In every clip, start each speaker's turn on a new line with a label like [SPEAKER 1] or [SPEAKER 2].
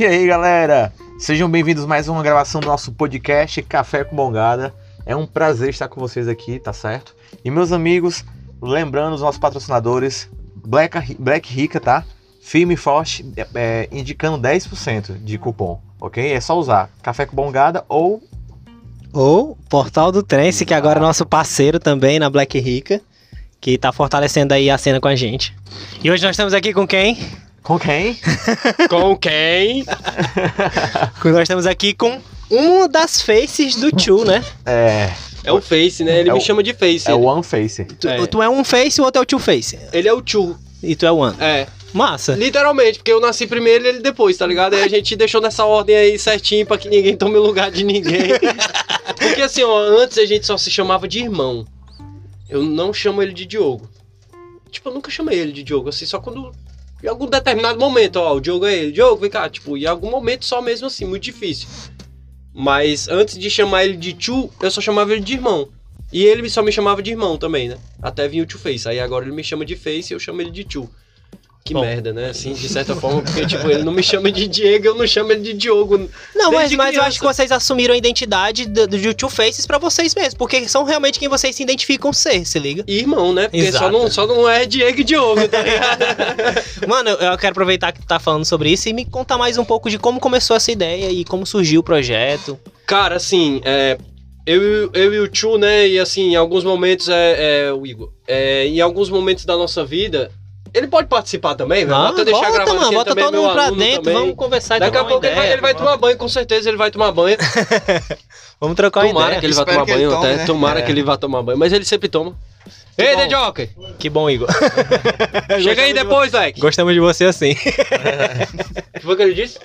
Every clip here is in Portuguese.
[SPEAKER 1] E aí, galera? Sejam bem-vindos a mais uma gravação do nosso podcast Café com Bongada. É um prazer estar com vocês aqui, tá certo? E meus amigos, lembrando os nossos patrocinadores, Black, Black Rica, tá? Firme e forte, é, é, indicando 10% de cupom, ok? É só usar Café com Bongada ou
[SPEAKER 2] Ou Portal do Trance, que agora é nosso parceiro também na Black Rica, que tá fortalecendo aí a cena com a gente. E hoje nós estamos aqui com quem?
[SPEAKER 1] com quem?
[SPEAKER 3] Com quem?
[SPEAKER 2] Nós estamos aqui com uma das faces do Tchu, né?
[SPEAKER 1] É,
[SPEAKER 3] É o Face, né? Ele
[SPEAKER 1] É
[SPEAKER 3] me
[SPEAKER 1] o-
[SPEAKER 3] chama de Face.
[SPEAKER 1] é o One Face.
[SPEAKER 2] Tu
[SPEAKER 3] É.
[SPEAKER 2] tu é um face e o outro é o Tchu Face.
[SPEAKER 3] ele é o Chu.
[SPEAKER 2] E tu é o One.
[SPEAKER 3] É.
[SPEAKER 2] Massa.
[SPEAKER 3] Literalmente, porque eu nasci primeiro e ele depois, tá ligado? Aí a gente deixou nessa ordem aí certinho pra que ninguém tome o lugar de ninguém. porque assim, ó, antes a gente só se chamava de irmão. Eu não chamo ele de Diogo. Tipo, eu nunca chamei ele de Diogo, assim, só quando. Em algum determinado momento, ó, o Diogo é ele. Diogo, vem cá. Tipo, em algum momento só mesmo assim, muito difícil. Mas antes de chamar ele de Chu, eu só chamava ele de irmão. E ele só me chamava de irmão também, né? Até vir o Two Face. Aí agora ele me chama de Face e eu chamo ele de Chu. Que
[SPEAKER 2] Bom.
[SPEAKER 3] merda, né? Assim, de certa forma, porque, tipo, ele não me chama de Diego, eu não chamo ele de Diogo.
[SPEAKER 2] Não, mas, mas eu acho que vocês assumiram a identidade do, do Two Faces pra vocês mesmos, porque são realmente quem vocês se identificam ser, se liga?
[SPEAKER 3] E irmão, né? Porque só
[SPEAKER 2] Exato.
[SPEAKER 3] não, só não é Diego e Diogo, tá ligado?
[SPEAKER 2] Mano, eu- quero aproveitar que tu tá falando sobre isso e me contar mais um pouco de como começou essa ideia e como surgiu o projeto.
[SPEAKER 3] Cara, assim, é, eu, e- eu e o Chu, né? E assim, em alguns momentos é, é o Igor. É, em alguns momentos da nossa vida. Ele pode participar também, velho?
[SPEAKER 2] Ah,
[SPEAKER 3] Bota deixar
[SPEAKER 2] bota,
[SPEAKER 3] gravado
[SPEAKER 2] mano,
[SPEAKER 3] que
[SPEAKER 2] bota todo mundo pra dentro,
[SPEAKER 3] também.
[SPEAKER 2] vamos conversar
[SPEAKER 3] Daqui a pouco ele vai,
[SPEAKER 2] ideia.
[SPEAKER 3] ele vai tomar banho, com certeza ele vai tomar banho.
[SPEAKER 2] Vamos trocar
[SPEAKER 3] Tomara
[SPEAKER 2] ideia.
[SPEAKER 3] que ele vá tomar
[SPEAKER 4] que ele
[SPEAKER 3] banho
[SPEAKER 4] tome,
[SPEAKER 3] até.
[SPEAKER 4] né?
[SPEAKER 3] Tomara
[SPEAKER 1] É.
[SPEAKER 3] que ele vá tomar banho. Mas ele sempre toma. Ei,
[SPEAKER 2] bom.
[SPEAKER 3] The Joker!
[SPEAKER 2] Que bom, Igor.
[SPEAKER 3] Chega aí depois, Leque.
[SPEAKER 2] Gostamos de você assim.
[SPEAKER 3] O que foi que ele disse?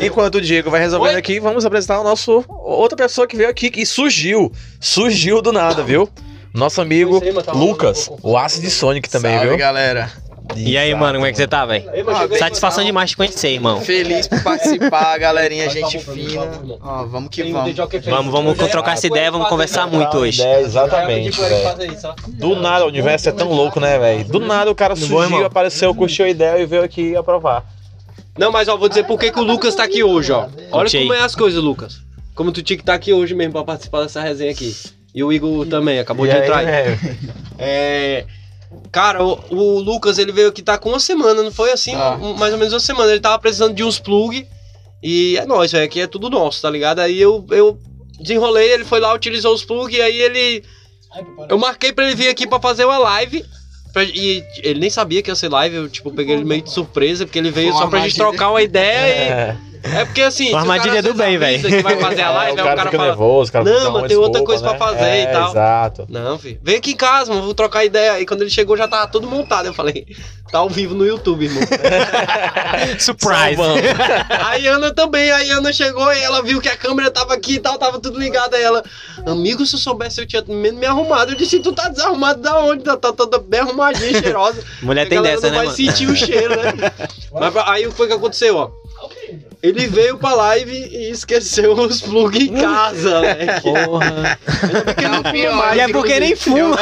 [SPEAKER 1] Enquanto o Diego vai resolvendo
[SPEAKER 3] Oi?
[SPEAKER 1] aqui, vamos apresentar o nosso outra pessoa que veio aqui e surgiu. Surgiu do nada, viu? Nosso amigo
[SPEAKER 3] tá
[SPEAKER 1] Lucas, o Acid Sonic também,
[SPEAKER 4] Salve,
[SPEAKER 1] viu?
[SPEAKER 4] galera.
[SPEAKER 2] E aí, mano, como é que você tá, velho?
[SPEAKER 3] Aí,
[SPEAKER 2] Satisfação
[SPEAKER 3] mano.
[SPEAKER 2] demais de conhecer, irmão.
[SPEAKER 4] Feliz por participar, galerinha, gente
[SPEAKER 3] Vai, vai,
[SPEAKER 4] fina. Ó, vamos que vamos.
[SPEAKER 2] Vamos, vamos
[SPEAKER 3] já-
[SPEAKER 2] trocar essa
[SPEAKER 3] eu
[SPEAKER 2] ideia,
[SPEAKER 3] ia
[SPEAKER 2] vamos conversar
[SPEAKER 3] né?
[SPEAKER 2] muito hoje.
[SPEAKER 1] É, exatamente, velho. Do nada, o universo é tão louco, né, velho? Do nada o cara surgiu, apareceu, curtiu a ideia e veio aqui aprovar.
[SPEAKER 3] Não, mas ó, vou dizer por que que o Lucas tá aqui hoje, ó. Olha como é as coisas, Lucas. Como tu tinha que estar aqui hoje mesmo pra participar dessa resenha aqui. E o Igor também, acabou
[SPEAKER 1] E
[SPEAKER 3] de
[SPEAKER 1] aí,
[SPEAKER 3] entrar aí.
[SPEAKER 1] velho?
[SPEAKER 3] É. Cara, o, o Lucas ele veio aqui tá com uma semana, não foi assim?
[SPEAKER 4] Ah.
[SPEAKER 3] Um- mais ou menos uma semana. Ele tava precisando de uns plug. E é nóis, velho. Aqui é tudo nosso, tá ligado? Aí eu, eu desenrolei, ele foi lá, utilizou os plug, e aí ele. Eu marquei pra ele vir aqui pra fazer uma live. pra- e ele nem sabia que ia ser live, eu tipo, peguei ele meio de surpresa, porque ele veio
[SPEAKER 4] uma
[SPEAKER 3] só pra gente trocar uma ideia
[SPEAKER 1] É,
[SPEAKER 3] e. É porque assim. cara
[SPEAKER 2] armadilha do bem, velho.
[SPEAKER 3] que vai fazer a
[SPEAKER 1] É,
[SPEAKER 3] live,
[SPEAKER 1] o
[SPEAKER 3] aí o
[SPEAKER 1] cara
[SPEAKER 3] cara
[SPEAKER 1] fica
[SPEAKER 3] fala.
[SPEAKER 1] nervoso, o cara
[SPEAKER 3] "Não,
[SPEAKER 1] uma
[SPEAKER 3] mas tem outra coisa pra
[SPEAKER 1] né?
[SPEAKER 3] fazer e
[SPEAKER 1] É,
[SPEAKER 3] tal."
[SPEAKER 1] Exato.
[SPEAKER 3] Não, filho. Vem aqui em casa, mano. Vou trocar ideia. Aí quando ele chegou já tava tudo montado. Eu falei, tá ao vivo no YouTube, irmão.
[SPEAKER 2] Surprise.
[SPEAKER 3] aí a Ana também, aí a Ana chegou e ela viu que a câmera tava aqui e tal, tava tudo ligado. Aí ela, amigo, se eu soubesse eu tinha menos me arrumado. Eu disse, tu tá desarrumado da onde? Tá, tá toda bem arrumadinha, cheirosa.
[SPEAKER 2] Mulher tem dessa,
[SPEAKER 3] não
[SPEAKER 2] né,
[SPEAKER 3] vai
[SPEAKER 2] mano?
[SPEAKER 3] sentir o cheiro, né? Mas aí o que foi que aconteceu, ó? Ele veio pra live e esqueceu os plug em casa, né?
[SPEAKER 2] Porra.
[SPEAKER 3] Porque
[SPEAKER 4] Não, pior,
[SPEAKER 2] E é porque nem fuma.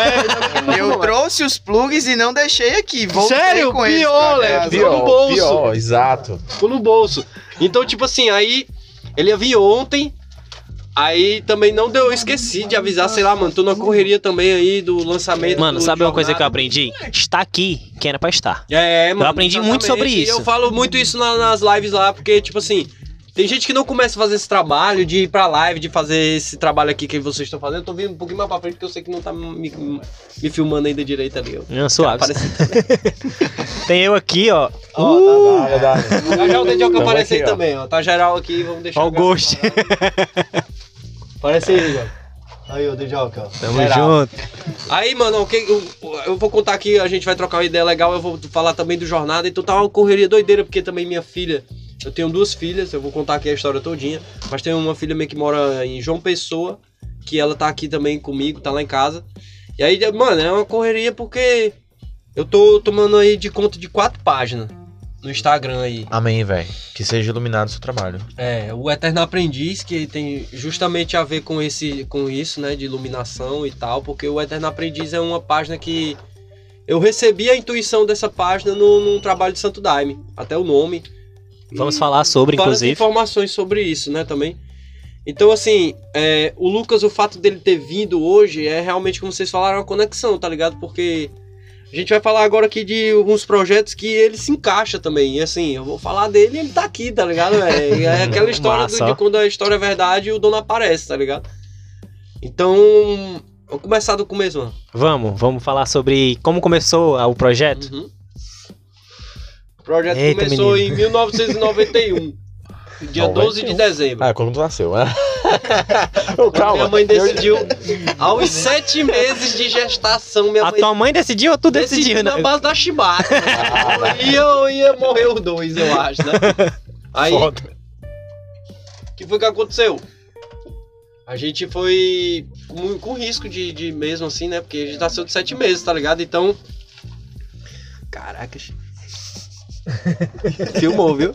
[SPEAKER 4] Eu trouxe os plugs e não deixei aqui. Voltei
[SPEAKER 3] Sério?
[SPEAKER 4] com
[SPEAKER 3] Pior, Léo. Ficou no
[SPEAKER 1] Pior,
[SPEAKER 3] bolso.
[SPEAKER 1] pior, exato.
[SPEAKER 3] ficou no bolso. Então, tipo assim, aí ele ia vir ontem. Aí também não deu, eu esqueci de avisar, sei lá, mano, tô na correria também aí do lançamento.
[SPEAKER 2] Mano,
[SPEAKER 3] do
[SPEAKER 2] sabe uma coisa que eu
[SPEAKER 3] jornada.
[SPEAKER 2] aprendi? Está aqui quem era pra estar.
[SPEAKER 3] É, mano.
[SPEAKER 2] aprendi muito sobre
[SPEAKER 3] exatamente. E
[SPEAKER 2] isso.
[SPEAKER 3] Eu falo muito isso na- nas lives lá, porque, tipo assim, tem gente que não começa a fazer esse trabalho de ir pra live, de fazer esse trabalho aqui que vocês estão fazendo. Eu tô vindo um pouquinho mais pra frente, porque eu sei que não tá me, me filmando ainda direito ali.
[SPEAKER 2] Não, suave. Tem eu aqui, ó.
[SPEAKER 3] Ó,
[SPEAKER 1] Dá, dá.
[SPEAKER 3] Já já o Dedioca aparece aí
[SPEAKER 1] aqui, ó.
[SPEAKER 3] também, ó. Tá geral aqui, vamos deixar.
[SPEAKER 2] Ó o Ghost.
[SPEAKER 3] Aparece aí, ó. Aí, o Dedioca, ó.
[SPEAKER 2] Tamo
[SPEAKER 3] Geral.
[SPEAKER 2] junto.
[SPEAKER 3] Aí, mano, o que eu, eu vou contar aqui, a gente vai trocar uma ideia legal, eu vou falar também do jornada, então tá uma correria doideira, porque também minha filha, eu tenho duas filhas, eu vou contar aqui a história todinha, mas tem uma filha minha que mora em João Pessoa, que ela tá aqui também comigo, tá lá em casa. E aí, mano, é uma correria porque eu tô tomando aí de conta de quatro páginas no Instagram aí.
[SPEAKER 1] Amém, velho. Que seja iluminado o seu trabalho.
[SPEAKER 3] É, o Eterno Aprendiz, que tem justamente a ver com, esse, com isso, né, de iluminação e tal, porque o Eterno Aprendiz é uma página que eu recebi a intuição dessa página no, num trabalho de Santo Daime, até o nome.
[SPEAKER 2] Vamos falar sobre, inclusive.
[SPEAKER 3] informações sobre isso, né, também. Então, assim, é, o Lucas, o fato dele ter vindo hoje é realmente, como vocês falaram, uma conexão, tá ligado? Porque a gente vai falar agora aqui de alguns projetos que ele se encaixa também. E assim, eu vou falar dele e ele tá aqui, tá ligado? É, é aquela história do- de quando a história é verdade e o dono aparece, tá ligado? Então, vamos começar do começo, mano.
[SPEAKER 2] Vamos, vamos falar sobre como começou o projeto.
[SPEAKER 3] Uhum. O projeto
[SPEAKER 2] Eita,
[SPEAKER 3] começou
[SPEAKER 2] menino.
[SPEAKER 3] em 1991, dia 12 de dezembro.
[SPEAKER 1] Ah, quando tu nasceu, né?
[SPEAKER 3] Quando
[SPEAKER 1] calma.
[SPEAKER 3] minha mãe decidiu, aos sete meses de gestação, minha
[SPEAKER 2] A
[SPEAKER 3] mãe
[SPEAKER 2] tua mãe decidiu ou tu
[SPEAKER 3] decidiu
[SPEAKER 2] decidiu, né?
[SPEAKER 3] na base da chibata. e eu ia morrer os dois, eu acho, né? Aí, o que foi que aconteceu? A gente foi com, com risco de, de mesmo assim, né? Porque a gente nasceu de sete meses, tá ligado? Então. Caracas. Filmou, viu?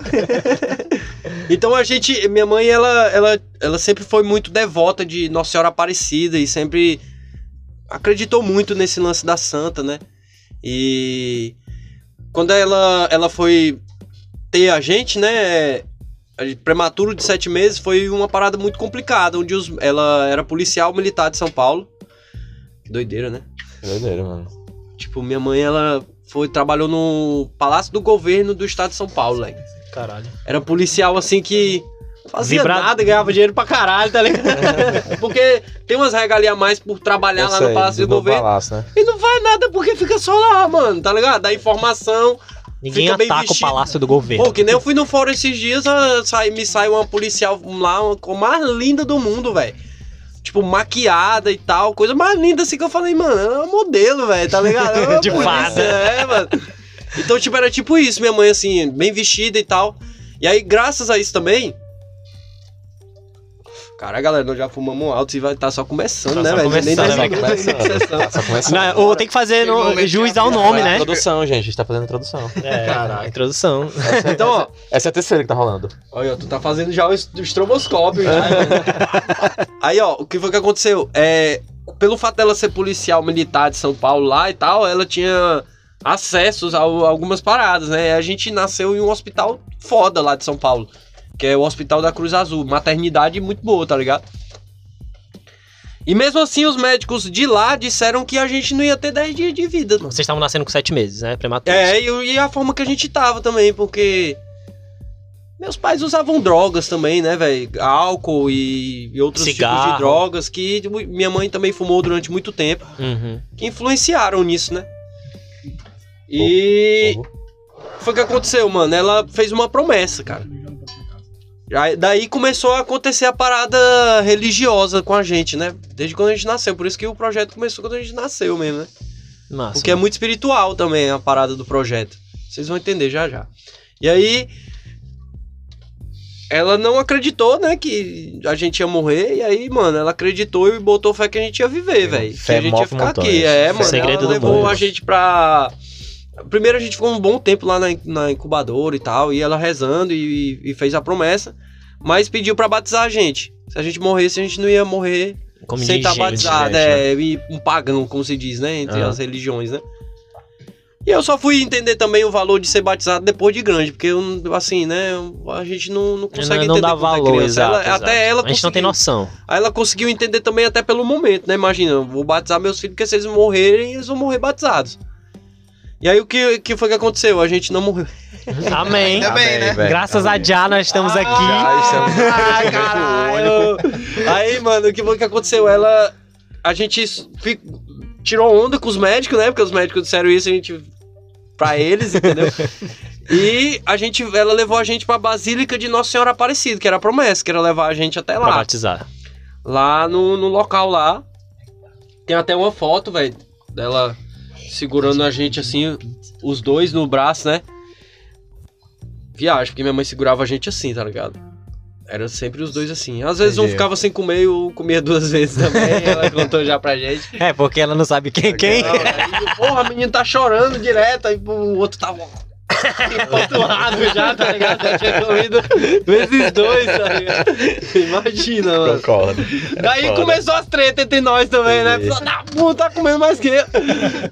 [SPEAKER 3] então a gente. Minha mãe, ela, ela, ela sempre foi muito devota de Nossa Senhora Aparecida e sempre acreditou muito nesse lance da santa, né? E quando ela, ela foi ter a gente, né? Prematuro de sete meses foi uma parada muito complicada, onde os, ela era policial militar de São Paulo. Que doideira, né?
[SPEAKER 1] Doideira, mano.
[SPEAKER 3] Tipo, minha mãe, ela foi, trabalhou no Palácio do Governo do Estado de São Paulo, velho.
[SPEAKER 2] Caralho.
[SPEAKER 3] Era policial assim que fazia
[SPEAKER 2] Vibra-
[SPEAKER 3] nada, ganhava dinheiro pra caralho, tá ligado? porque tem umas regalias a mais por trabalhar
[SPEAKER 1] Eu
[SPEAKER 3] lá
[SPEAKER 1] sei,
[SPEAKER 3] no Palácio do,
[SPEAKER 1] do
[SPEAKER 3] Governo.
[SPEAKER 1] Palácio, né?
[SPEAKER 3] E não faz nada porque fica só lá, mano, tá ligado? Dá informação.
[SPEAKER 2] Ninguém
[SPEAKER 3] Fica
[SPEAKER 2] ataca o palácio do governo.
[SPEAKER 3] Pô, que nem eu fui no fórum esses dias, a- sai- me sai uma policial lá, com mais linda do mundo, velho. Tipo, maquiada e tal, coisa mais linda assim que eu falei, mano, é um modelo, velho, tá ligado? É
[SPEAKER 2] De fada.
[SPEAKER 3] É, mano. Então, tipo, era tipo isso, minha mãe, assim, bem vestida e tal. E aí, graças a isso também. Cara, galera, nós já fumamos alto e vai estar só começando,
[SPEAKER 2] Tá
[SPEAKER 3] né, velho? Nem
[SPEAKER 2] começando,
[SPEAKER 3] dez
[SPEAKER 2] né?
[SPEAKER 3] sessão.
[SPEAKER 1] Tá só começando.
[SPEAKER 2] Ou tem que fazer
[SPEAKER 4] o
[SPEAKER 2] no,
[SPEAKER 4] momento
[SPEAKER 2] juiz
[SPEAKER 4] de
[SPEAKER 2] ao
[SPEAKER 4] abrir.
[SPEAKER 2] nome,
[SPEAKER 1] É,
[SPEAKER 2] né?
[SPEAKER 1] Introdução, gente. A gente tá fazendo introdução.
[SPEAKER 2] É,
[SPEAKER 3] Caralho.
[SPEAKER 2] introdução.
[SPEAKER 1] Essa,
[SPEAKER 3] Então, ó.
[SPEAKER 1] essa, essa é a terceira que tá rolando.
[SPEAKER 3] Olha, tu tá fazendo já o es- o estroboscópio. já, né? Aí, ó, o que foi que aconteceu? É, pelo fato dela ser policial militar de São Paulo lá e tal, ela tinha acessos a, a algumas paradas, né? A gente nasceu em um hospital foda lá de São Paulo, que é o Hospital da Cruz Azul. Maternidade muito boa, tá ligado? E mesmo assim, os médicos de lá disseram que a gente não ia ter 10 dias de vida, mano.
[SPEAKER 2] Vocês estavam nascendo com sete meses, né? Prematuro.
[SPEAKER 3] É, e, e a forma que a gente tava também, porque meus pais usavam drogas também, né, velho? Álcool e, e outros tipos
[SPEAKER 2] Cigarro.
[SPEAKER 3] de drogas que minha mãe também fumou durante muito tempo,
[SPEAKER 2] Uhum.
[SPEAKER 3] que influenciaram nisso, né? E foi o que aconteceu, mano. Ela fez uma promessa, cara. Aí- daí começou a acontecer a parada religiosa com a gente, né? Desde quando a gente nasceu. Por isso que o projeto começou quando a gente nasceu mesmo, né?
[SPEAKER 2] Massa.
[SPEAKER 3] Porque é muito espiritual também a parada do projeto. Vocês vão entender já já. E aí. Ela não acreditou, né, que a gente ia morrer. E aí, mano, ela acreditou e botou fé que a gente ia viver, velho. Que a gente ia ficar
[SPEAKER 1] montanhas.
[SPEAKER 3] aqui. É, mano.
[SPEAKER 2] Segredo
[SPEAKER 3] ela levou a gente pra. Primeiro a gente ficou um bom tempo lá na, na incubadora e tal. E ela rezando e, e fez a promessa. Mas pediu pra batizar a gente. Se a gente morresse, a gente não ia morrer
[SPEAKER 2] Como
[SPEAKER 3] sem estar
[SPEAKER 2] indigente.
[SPEAKER 3] batizado,
[SPEAKER 1] gente,
[SPEAKER 3] é, um pagão, como se diz, né? Entre
[SPEAKER 1] Aham.
[SPEAKER 3] as religiões, né? E eu só fui entender também o valor de ser batizado depois de grande, porque, eu, assim, né? A gente não, não consegue
[SPEAKER 2] não, não
[SPEAKER 3] entender
[SPEAKER 2] dá
[SPEAKER 3] quando é
[SPEAKER 2] valor,
[SPEAKER 3] criança.
[SPEAKER 2] exato,
[SPEAKER 3] Ela-
[SPEAKER 2] exato.
[SPEAKER 3] Até ela
[SPEAKER 2] A gente não tem noção.
[SPEAKER 3] Aí ela conseguiu entender também até pelo momento, né? Imagina, eu vou batizar meus filhos, porque se eles morrerem, eles vão morrer batizados. E aí o que, que foi que aconteceu? A gente não morreu.
[SPEAKER 2] Amém.
[SPEAKER 4] Ainda bem, né?
[SPEAKER 2] Graças a Já nós estamos aqui.
[SPEAKER 1] Já estamos
[SPEAKER 3] Ai,
[SPEAKER 1] aqui.
[SPEAKER 3] caralho. Aí, mano, o que foi que aconteceu? Ela. A gente fi- tirou onda com os médicos, né? Porque os médicos disseram isso, a gente. Pra eles, entendeu? E a gente, ela levou a gente pra Basílica de Nossa Senhora Aparecida, que era a promessa, que era levar a gente até
[SPEAKER 2] Pra
[SPEAKER 3] lá.
[SPEAKER 2] batizar.
[SPEAKER 3] Lá no, no local lá. Tem até uma foto, velho, dela segurando a gente assim, os dois no braço, né? Viagem, porque minha mãe segurava a gente assim, tá ligado? Era sempre os dois assim. Às vezes um
[SPEAKER 1] Entendi.
[SPEAKER 3] ficava sem comer e o comia duas vezes também. ela contou já pra gente.
[SPEAKER 2] É, porque ela não sabe quem é quem.
[SPEAKER 3] Não, aí, porra, a menina tá chorando direto, aí o outro tava. empanturrado já, tá ligado? Já tinha comido vezes dois, tá ligado? Imagina, mano.
[SPEAKER 1] Concordo.
[SPEAKER 3] Daí
[SPEAKER 1] foda.
[SPEAKER 3] começou as tretas entre nós também, né? Filha da puta, tá comendo mais que eu.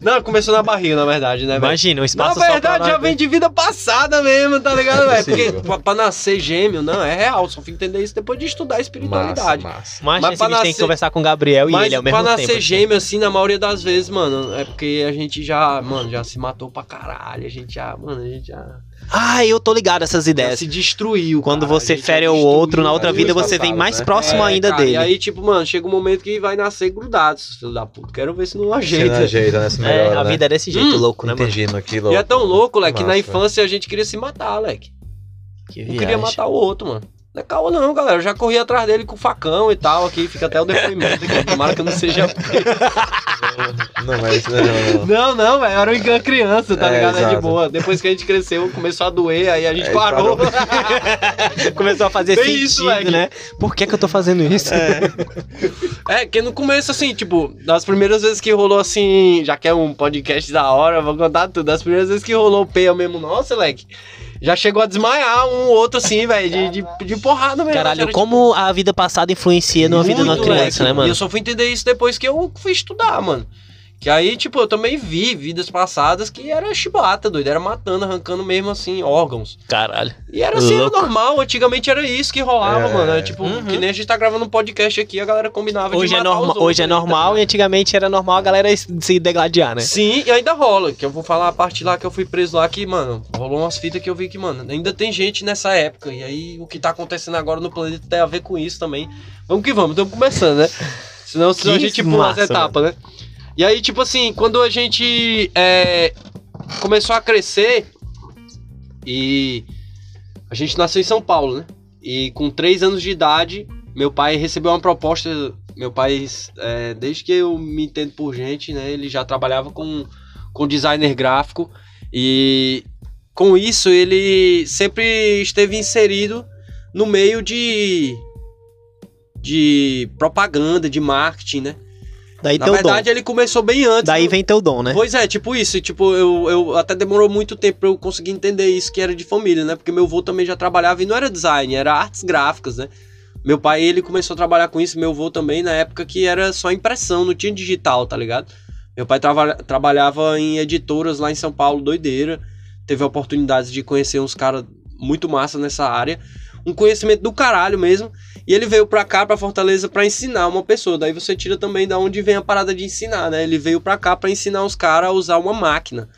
[SPEAKER 3] Não, começou na barriga, na verdade, né?
[SPEAKER 2] Imagina, um
[SPEAKER 3] Na
[SPEAKER 2] espaço só
[SPEAKER 3] verdade,
[SPEAKER 2] pra
[SPEAKER 3] já vem de vida passada mesmo, tá ligado, velho? Porque pra, pra nascer gêmeo, não, é real. Só fui entender isso depois de estudar a
[SPEAKER 1] Massa,
[SPEAKER 3] espiritualidade.
[SPEAKER 1] massa.
[SPEAKER 2] Mas,
[SPEAKER 3] Mas
[SPEAKER 2] a
[SPEAKER 3] pra
[SPEAKER 2] gente tem que
[SPEAKER 3] nascer-
[SPEAKER 2] conversar com o Gabriel e
[SPEAKER 3] Mas
[SPEAKER 2] ele ao
[SPEAKER 3] pra
[SPEAKER 2] mesmo
[SPEAKER 3] nascer
[SPEAKER 2] tempo. assim.
[SPEAKER 3] gêmeo, assim, na maioria das vezes, mano, é porque a gente já, mano, já se matou pra caralho. A gente já, mano, a gente já,
[SPEAKER 2] Ah, eu tô ligado essas
[SPEAKER 3] já
[SPEAKER 2] ideias.
[SPEAKER 3] se destruiu.
[SPEAKER 2] Quando
[SPEAKER 3] cara.
[SPEAKER 2] você
[SPEAKER 3] A
[SPEAKER 2] fere o outro, na outra vida você vem mais
[SPEAKER 1] né?
[SPEAKER 2] próximo
[SPEAKER 3] É,
[SPEAKER 2] ainda
[SPEAKER 3] cara,
[SPEAKER 2] dele.
[SPEAKER 3] E aí, tipo, mano, chega um momento que vai nascer grudado, esses filho da puta. Quero ver se não ajeita.
[SPEAKER 1] não ajeita, né? Se
[SPEAKER 2] É,
[SPEAKER 1] melhora,
[SPEAKER 2] a
[SPEAKER 1] né?
[SPEAKER 2] vida é desse jeito,
[SPEAKER 3] Hum,
[SPEAKER 2] louco, né, mano?
[SPEAKER 1] Entendi, no que
[SPEAKER 3] E
[SPEAKER 1] louco.
[SPEAKER 3] é tão louco, leque, que na infância a gente queria se matar, leque.
[SPEAKER 2] Que
[SPEAKER 3] Um
[SPEAKER 2] viagem.
[SPEAKER 3] queria matar o outro, mano. Não é caô não, galera. Eu já corri atrás dele com facão e tal, aqui. Fica até o depoimento aqui. Tomara que eu não seja...
[SPEAKER 1] Não, mas não, não.
[SPEAKER 3] Não, não, velho. Era uma criança, tá
[SPEAKER 1] É,
[SPEAKER 3] ligado? É de
[SPEAKER 1] exato.
[SPEAKER 3] boa. Depois que a gente cresceu, começou a doer, aí a gente
[SPEAKER 1] Aí
[SPEAKER 3] parou.
[SPEAKER 2] Começou a fazer
[SPEAKER 3] Bem
[SPEAKER 2] sentido,
[SPEAKER 3] isso, moleque.
[SPEAKER 2] né? Por que que eu tô fazendo isso?
[SPEAKER 3] É, que no começo, assim, tipo, das primeiras vezes que rolou assim, já que é um podcast da hora, eu vou contar tudo. Das primeiras vezes que rolou o peia mesmo, nossa, leque. Já chegou a desmaiar um outro assim, velho, de, de, de porrada mesmo.
[SPEAKER 2] Caralho,
[SPEAKER 3] Era,
[SPEAKER 2] como a vida passada influencia numa vida de uma criança, né,
[SPEAKER 3] E
[SPEAKER 2] mano?
[SPEAKER 3] eu só fui entender isso depois que eu fui estudar, mano. Que aí, tipo, eu também vi vidas passadas que era chibata, doido. Era matando, arrancando mesmo, assim, órgãos.
[SPEAKER 2] Caralho.
[SPEAKER 3] E era assim, era
[SPEAKER 2] Louco.
[SPEAKER 3] normal. Antigamente era isso que rolava,
[SPEAKER 1] É.
[SPEAKER 3] mano. Era, tipo,
[SPEAKER 2] Uhum.
[SPEAKER 3] que nem a gente tá gravando um podcast aqui, a galera combinava
[SPEAKER 2] Hoje
[SPEAKER 3] de
[SPEAKER 2] é,
[SPEAKER 3] matar os
[SPEAKER 2] norma,
[SPEAKER 3] outros,
[SPEAKER 2] hoje é normal e antigamente era normal a galera se degladiar, né?
[SPEAKER 3] Sim, e ainda rola. Que eu vou falar a parte lá que eu fui preso lá que, mano, rolou umas fitas que eu vi que, mano, ainda tem gente nessa época. E aí o que tá acontecendo agora no planeta tem a ver com isso também. Vamos que vamos, estamos começando, né? Senão, senão a gente pula as
[SPEAKER 2] massa,
[SPEAKER 3] etapas, né? E aí, tipo assim, quando a gente é, começou a crescer e a gente nasceu em São Paulo, né? E com três anos de idade, meu pai recebeu uma proposta. Meu pai, é, desde que eu me entendo por gente, né? Ele já trabalhava com, com designer gráfico e com isso ele sempre esteve inserido no meio de de propaganda, de marketing, né?
[SPEAKER 2] Daí
[SPEAKER 3] Na verdade,
[SPEAKER 2] dom.
[SPEAKER 3] ele começou bem antes.
[SPEAKER 2] Daí vem teu dom, né?
[SPEAKER 3] Pois é, tipo isso. Tipo, eu, eu até demorou muito tempo pra eu conseguir entender isso que era de família, né? Porque meu avô também já trabalhava e não era design, era artes gráficas, né? Meu pai, ele começou a trabalhar com isso, meu avô também, na época que era só impressão, não tinha digital, tá ligado? Meu pai trava- trabalhava em editoras lá em São Paulo, doideira. Teve a oportunidade de conhecer uns caras muito massa nessa área. Um conhecimento do caralho mesmo. E ele veio pra cá, pra Fortaleza, pra ensinar uma pessoa. Daí você tira também da onde vem a parada de ensinar, né? Ele veio pra cá pra ensinar os caras a usar uma máquina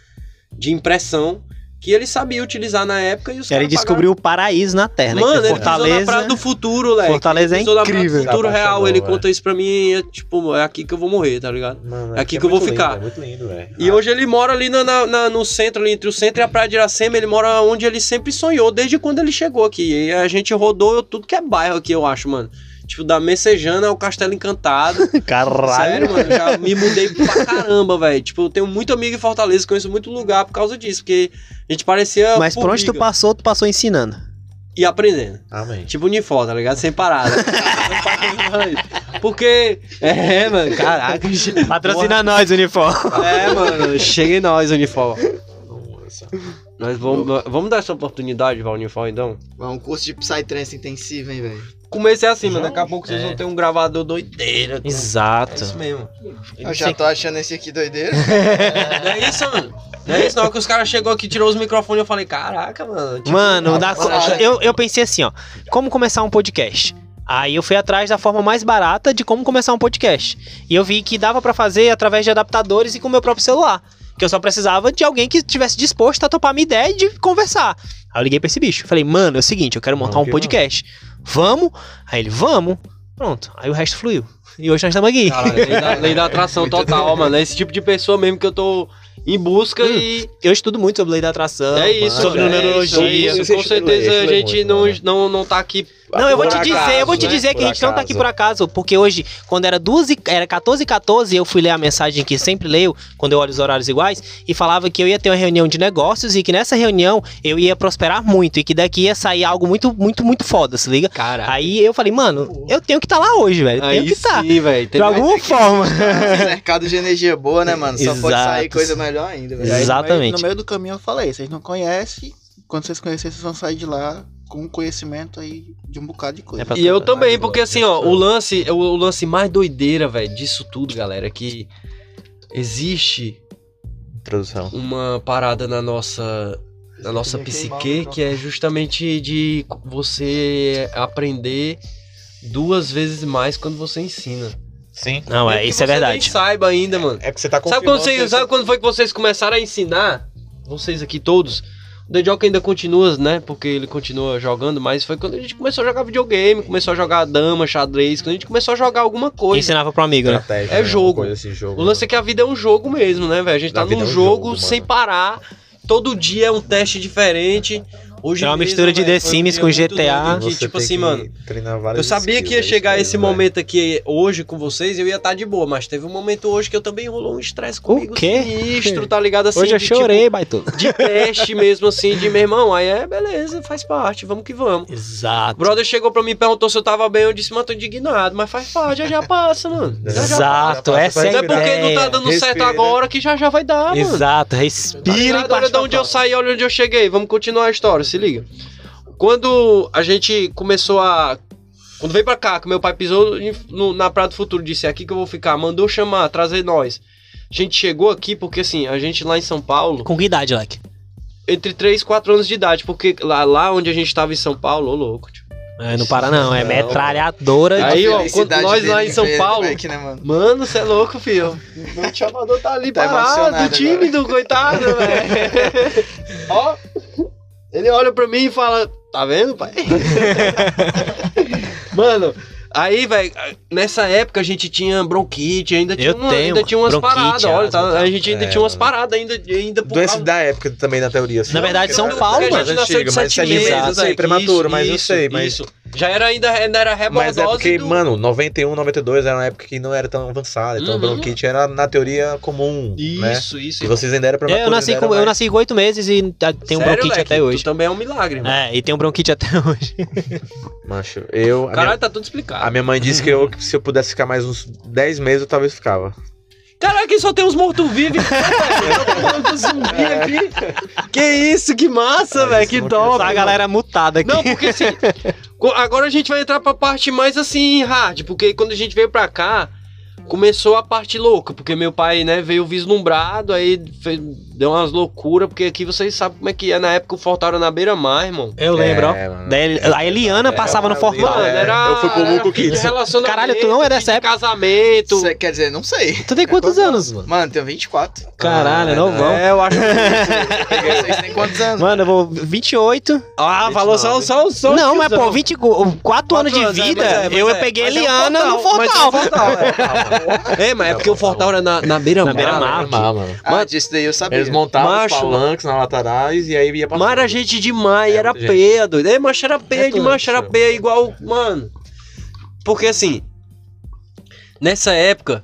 [SPEAKER 3] de impressão que ele sabia utilizar na época e os
[SPEAKER 2] Ele
[SPEAKER 3] caras
[SPEAKER 2] descobriu o paraíso na Terra, né?
[SPEAKER 3] Mano,
[SPEAKER 2] Que é
[SPEAKER 3] ele pisou na
[SPEAKER 2] Fortaleza.
[SPEAKER 3] praia do futuro, Leque.
[SPEAKER 2] Fortaleza é
[SPEAKER 3] na
[SPEAKER 2] incrível.
[SPEAKER 3] do futuro real, ele
[SPEAKER 1] velho.
[SPEAKER 3] conta isso pra mim, é, tipo, é aqui que eu vou morrer, tá ligado?
[SPEAKER 1] Mano,
[SPEAKER 3] É aqui
[SPEAKER 1] é
[SPEAKER 3] que eu vou
[SPEAKER 1] muito
[SPEAKER 3] ficar.
[SPEAKER 1] lindo, é muito lindo, velho.
[SPEAKER 3] E hoje ele mora ali na- na- na- no centro, ali entre o centro e a praia de Iracema, ele mora onde ele sempre sonhou, desde quando ele chegou aqui. E a gente rodou tudo que é bairro aqui, eu acho, mano. Tipo, da Messejana ao Castelo Encantado.
[SPEAKER 2] Caralho.
[SPEAKER 3] Sério, mano, eu já me mudei pra caramba, velho. Tipo, eu tenho muito amigo em Fortaleza, conheço muito lugar por causa disso, porque a gente parecia.
[SPEAKER 2] Mas por onde tu passou, tu passou ensinando.
[SPEAKER 3] E aprendendo.
[SPEAKER 1] Amém.
[SPEAKER 3] Tipo Unifor, tá ligado? Sem parar. né? Porque. É, mano, caraca.
[SPEAKER 2] Patrocina nós, uniforme.
[SPEAKER 3] É, mano, chega em nós, Unifor.
[SPEAKER 1] Nossa.
[SPEAKER 3] Nós vamos, vamos dar essa oportunidade pra Unifor, então?
[SPEAKER 4] É um curso de Psytrance intensivo, hein, velho?
[SPEAKER 3] Comecei assim, mano. Daqui a pouco vocês
[SPEAKER 2] É.
[SPEAKER 3] vão ter um gravador doideira. É
[SPEAKER 2] Exato.
[SPEAKER 3] isso mesmo.
[SPEAKER 4] Eu já tô achando esse aqui doideira.
[SPEAKER 3] Não é isso, mano. Não é isso, não. Que os caras chegou aqui, tirou os microfones eu falei, caraca, mano. tipo,
[SPEAKER 2] Mano, dá co-
[SPEAKER 3] nossa,
[SPEAKER 2] eu, eu pensei assim, ó. Como começar um podcast? Aí eu fui atrás da forma mais barata de como começar um podcast. E eu vi que dava pra fazer através de adaptadores e com o meu próprio celular. Que eu só precisava de alguém que estivesse disposto a topar minha ideia e de conversar. Aí eu liguei pra esse bicho. Falei, mano, é o seguinte, eu quero montar
[SPEAKER 1] Vamos
[SPEAKER 2] um
[SPEAKER 1] que
[SPEAKER 2] podcast. Vamos? Aí ele, vamos. Pronto. Aí o resto fluiu. E hoje nós estamos aqui.
[SPEAKER 3] Caralho, lei da, lei da atração total, mano. É esse tipo de pessoa mesmo que eu tô em busca
[SPEAKER 2] Hum.
[SPEAKER 3] e.
[SPEAKER 2] Eu estudo muito sobre lei da atração.
[SPEAKER 3] É isso,
[SPEAKER 2] sobre
[SPEAKER 3] é
[SPEAKER 2] numerologia.
[SPEAKER 3] isso, com certeza a gente
[SPEAKER 1] muito,
[SPEAKER 3] não,
[SPEAKER 1] né?
[SPEAKER 3] não, não tá aqui
[SPEAKER 2] Não, eu vou te dizer,
[SPEAKER 1] acaso,
[SPEAKER 2] eu vou te
[SPEAKER 1] né?
[SPEAKER 2] dizer que
[SPEAKER 1] Por
[SPEAKER 2] a gente não tá aqui
[SPEAKER 1] acaso.
[SPEAKER 2] por acaso, porque hoje, quando era 12, era 14 e 14, eu fui ler a mensagem que sempre leio, quando eu olho os horários iguais, e falava que eu ia ter uma reunião de negócios e que nessa reunião eu ia prosperar muito e que daqui ia sair algo muito, muito, muito foda, se liga?
[SPEAKER 3] Cara,
[SPEAKER 2] Aí eu falei, mano, eu tenho que estar lá hoje, velho. Tenho
[SPEAKER 3] aí
[SPEAKER 2] que estar.
[SPEAKER 3] sim, velho.
[SPEAKER 2] De alguma forma.
[SPEAKER 4] Mercado de energia boa, né, mano? Só pode
[SPEAKER 2] Exato.
[SPEAKER 4] sair coisa melhor ainda, velho.
[SPEAKER 5] aí, no
[SPEAKER 2] Exatamente.
[SPEAKER 5] meio- No meio, do caminho eu falei, vocês não conhecem, quando vocês conhecerem, vocês vão sair de lá com conhecimento aí de um bocado de coisa.
[SPEAKER 2] É
[SPEAKER 3] E eu também, porque assim, ó,
[SPEAKER 1] é
[SPEAKER 3] o lance, o, o lance mais doideira, velho, disso tudo, galera, é que existe
[SPEAKER 1] Introdução.
[SPEAKER 3] uma parada na nossa na nossa psique que é justamente de você aprender duas vezes mais quando você ensina.
[SPEAKER 1] Sim.
[SPEAKER 2] Não, é,
[SPEAKER 3] que
[SPEAKER 2] isso é
[SPEAKER 3] você nem
[SPEAKER 2] verdade.
[SPEAKER 3] saiba ainda, mano.
[SPEAKER 1] É que você tá
[SPEAKER 3] Sabe quando, você, sabe quando foi que vocês começaram a ensinar? Vocês aqui todos. O The Joker ainda continua, né? Porque ele continua jogando, mas foi quando a gente começou a jogar videogame, começou a jogar dama, xadrez, quando a gente começou a jogar alguma coisa.
[SPEAKER 2] Ensinava pro amigo, né?
[SPEAKER 3] É
[SPEAKER 1] né?
[SPEAKER 3] jogo.
[SPEAKER 1] Assim, jogo.
[SPEAKER 3] O lance é que a vida é um jogo mesmo, né, velho? A gente tá
[SPEAKER 1] vida
[SPEAKER 3] num
[SPEAKER 1] é um
[SPEAKER 3] jogo,
[SPEAKER 1] jogo,
[SPEAKER 3] sem parar. Todo dia é um teste diferente. Hoje
[SPEAKER 2] É uma
[SPEAKER 3] mesmo,
[SPEAKER 2] mistura de
[SPEAKER 3] velho,
[SPEAKER 2] The Sims
[SPEAKER 3] dia
[SPEAKER 2] com GTA.
[SPEAKER 3] tipo assim, mano. Eu sabia
[SPEAKER 1] skills,
[SPEAKER 3] que ia
[SPEAKER 1] é
[SPEAKER 3] chegar
[SPEAKER 1] isso
[SPEAKER 3] esse momento aqui hoje com vocês, eu ia estar de boa, mas teve um momento hoje que eu também rolou um estresse comigo
[SPEAKER 2] quê?
[SPEAKER 3] sinistro, tá ligado? Assim,
[SPEAKER 2] Hoje eu
[SPEAKER 3] de, tipo,
[SPEAKER 2] chorei, baitola.
[SPEAKER 3] de teste mesmo, assim, de meu irmão. Aí é beleza, faz parte, vamos que vamos. O
[SPEAKER 2] Exato.
[SPEAKER 3] brother chegou pra mim e perguntou se eu tava bem, eu disse, mano, tô indignado, mas faz parte, já já passa, mano. Já já passa.
[SPEAKER 2] Exato, essa é
[SPEAKER 3] Não
[SPEAKER 2] a
[SPEAKER 3] é porque não tá
[SPEAKER 2] ideia.
[SPEAKER 3] dando certo
[SPEAKER 1] Respira.
[SPEAKER 3] agora que já já vai dar, mano.
[SPEAKER 2] Exato,
[SPEAKER 3] Tá
[SPEAKER 2] respira e
[SPEAKER 3] ligado? Olha de onde eu saí, olha onde eu cheguei. Vamos continuar a história, se liga. Quando a gente começou a. Quando veio pra cá, que meu pai pisou no- na Praia do Futuro, disse: é aqui que eu vou ficar. Mandou chamar, trazer nós. A gente chegou aqui porque, assim, a gente lá em São Paulo,
[SPEAKER 2] Com que idade, Leque?
[SPEAKER 3] entre 3 e 4 anos de idade, porque lá, lá onde a gente tava em São Paulo, ô louco, tio.
[SPEAKER 2] É, não para não, é
[SPEAKER 1] Não.
[SPEAKER 2] metralhadora.
[SPEAKER 3] Aí,
[SPEAKER 2] de...
[SPEAKER 3] ó, quando nós lá em São Paulo-
[SPEAKER 4] aqui, né, mano?
[SPEAKER 3] Mano, você é louco, filho. Meu chamador tá ali
[SPEAKER 4] Tá
[SPEAKER 3] parado, tímido, coitado, velho. Ó, ele olha pra mim e fala: Tá vendo, pai? Mano. Aí, velho, nessa época a gente tinha bronquite, ainda tinha,
[SPEAKER 2] Eu
[SPEAKER 3] uma-
[SPEAKER 2] tenho
[SPEAKER 3] ainda tinha umas paradas, olha, tá? a gente ainda
[SPEAKER 1] É,
[SPEAKER 3] tinha umas paradas ainda, ainda por
[SPEAKER 1] Doença
[SPEAKER 3] causa-
[SPEAKER 1] da época também, na teoria. assim.
[SPEAKER 2] Na verdade, São Paulo,
[SPEAKER 3] Porque a gente
[SPEAKER 1] mais
[SPEAKER 3] nasceu de
[SPEAKER 1] mas
[SPEAKER 3] sete
[SPEAKER 1] meses, eu sei, prematuro, mas eu
[SPEAKER 3] isso,
[SPEAKER 1] sei, mas...
[SPEAKER 3] isso. Já era ainda, ainda era rebordose
[SPEAKER 1] Mas é porque,
[SPEAKER 3] do...
[SPEAKER 1] mano, 91, 92 era uma época que não era tão avançada, então
[SPEAKER 3] Uhum.
[SPEAKER 1] bronquite era, na teoria, comum, né?
[SPEAKER 3] Isso, isso.
[SPEAKER 1] E vocês ainda eram
[SPEAKER 2] É,
[SPEAKER 1] prematuros.
[SPEAKER 2] eu, nasci
[SPEAKER 1] ainda
[SPEAKER 2] com,
[SPEAKER 1] era
[SPEAKER 2] eu
[SPEAKER 1] mais-
[SPEAKER 2] nasci com oito meses e tenho um bronquite
[SPEAKER 3] Leque?
[SPEAKER 2] até hoje.
[SPEAKER 3] Tu também é um milagre, mano.
[SPEAKER 2] É, e tenho bronquite até hoje.
[SPEAKER 1] Macho, eu... A minha,
[SPEAKER 3] Caralho, tá tudo explicado.
[SPEAKER 1] a minha mãe disse que, eu, que se eu pudesse ficar mais uns 10 meses, eu talvez ficava.
[SPEAKER 3] Caralho, aqui só tem uns mortos-vivos. Aqui. Que isso, que massa,
[SPEAKER 1] É,
[SPEAKER 3] velho. Que top.
[SPEAKER 2] A galera mutada aqui.
[SPEAKER 3] Não, porque assim. agora a gente vai entrar pra parte mais assim, hard. Porque quando a gente veio pra cá, começou a parte louca. Porque meu pai, né, veio vislumbrado, aí fez- deu umas loucuras. Porque aqui vocês sabem como é que é. Na época o Fortal era na beira-mar, irmão.
[SPEAKER 2] Eu lembro,
[SPEAKER 1] É,
[SPEAKER 2] ó. a Eliana passava no Fortal.
[SPEAKER 3] Mano,
[SPEAKER 1] É,
[SPEAKER 3] era.
[SPEAKER 1] eu fui pro Muco Kids.
[SPEAKER 2] Caralho, tu não é dessa época?
[SPEAKER 3] Casamento.
[SPEAKER 4] Cê- quer dizer, não sei.
[SPEAKER 2] Tu tem quantos anos, mano?
[SPEAKER 4] Mano, tenho 24.
[SPEAKER 2] Caralho,
[SPEAKER 1] Ah,
[SPEAKER 2] novão.
[SPEAKER 3] É, eu acho que.
[SPEAKER 4] Vocês têm quantos anos?
[SPEAKER 2] Mano, eu vou 28.
[SPEAKER 3] Ah, falou só, só, só. o
[SPEAKER 2] não, mas pô, 24 anos de
[SPEAKER 3] é,
[SPEAKER 2] vida,
[SPEAKER 3] é,
[SPEAKER 2] eu
[SPEAKER 3] é.
[SPEAKER 2] peguei
[SPEAKER 3] é
[SPEAKER 2] Eliana no
[SPEAKER 3] é
[SPEAKER 2] Fortal.
[SPEAKER 3] É. Mas é porque o Fortal era na, na beira-mar.
[SPEAKER 2] Na beira-mar.
[SPEAKER 1] Mar, mano.
[SPEAKER 4] Ah, disso daí eu sabia.
[SPEAKER 1] Eles montavam
[SPEAKER 3] Macho.
[SPEAKER 1] os palanques na laterais e aí ia pra
[SPEAKER 3] Mas era gente demais,
[SPEAKER 1] É,
[SPEAKER 3] era peia, doido. É, macho era peia
[SPEAKER 1] É
[SPEAKER 3] de macho, era peia igual. Mano. Porque assim. Nessa época.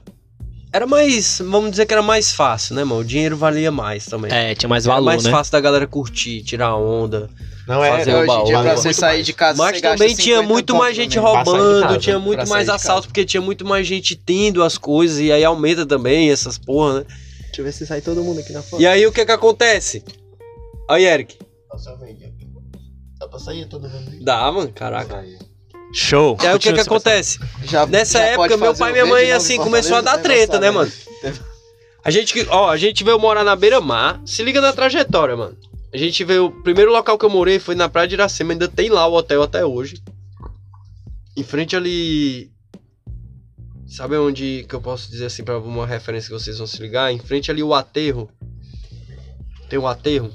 [SPEAKER 3] Era mais. Vamos dizer que era mais fácil, né, mano? O dinheiro valia mais também.
[SPEAKER 2] É, tinha mais
[SPEAKER 3] era
[SPEAKER 2] valor,
[SPEAKER 3] mais
[SPEAKER 2] né?
[SPEAKER 3] fácil da galera curtir, tirar onda.
[SPEAKER 1] Não é,
[SPEAKER 3] fazer
[SPEAKER 4] Hoje
[SPEAKER 3] o
[SPEAKER 4] em dia,
[SPEAKER 3] baú,
[SPEAKER 4] pra você sair
[SPEAKER 1] mais.
[SPEAKER 4] de casa,
[SPEAKER 3] Mas também tinha
[SPEAKER 4] 50
[SPEAKER 3] muito mais gente
[SPEAKER 4] também.
[SPEAKER 3] Roubando,
[SPEAKER 1] casa,
[SPEAKER 3] tinha muito mais assalto, porque tinha muito mais gente tendo as coisas, e aí aumenta também essas porra, né?
[SPEAKER 2] Deixa eu ver se sai todo mundo aqui na foto.
[SPEAKER 3] E aí o que que acontece? Aí, Eric.
[SPEAKER 5] Dá pra sair todo mundo?
[SPEAKER 3] Dá, mano, caraca.
[SPEAKER 2] Show.
[SPEAKER 3] E aí o que que acontece?
[SPEAKER 4] Já,
[SPEAKER 3] Nessa
[SPEAKER 4] já
[SPEAKER 3] época, meu pai e
[SPEAKER 4] o
[SPEAKER 3] minha mãe, assim, começou a dar treta, né, mano? A gente, que- ó, a gente veio morar na beira-mar. Se liga na trajetória, mano. A gente veio. O primeiro local que eu morei foi na Praia de Iracema. Ainda tem lá o hotel até hoje. Em frente ali. Sabe onde que eu posso dizer assim pra uma referência que vocês vão se ligar? Em frente ali o aterro. Tem um aterro.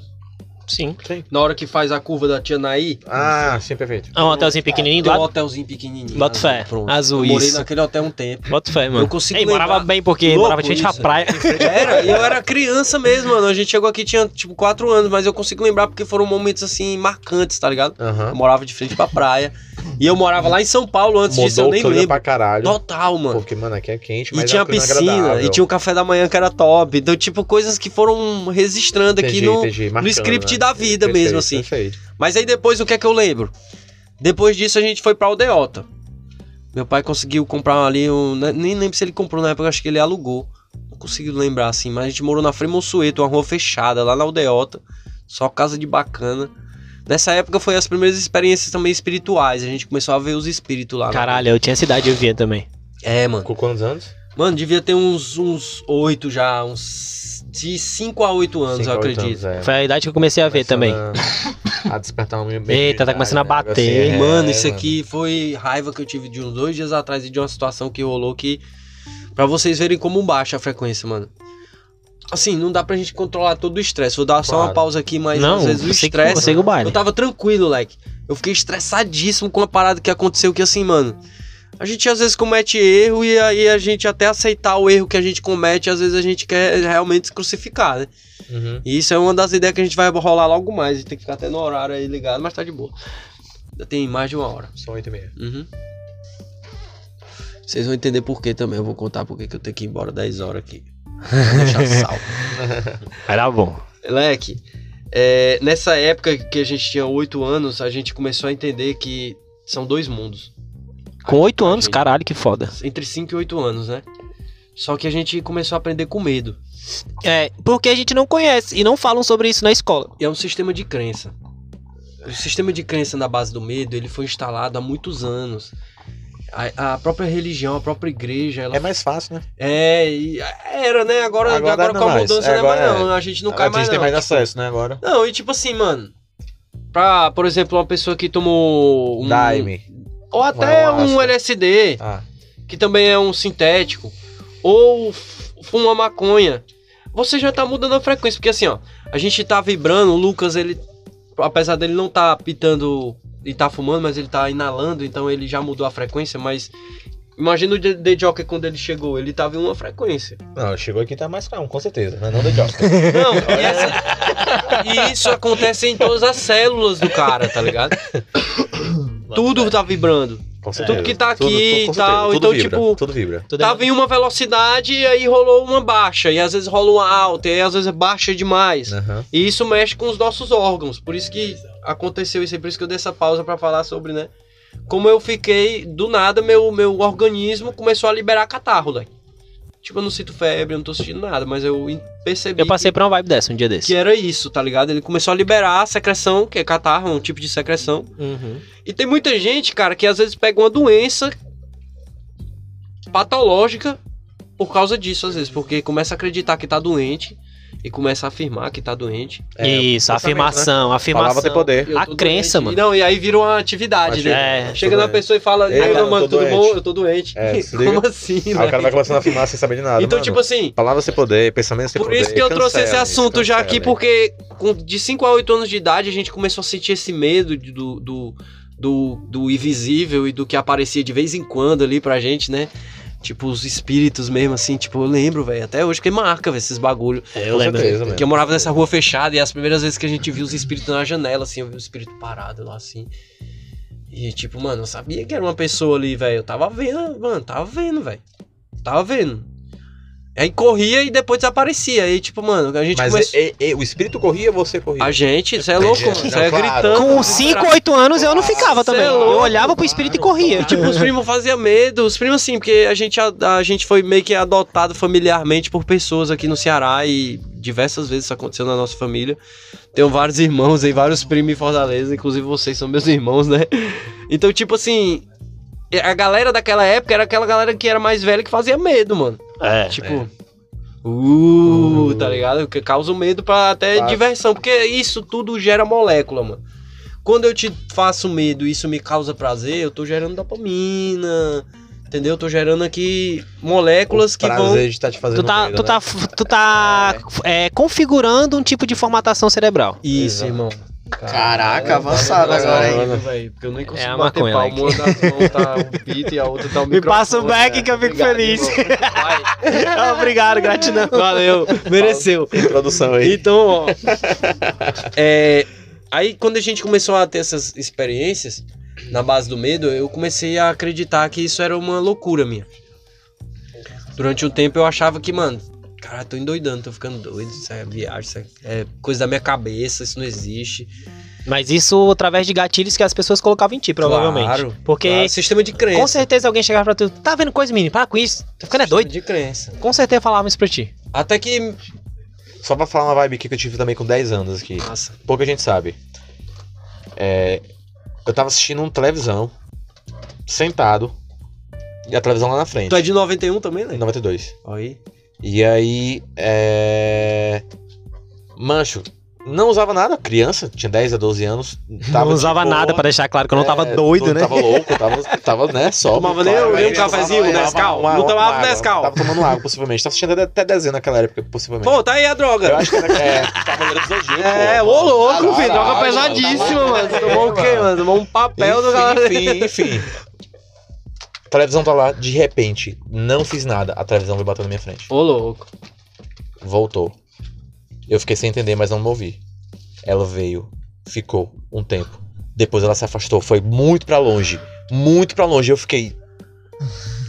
[SPEAKER 2] Sim.
[SPEAKER 3] Na hora que faz a curva da Tia Naí,
[SPEAKER 1] Ah, sim, perfeito.
[SPEAKER 2] É um hotelzinho pequenininho do
[SPEAKER 3] tem um hotelzinho pequenininho.
[SPEAKER 2] Bota fé.
[SPEAKER 3] pronto.
[SPEAKER 2] Azul,
[SPEAKER 3] Eu morei
[SPEAKER 2] isso.
[SPEAKER 3] naquele hotel um tempo.
[SPEAKER 2] Bota fé, mano.
[SPEAKER 3] Eu consigo
[SPEAKER 2] Ei, morava
[SPEAKER 3] lembrar.
[SPEAKER 2] bem porque
[SPEAKER 3] Louco
[SPEAKER 2] morava de frente à
[SPEAKER 3] isso.
[SPEAKER 2] praia.
[SPEAKER 3] Era, eu era criança mesmo, mano. A gente chegou aqui, tinha tipo 4 anos, mas eu consigo lembrar porque foram momentos assim marcantes, tá ligado? Eu morava de frente pra praia. E eu morava lá em São Paulo antes disso, eu
[SPEAKER 1] Mudou
[SPEAKER 3] nem
[SPEAKER 1] o clima
[SPEAKER 3] lembro.
[SPEAKER 1] pra caralho.
[SPEAKER 3] Total, mano.
[SPEAKER 1] Porque, mano, aqui é quente,
[SPEAKER 3] E
[SPEAKER 1] mas
[SPEAKER 3] tinha
[SPEAKER 1] é um clima
[SPEAKER 3] piscina,
[SPEAKER 1] agradável.
[SPEAKER 3] e tinha o café da manhã que era top. Então, tipo, coisas que foram registrando aqui
[SPEAKER 1] Entendi,
[SPEAKER 3] no,
[SPEAKER 1] entendi,
[SPEAKER 3] no
[SPEAKER 1] marcando,
[SPEAKER 3] script
[SPEAKER 1] né?
[SPEAKER 3] Da vida
[SPEAKER 1] Perfeito,
[SPEAKER 3] mesmo, assim.
[SPEAKER 1] Perfeito.
[SPEAKER 3] Mas aí depois, o que é que eu lembro? Depois disso, a gente foi pra Aldeota. Meu pai conseguiu comprar ali, um, né, nem lembro se ele comprou na época, acho que ele alugou. Não consigo lembrar assim, mas a gente morou na Fremonsueto, uma rua fechada, lá na Aldeota. Só casa de bacana. Nessa época foi as primeiras experiências também espirituais. A gente começou a ver os espíritos lá. né?
[SPEAKER 2] Caralho, eu tinha cidade, eu via também.
[SPEAKER 3] É, mano.
[SPEAKER 1] Com quantos anos?
[SPEAKER 3] Mano, devia ter uns uns oito já, uns de 5 a 8 anos,
[SPEAKER 1] Cinco
[SPEAKER 3] eu acredito.
[SPEAKER 1] anos, é.
[SPEAKER 2] Foi a idade que eu comecei a ver também.
[SPEAKER 1] A, a despertar uma
[SPEAKER 2] Eita, tá começando a bater.
[SPEAKER 1] é,
[SPEAKER 3] Mano, isso aqui foi raiva que eu tive de uns dois dias atrás e de uma situação que rolou que. Pra vocês verem como baixa a frequência, mano. Assim, não dá pra gente controlar todo o estresse. Vou dar só
[SPEAKER 1] Claro.
[SPEAKER 3] uma pausa aqui, mas
[SPEAKER 2] não,
[SPEAKER 3] às vezes o estresse. Eu tava tranquilo, leque. Eu fiquei estressadíssimo com a parada que aconteceu, que assim, mano. A gente às vezes comete erro e aí a gente até aceitar o erro que a gente comete, às vezes a gente quer realmente se crucificar, né?
[SPEAKER 1] Uhum.
[SPEAKER 3] E isso é uma das ideias que a gente vai rolar logo mais. A gente tem que ficar até no horário aí ligado, mas tá de boa. Já tem mais de uma hora.
[SPEAKER 1] São oito e meia.
[SPEAKER 3] Uhum. Vocês vão entender por que também. Eu vou contar por que que eu tenho que ir embora 10 horas aqui. Vou deixar salvo.
[SPEAKER 2] Vai dar bom.
[SPEAKER 3] Leque, é, nessa época que a gente tinha 8 anos, a gente começou a entender que são dois mundos.
[SPEAKER 2] Com oito anos,
[SPEAKER 3] gente.
[SPEAKER 2] caralho, que foda.
[SPEAKER 3] Entre 5 e 8 anos, né? Só que a gente começou a aprender com medo.
[SPEAKER 2] É, porque a gente não conhece e não falam sobre isso na escola.
[SPEAKER 3] E é um sistema de crença. O sistema de crença na base do medo, ele foi instalado há muitos anos. A, a própria religião, a própria igreja, ela
[SPEAKER 1] É mais fácil, né?
[SPEAKER 3] É, e era, né? Agora,
[SPEAKER 1] Agora
[SPEAKER 3] agora, com a
[SPEAKER 1] mais.
[SPEAKER 3] mudança
[SPEAKER 1] É,
[SPEAKER 3] não é mais
[SPEAKER 1] agora
[SPEAKER 3] não. A gente não cai
[SPEAKER 1] a
[SPEAKER 3] mais
[SPEAKER 1] gente tem
[SPEAKER 3] não.
[SPEAKER 1] mais
[SPEAKER 3] Tipo,
[SPEAKER 1] acesso, né, agora.
[SPEAKER 3] Não, e tipo assim, mano. Pra, por exemplo, uma pessoa que tomou um...
[SPEAKER 1] Daime.
[SPEAKER 3] Ou até
[SPEAKER 1] ayahuasca.
[SPEAKER 3] um LSD,
[SPEAKER 1] Ah,
[SPEAKER 3] que também é um sintético. Ou fuma maconha. Você já tá mudando a frequência. Porque assim, ó. A gente tá vibrando, o Lucas, ele... Apesar dele não tá pitando e tá fumando, mas ele tá inalando, então ele já mudou a frequência, mas... Imagina o The Joker quando ele chegou, ele tava em uma frequência.
[SPEAKER 1] não, chegou aqui tá mais calmo, com certeza. Mas não The Joker.
[SPEAKER 3] Não, e, essa- e isso acontece em todas as células do cara, tá ligado? Tudo tá vibrando.
[SPEAKER 1] Com certeza.
[SPEAKER 3] Tudo que tá
[SPEAKER 1] Tudo-
[SPEAKER 3] aqui
[SPEAKER 1] com
[SPEAKER 3] e tal,
[SPEAKER 1] Tudo
[SPEAKER 3] então,
[SPEAKER 1] vibra,
[SPEAKER 3] tipo,
[SPEAKER 1] Tudo vibra.
[SPEAKER 2] Tudo é-
[SPEAKER 3] Tava em uma velocidade e aí rolou uma baixa. E às vezes rola uma alta, e aí às vezes baixa demais.
[SPEAKER 1] Aham.
[SPEAKER 3] E isso mexe com os nossos órgãos. Por isso que aconteceu isso, é por isso que eu dei essa pausa pra falar sobre, né? Como eu fiquei, do nada, meu, meu organismo começou a liberar catarro, né? Tipo, eu não sinto febre, eu não tô sentindo nada, mas eu percebi
[SPEAKER 2] Eu passei por uma vibe dessa um dia desse.
[SPEAKER 3] que era isso, tá ligado? Ele começou a liberar a secreção, que é catarro, um tipo de secreção.
[SPEAKER 2] Uhum.
[SPEAKER 3] E tem muita gente, cara, que às vezes pega uma doença patológica por causa disso, às vezes, porque começa a acreditar que tá doente e começa a afirmar que tá doente.
[SPEAKER 1] É,
[SPEAKER 2] Isso,
[SPEAKER 1] pensamento,
[SPEAKER 2] afirmação, afirmação.
[SPEAKER 1] Palavra tem poder.
[SPEAKER 2] A crença,
[SPEAKER 3] doente.
[SPEAKER 2] mano.
[SPEAKER 3] E Não, e aí vira uma atividade,
[SPEAKER 1] Atividade.
[SPEAKER 3] né?
[SPEAKER 2] É,
[SPEAKER 3] Chega na
[SPEAKER 1] doente.
[SPEAKER 3] pessoa e fala,
[SPEAKER 1] Ei,
[SPEAKER 3] aí,
[SPEAKER 1] mano,
[SPEAKER 3] tudo
[SPEAKER 1] doente."
[SPEAKER 3] bom? Eu tô doente.
[SPEAKER 1] É,
[SPEAKER 3] Como assim,
[SPEAKER 1] Aí o cara vai começando a afirmar sem saber de nada.
[SPEAKER 3] Então,
[SPEAKER 1] mano.
[SPEAKER 3] tipo assim,
[SPEAKER 1] Palavras sem poder, pensamentos sem
[SPEAKER 3] Por
[SPEAKER 1] poder.
[SPEAKER 3] isso que eu trouxe esse assunto já aqui,
[SPEAKER 1] cancelem.
[SPEAKER 3] porque com- de 5 a 8 anos de idade a gente começou a sentir esse medo de- do, do, do, do invisível e do que aparecia de vez em quando ali pra gente, né? Tipo, os espíritos mesmo, assim, tipo, eu lembro, velho, até hoje que marca, velho, esses bagulho.
[SPEAKER 2] Eu
[SPEAKER 1] Com
[SPEAKER 2] lembro.
[SPEAKER 1] certeza, mano.
[SPEAKER 3] Que eu morava nessa rua fechada e as primeiras vezes que a gente viu os espíritos na janela, assim, eu vi o espírito parado lá, assim. E, tipo, mano, eu sabia que era uma pessoa ali, velho. Eu tava vendo, mano, tava vendo, velho. Tava vendo. Aí corria e depois desaparecia. Aí, tipo, mano, a gente
[SPEAKER 1] Mas
[SPEAKER 3] começou.
[SPEAKER 1] é- é- é- o espírito corria, você corria.
[SPEAKER 3] A gente, isso é louco,
[SPEAKER 1] Não,
[SPEAKER 3] é
[SPEAKER 1] claro.
[SPEAKER 3] gritando.
[SPEAKER 2] Com 5, 8 anos eu não ficava
[SPEAKER 3] Cê
[SPEAKER 2] também.
[SPEAKER 3] é
[SPEAKER 2] Eu olhava pro espírito e corria.
[SPEAKER 3] E, tipo, os primos faziam medo. Os primos, assim, porque a gente, a, a gente foi meio que adotado familiarmente por pessoas aqui no Ceará e diversas vezes isso aconteceu na nossa família. Tenho vários irmãos aí, vários primos em Fortaleza, inclusive vocês são meus irmãos, né? Então, tipo assim, a galera daquela época era aquela galera que era mais velha que fazia medo, mano.
[SPEAKER 2] É.
[SPEAKER 3] Tipo. Uh, tá ligado? Que causa medo pra até diversão. Porque isso tudo gera molécula, mano. Quando eu te faço medo e isso me causa prazer, eu tô gerando dopamina. Entendeu? Eu tô gerando aqui moléculas que
[SPEAKER 1] Prazer
[SPEAKER 3] vão.
[SPEAKER 1] de estar te fazendo
[SPEAKER 2] Tu tá,
[SPEAKER 1] doido,
[SPEAKER 2] tu
[SPEAKER 1] né?
[SPEAKER 2] tá, tu tá é, configurando um tipo de formatação cerebral.
[SPEAKER 3] Isso,
[SPEAKER 1] Exato.
[SPEAKER 3] irmão.
[SPEAKER 4] Caraca, avançado
[SPEAKER 3] Tá
[SPEAKER 4] agora, hein?
[SPEAKER 3] velho, Porque eu nem consigo
[SPEAKER 2] É
[SPEAKER 3] bater
[SPEAKER 2] maconha,
[SPEAKER 3] palma. Uma das mãos tá o beat e a outra tá o
[SPEAKER 2] Me passa o back
[SPEAKER 3] né?
[SPEAKER 2] que eu fico
[SPEAKER 3] Obrigado,
[SPEAKER 2] feliz. Obrigado, gratidão.
[SPEAKER 3] Valeu, mereceu.
[SPEAKER 1] Introdução aí.
[SPEAKER 3] Então, ó. é, aí, quando a gente começou a ter essas experiências, na base do medo, eu comecei a acreditar que isso era uma loucura minha. Durante um tempo eu achava que, mano, cara, tô endoidando, tô ficando doido, isso é viagem, isso é, é coisa da minha cabeça, isso não existe.
[SPEAKER 2] Mas isso através de gatilhos que as pessoas colocavam em ti, provavelmente.
[SPEAKER 3] Claro,
[SPEAKER 2] Porque
[SPEAKER 3] claro, sistema de crença.
[SPEAKER 2] com certeza alguém chegava pra tu, tá vendo coisa, menino? Para com isso. Tá ficando é doido.
[SPEAKER 3] De crença.
[SPEAKER 2] Com certeza falavam isso pra ti.
[SPEAKER 3] Até que.
[SPEAKER 1] Só pra falar uma vibe aqui que eu tive também com 10 anos aqui.
[SPEAKER 3] Nossa.
[SPEAKER 1] Pouca gente sabe. É, eu tava assistindo um televisão, sentado, e a televisão lá na frente.
[SPEAKER 3] Tu é de 91 também, né?
[SPEAKER 1] 92.
[SPEAKER 3] Aí.
[SPEAKER 1] E aí, é... Mancho, não usava nada, criança, tinha 10 a 12 anos. Tava
[SPEAKER 2] não usava
[SPEAKER 1] boa.
[SPEAKER 2] nada pra deixar claro que eu não tava
[SPEAKER 1] É,
[SPEAKER 2] doido,
[SPEAKER 1] não
[SPEAKER 2] né?
[SPEAKER 1] Tava louco, tava, tava né, só.
[SPEAKER 3] Tomava nem um- um cafezinho, um Nescau? Não tomava Nescau?
[SPEAKER 1] Tava tomando água, possivelmente. Tava assistindo até desenho naquela época, possivelmente.
[SPEAKER 3] Pô, tá aí a droga.
[SPEAKER 1] eu acho que era é, Cavaleiro do Zodíaco.
[SPEAKER 3] É, ô louco, filho. Droga pesadíssima, mano. Tomou o quê, mano? Tomou um papel do galera.
[SPEAKER 1] Enfim, enfim. A televisão tá lá, de repente, não fiz nada. A televisão veio bater na minha frente.
[SPEAKER 3] Ô louco.
[SPEAKER 1] Voltou. Eu fiquei sem entender, mas não movi. Ela veio, ficou um tempo. Depois ela se afastou, foi muito pra longe. Muito pra longe. Eu fiquei.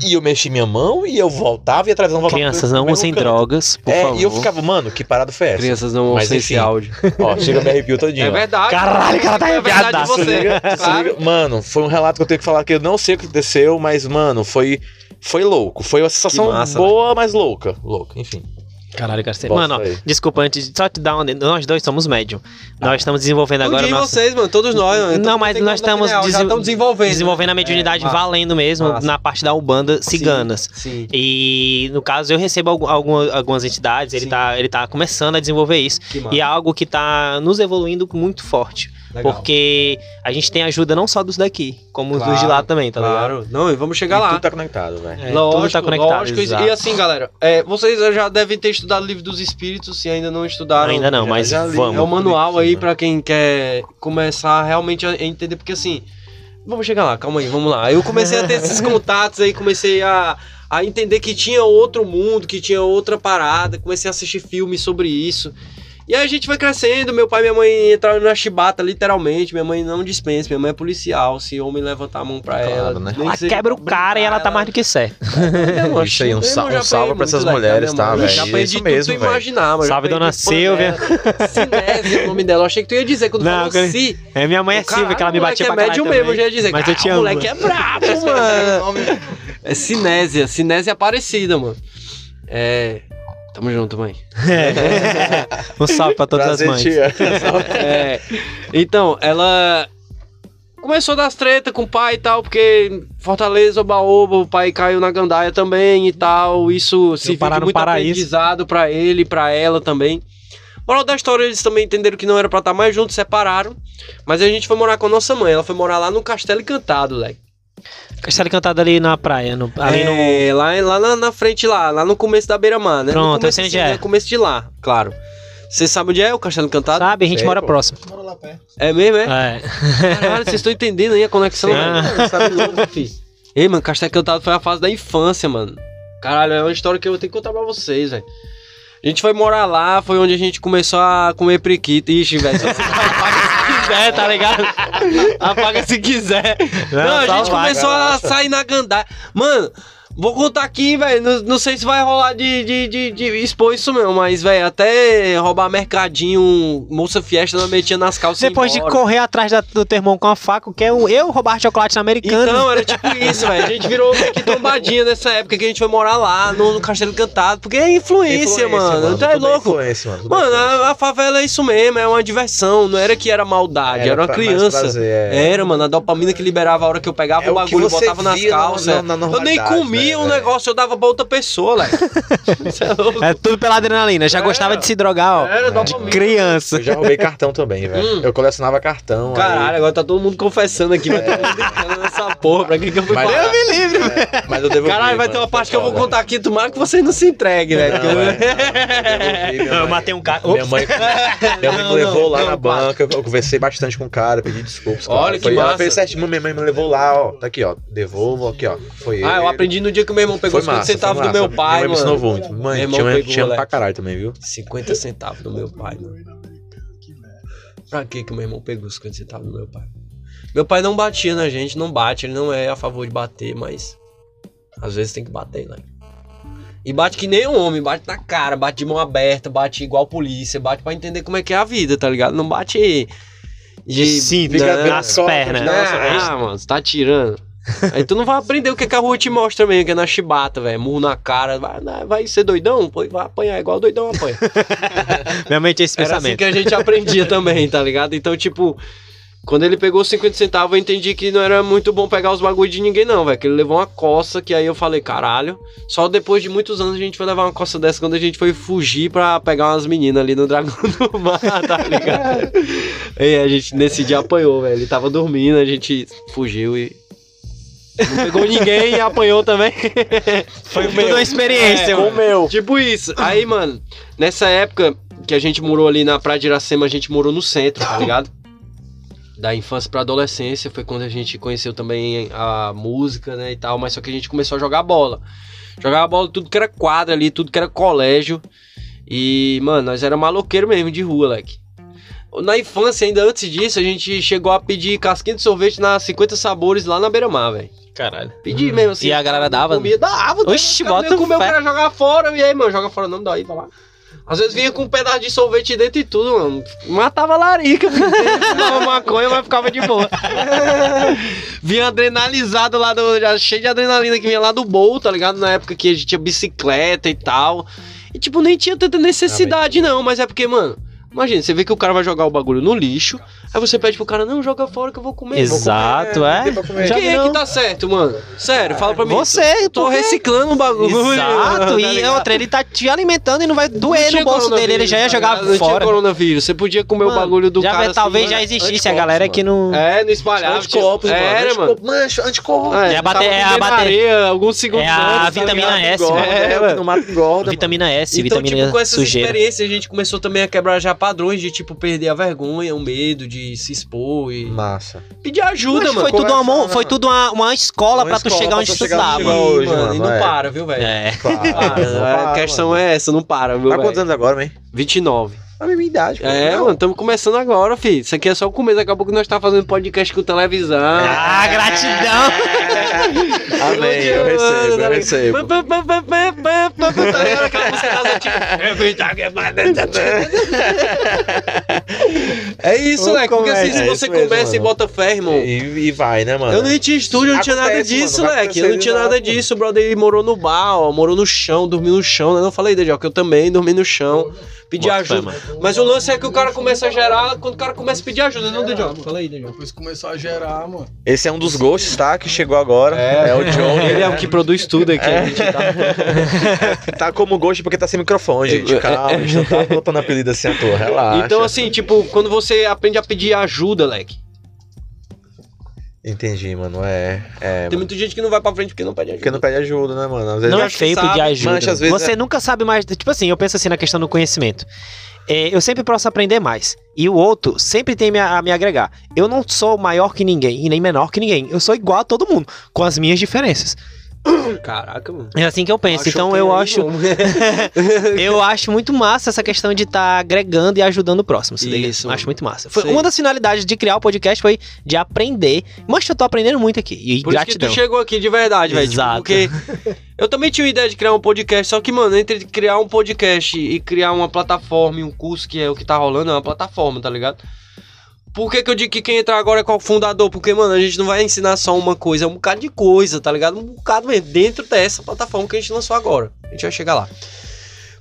[SPEAKER 1] E eu mexi minha mão e eu voltava e a televisão voltava.
[SPEAKER 2] Crianças, não usem drogas, por
[SPEAKER 1] É,
[SPEAKER 2] favor.
[SPEAKER 1] e eu ficava, mano, que parada foi essa?
[SPEAKER 3] Crianças não
[SPEAKER 1] Mas
[SPEAKER 3] ouçam esse áudio.
[SPEAKER 1] Ó, chega me arrepio todinho.
[SPEAKER 3] É
[SPEAKER 1] ó.
[SPEAKER 3] verdade.
[SPEAKER 2] Caralho, o cara tá
[SPEAKER 3] É verdade de
[SPEAKER 2] arrepiadaço,
[SPEAKER 3] você.
[SPEAKER 1] liga,
[SPEAKER 3] Claro.
[SPEAKER 1] Mano, foi um relato que eu tenho que falar que eu não sei o que aconteceu, mas, mano, foi, foi louco. Foi uma sensação
[SPEAKER 3] massa,
[SPEAKER 1] boa, mas louca. Louca, enfim.
[SPEAKER 2] Caralho, cara. você-
[SPEAKER 1] Bota
[SPEAKER 2] Mano, ó, desculpa, antes de só te dar uma. Nós dois somos médium. Nós estamos desenvolvendo agora nossa.
[SPEAKER 3] vocês, mano. Todos nós. mano.
[SPEAKER 2] Não, mas nós estamos
[SPEAKER 3] estamos desenvolvendo.
[SPEAKER 2] Desenvolvendo a mediunidade
[SPEAKER 3] É,
[SPEAKER 2] valendo mesmo
[SPEAKER 3] Massa.
[SPEAKER 2] na parte da Umbanda ciganas.
[SPEAKER 3] Sim.
[SPEAKER 2] E no caso eu recebo algum- alguma- algumas entidades, ele
[SPEAKER 3] Sim.
[SPEAKER 2] tá, ele tá começando a desenvolver isso. E é algo que tá nos evoluindo muito forte.
[SPEAKER 3] Legal.
[SPEAKER 2] Porque a gente tem ajuda não só dos daqui, como os dos de lá
[SPEAKER 3] Claro,
[SPEAKER 2] também, tá ligado?
[SPEAKER 3] Claro. Não, e vamos chegar
[SPEAKER 1] E
[SPEAKER 3] lá.
[SPEAKER 1] tudo tá conectado, velho.
[SPEAKER 2] É,
[SPEAKER 3] lógico,
[SPEAKER 2] tudo tá conectado.
[SPEAKER 3] lógico. E-
[SPEAKER 2] exato.
[SPEAKER 3] E assim, galera, é, vocês já devem ter estudado o livro dos espíritos, se ainda não estudaram.
[SPEAKER 2] Ainda não,
[SPEAKER 1] já-
[SPEAKER 2] mas
[SPEAKER 1] já
[SPEAKER 2] vamos.
[SPEAKER 3] É o manual
[SPEAKER 1] Sim,
[SPEAKER 3] aí pra quem quer começar realmente a entender, porque assim, vamos chegar lá, calma aí, vamos lá. Eu comecei a ter esses contatos aí, comecei a, a entender que tinha outro mundo, que tinha outra parada, comecei a assistir filmes sobre isso. E aí a gente foi crescendo, meu pai e minha mãe entraram na chibata, literalmente. Minha mãe não dispensa, minha mãe é policial. Se homem levantar a mão pra
[SPEAKER 1] Claro,
[SPEAKER 3] ela,
[SPEAKER 1] né?
[SPEAKER 2] Ela quebra o cara e ela tá mais do que certo.
[SPEAKER 3] Não,
[SPEAKER 1] Isso aí, um, sa- um salve pra essas mulheres, tá, velho?
[SPEAKER 3] Já apanhei
[SPEAKER 1] Isso
[SPEAKER 3] de tudo
[SPEAKER 1] mesmo,
[SPEAKER 3] tu
[SPEAKER 1] velho.
[SPEAKER 3] imaginar, mano. Já
[SPEAKER 2] Salve, dona Silvia.
[SPEAKER 3] panela. Sinésia é o nome dela. Eu achei que tu ia dizer quando
[SPEAKER 2] Não,
[SPEAKER 3] falou
[SPEAKER 2] cara-
[SPEAKER 3] Si.
[SPEAKER 2] É, minha mãe é Silvia, que ela me batia
[SPEAKER 3] é
[SPEAKER 2] pra caralho também.
[SPEAKER 3] mesmo, eu já ia dizer.
[SPEAKER 2] Mas eu
[SPEAKER 3] "Cara,
[SPEAKER 2] te
[SPEAKER 3] o
[SPEAKER 2] amo.
[SPEAKER 3] moleque é brabo, mano. É Sinésia, Sinésia Aparecida, mano. É... Tamo junto, mãe.
[SPEAKER 2] Um salve pra todas
[SPEAKER 1] Prazer,
[SPEAKER 2] as mães.
[SPEAKER 3] É, então, ela começou das treta com o pai e tal, porque Fortaleza, Oba-Oba, o pai caiu na gandaia também e tal. Isso de
[SPEAKER 2] no
[SPEAKER 3] muito
[SPEAKER 2] paraíso.
[SPEAKER 3] aprendizado pra ele e pra ela também. Moral da história, eles também entenderam que não era pra estar mais juntos, separaram. Mas a gente foi morar com a nossa mãe. Ela foi morar lá no Castelo Encantado, leque.
[SPEAKER 2] Castelo Encantado ali na praia, no- ali no...
[SPEAKER 3] é, lá, lá na, na frente lá, lá no começo da beira-mar, né?
[SPEAKER 2] Pronto,
[SPEAKER 3] no
[SPEAKER 2] eu sei onde é.
[SPEAKER 3] No começo de lá, claro. Você sabe onde é o Castelo Encantado?
[SPEAKER 2] Sabe, a gente
[SPEAKER 1] Sei,
[SPEAKER 2] mora
[SPEAKER 1] pô.
[SPEAKER 2] próximo.
[SPEAKER 5] Mora lá perto.
[SPEAKER 3] É mesmo, é?
[SPEAKER 2] É.
[SPEAKER 3] Caralho, vocês estão entendendo aí a conexão?
[SPEAKER 2] Ah.
[SPEAKER 3] velho? Sabe louco, fi. Ei, mano, Castelo Encantado foi a fase da infância, mano. Caralho, é uma história que eu tenho que contar pra vocês, velho. A gente foi morar lá, foi onde a gente começou a comer priquita. Ixi, velho, apaga quiser, tá ligado? Apaga se quiser. Não, a
[SPEAKER 2] só
[SPEAKER 3] gente
[SPEAKER 2] vai,
[SPEAKER 3] começou a sair na gandaia. Mano, vou contar aqui, velho. Não, não sei se vai rolar de, de, de, de expor isso mesmo, mas, velho, até roubar mercadinho, moça fiesta, ela metia nas calças. e
[SPEAKER 2] Depois de correr atrás da- do teu irmão com a faca, que é o eu roubar chocolate na americana.
[SPEAKER 3] Então, era tipo isso, velho. A gente virou meio que tombadinha nessa época que a gente foi morar lá no, no Castelo Encantado. Porque é influência, mano. Então é
[SPEAKER 1] é
[SPEAKER 3] louco.
[SPEAKER 1] Influência, mano. É
[SPEAKER 3] Mano,
[SPEAKER 1] influência.
[SPEAKER 3] a, a favela é isso mesmo, é uma diversão. Não era que era maldade, era, uma
[SPEAKER 1] pra- mais
[SPEAKER 3] criança.
[SPEAKER 1] prazer, é.
[SPEAKER 3] Era, mano, a dopamina que liberava a hora que eu pegava
[SPEAKER 1] É
[SPEAKER 3] o bagulho,
[SPEAKER 1] você
[SPEAKER 3] botava nas
[SPEAKER 1] via na-
[SPEAKER 3] calças.
[SPEAKER 1] na- na
[SPEAKER 3] eu nem comia, via um
[SPEAKER 1] velho.
[SPEAKER 3] negócio, eu dava pra outra pessoa, Leque. Isso é louco.
[SPEAKER 2] É tudo pela adrenalina. Já
[SPEAKER 3] Era.
[SPEAKER 2] gostava de se drogar, ó.
[SPEAKER 3] Era
[SPEAKER 2] de
[SPEAKER 3] dopamina.
[SPEAKER 2] criança.
[SPEAKER 1] Eu já roubei cartão também, velho.
[SPEAKER 3] Hum.
[SPEAKER 1] Eu colecionava cartão. aí-
[SPEAKER 3] Caralho, agora tá todo mundo confessando aqui, vai ter mundo nessa porra. Pra que que eu fui
[SPEAKER 1] Mas-
[SPEAKER 3] falar?
[SPEAKER 1] me livre, Mas eu devolvi.
[SPEAKER 3] Caralho, vai ter uma parte que eu vou contar aqui, tomara que você não se entregue, velho.
[SPEAKER 1] Não,
[SPEAKER 3] porque-
[SPEAKER 1] é, não, eu
[SPEAKER 2] Eu matei um cara.
[SPEAKER 1] Minha mãe, minha mãe
[SPEAKER 3] Não,
[SPEAKER 1] me levou
[SPEAKER 3] não,
[SPEAKER 1] lá
[SPEAKER 3] não,
[SPEAKER 1] na banca, eu conversei bastante com o cara, pedi desculpas.
[SPEAKER 3] Olha que
[SPEAKER 1] Foi- Ela
[SPEAKER 3] massa.
[SPEAKER 1] fez certinho, minha mãe me levou lá, ó. Tá aqui, ó. Devolvo, aqui, ó. Foi
[SPEAKER 3] Ah, eu aprendi no dia que o meu irmão pegou
[SPEAKER 1] Foi
[SPEAKER 3] 50
[SPEAKER 1] massa,
[SPEAKER 3] centavos do meu pai,
[SPEAKER 1] Minha mãe me
[SPEAKER 3] mano.
[SPEAKER 1] ensinou muito. Mãe,
[SPEAKER 3] Meu irmão
[SPEAKER 1] tinha,
[SPEAKER 3] pegou,
[SPEAKER 1] pra caralho também, viu?
[SPEAKER 3] 50 centavos do meu pai, mano. Pra que que o meu irmão pegou 50 centavos do meu pai? Meu pai não batia na gente, não bate, ele não é a favor de bater, mas às vezes tem que bater, né? E bate que nem um homem, bate na cara, bate de mão aberta, bate igual polícia, bate pra entender como é que é a vida, tá ligado? Não bate de
[SPEAKER 2] Sim,
[SPEAKER 1] Fica
[SPEAKER 2] nas pernas.
[SPEAKER 1] Nossa,
[SPEAKER 3] ah, mano, você tá tirando. Aí tu não vai aprender o que, que a rua te mostra mesmo, que é na chibata, velho. Murro na cara. Vai, vai ser doidão? Pô, vai apanhar igual doidão apanha.
[SPEAKER 2] Minha mente é esse
[SPEAKER 3] Era assim
[SPEAKER 2] pensamento.
[SPEAKER 3] que a gente aprendia também, tá ligado? Então, tipo, quando ele pegou 50 centavos, eu entendi que não era muito bom pegar os bagulho de ninguém, não, velho. Que ele levou uma coça, que aí eu falei, caralho. Só depois de muitos anos a gente foi levar uma coça dessa quando a gente foi fugir pra pegar umas meninas ali no Dragão do Mar, tá ligado? e a gente nesse dia apanhou, velho. Ele tava dormindo, a gente fugiu e. Não pegou ninguém e apanhou também.
[SPEAKER 2] Foi tudo uma experiência,
[SPEAKER 3] É,
[SPEAKER 2] mano.
[SPEAKER 1] meu.
[SPEAKER 3] Tipo isso. Aí, mano, nessa época que a gente morou ali na Praia de Iracema, a gente morou no centro, tá ligado? Da infância pra adolescência, foi quando a gente conheceu também a música, né, e tal, mas só que a gente começou a jogar bola. Jogava bola tudo que era quadra ali, tudo que era colégio. E, mano, nós era maloqueiro mesmo de rua, leque. Na infância, ainda antes disso, a gente chegou a pedir casquinha de sorvete na 50 sabores lá na beira-mar, velho.
[SPEAKER 2] Caralho.
[SPEAKER 3] Pedir mesmo assim.
[SPEAKER 2] E a galera dava?
[SPEAKER 3] Comia, dava.
[SPEAKER 2] Oxi, bota
[SPEAKER 3] comeu, o
[SPEAKER 2] fé.
[SPEAKER 3] cara jogar fora. E aí, mano, joga fora, não dá aí, vai lá. Às vezes vinha com um pedaço de sorvete dentro e tudo, mano. Matava a larica, fumava maconha, mas ficava de boa. vinha adrenalizado lá do. Já cheio de adrenalina que vinha lá do bowl, tá ligado? Na época que a gente tinha bicicleta e tal. E, tipo, nem tinha tanta necessidade, não. Mas é porque, mano. Imagina, você vê que o cara vai jogar o bagulho no lixo, aí você pede pro cara, não, joga fora que eu vou comer.
[SPEAKER 2] Exato,
[SPEAKER 1] comer,
[SPEAKER 2] é.
[SPEAKER 1] não.
[SPEAKER 2] Já
[SPEAKER 3] Quem é
[SPEAKER 2] não.
[SPEAKER 3] que tá certo, mano? Sério, fala pra mim.
[SPEAKER 2] Você,
[SPEAKER 3] Tô
[SPEAKER 2] porque-
[SPEAKER 3] reciclando o bagulho.
[SPEAKER 2] Exato,
[SPEAKER 3] tá
[SPEAKER 2] e
[SPEAKER 3] ligado?
[SPEAKER 2] outra, ele tá te alimentando e não vai
[SPEAKER 3] Não
[SPEAKER 2] doer
[SPEAKER 3] tinha
[SPEAKER 2] no bolso dele, ele já ia
[SPEAKER 3] tá
[SPEAKER 2] jogar?
[SPEAKER 3] Não tinha
[SPEAKER 2] fora.
[SPEAKER 3] coronavírus, você podia comer o
[SPEAKER 2] Mano,
[SPEAKER 3] bagulho do
[SPEAKER 2] já
[SPEAKER 3] cara
[SPEAKER 2] vai- talvez
[SPEAKER 3] assim,
[SPEAKER 2] já
[SPEAKER 3] mano.
[SPEAKER 2] existisse a galera que não.
[SPEAKER 3] É, não espalhava.
[SPEAKER 1] Anticopos,
[SPEAKER 3] tinha-
[SPEAKER 1] mano.
[SPEAKER 3] Era, mano.
[SPEAKER 1] Anticorpo, Mancha, anticorpo.
[SPEAKER 3] É,
[SPEAKER 2] É a bate-
[SPEAKER 3] tava
[SPEAKER 2] é a
[SPEAKER 3] alguns segundos
[SPEAKER 2] é a
[SPEAKER 3] tá
[SPEAKER 2] vitamina? S, mano.
[SPEAKER 3] É,
[SPEAKER 1] É,
[SPEAKER 3] mano.
[SPEAKER 1] engorda.
[SPEAKER 2] Vitamina S,
[SPEAKER 3] Então,
[SPEAKER 2] vitamina
[SPEAKER 3] tipo, com essas
[SPEAKER 2] sujeira.
[SPEAKER 3] experiências, a gente começou também a quebrar já padrões de, tipo, perder a vergonha, o medo de se expor e.
[SPEAKER 1] Massa.
[SPEAKER 3] pedir ajuda,
[SPEAKER 2] Mas
[SPEAKER 3] mano.
[SPEAKER 2] foi tudo uma, foi tudo uma, uma escola
[SPEAKER 1] Uma
[SPEAKER 2] pra tu
[SPEAKER 1] escola
[SPEAKER 2] chegar
[SPEAKER 1] pra
[SPEAKER 2] onde
[SPEAKER 1] tu
[SPEAKER 2] tu
[SPEAKER 1] chegar
[SPEAKER 2] tava.
[SPEAKER 1] onde chegou hoje,
[SPEAKER 3] mano, e não
[SPEAKER 1] é.
[SPEAKER 3] para, viu, velho?
[SPEAKER 2] É.
[SPEAKER 3] Para, a questão
[SPEAKER 1] mano.
[SPEAKER 3] é essa, não para, viu,
[SPEAKER 1] Tá quantos
[SPEAKER 3] velho?
[SPEAKER 1] anos agora, man?
[SPEAKER 3] 29.
[SPEAKER 1] A minha idade. pô.
[SPEAKER 3] É,
[SPEAKER 1] Não.
[SPEAKER 3] mano, estamos começando agora, filho. Isso aqui é só o começo. Daqui a pouco nós tá fazendo podcast com televisão.
[SPEAKER 2] Ah, gratidão!
[SPEAKER 1] Amém, eu recebo, eu recebo.
[SPEAKER 3] Tá ligado? Aquela música das antigas. É isso, né? Porque assim,
[SPEAKER 2] comédia.
[SPEAKER 3] se
[SPEAKER 1] É
[SPEAKER 3] você
[SPEAKER 1] isso mesmo,
[SPEAKER 3] começa e bota fé, irmão.
[SPEAKER 1] E, e vai, né, mano?
[SPEAKER 3] Eu nem tinha estúdio, eu não tinha nada
[SPEAKER 1] Acontece,
[SPEAKER 3] disso,
[SPEAKER 1] mano, vai
[SPEAKER 3] moleque. Eu não tinha nada disso. O brother ele morou no bar, ó, morou no chão, dormiu no chão. né? Eu não falei, Dejó, que eu também dormi no chão, pedi ajuda. Mas o lance é que o cara começa a gerar quando o cara começa a pedir ajuda, não, Dejó? Fala aí, Dejó.
[SPEAKER 6] Depois começou a gerar, mano.
[SPEAKER 1] Esse é um dos ghosts, tá? Que chegou agora. É, o John.
[SPEAKER 3] Ele é o que produz tudo aqui. A gente tá...
[SPEAKER 1] Tá como ghost porque tá sem microfone, gente. Calma, a gente não tá botando apelido assim à toa. Relaxa.
[SPEAKER 3] Então, assim, tipo, quando você aprende a pedir ajuda, leque.
[SPEAKER 1] Entendi, mano. É. é
[SPEAKER 3] Tem muita gente que não vai pra frente porque não pede ajuda.
[SPEAKER 1] Porque não pede ajuda, né, mano? Às vezes
[SPEAKER 2] Não é feio
[SPEAKER 3] sabe,
[SPEAKER 2] pedir ajuda.
[SPEAKER 1] mancha, às vezes
[SPEAKER 2] Você
[SPEAKER 1] é-
[SPEAKER 2] nunca sabe mais. Tipo assim, eu penso assim na questão do conhecimento. É, eu sempre posso aprender mais. E o outro sempre tem me- a me agregar. Eu não sou maior que ninguém e nem menor que ninguém. Eu sou igual a todo mundo, com as minhas diferenças.
[SPEAKER 3] Caraca, mano.
[SPEAKER 2] É assim que eu penso. então eu acho, eu acho muito massa essa questão de estar agregando e ajudando o próximo.
[SPEAKER 3] Isso.
[SPEAKER 2] Acho muito massa. Foi uma das finalidades de criar o podcast foi de aprender. Mas eu tô aprendendo muito aqui. E
[SPEAKER 3] Por isso que
[SPEAKER 2] gratidão.
[SPEAKER 3] tu chegou aqui de verdade, velho. Tipo,
[SPEAKER 2] Exato.
[SPEAKER 3] porque eu também tinha uma ideia de criar um podcast, só que, mano, entre criar um podcast e criar uma plataforma e um curso, que é o que tá rolando, é uma plataforma, tá ligado? Por que, que eu digo que quem entrar agora é qual fundador? Porque, mano, a gente não vai ensinar só uma coisa, é um bocado de coisa, tá ligado? Um bocado mesmo, dentro dessa plataforma que a gente lançou agora. A gente vai chegar lá.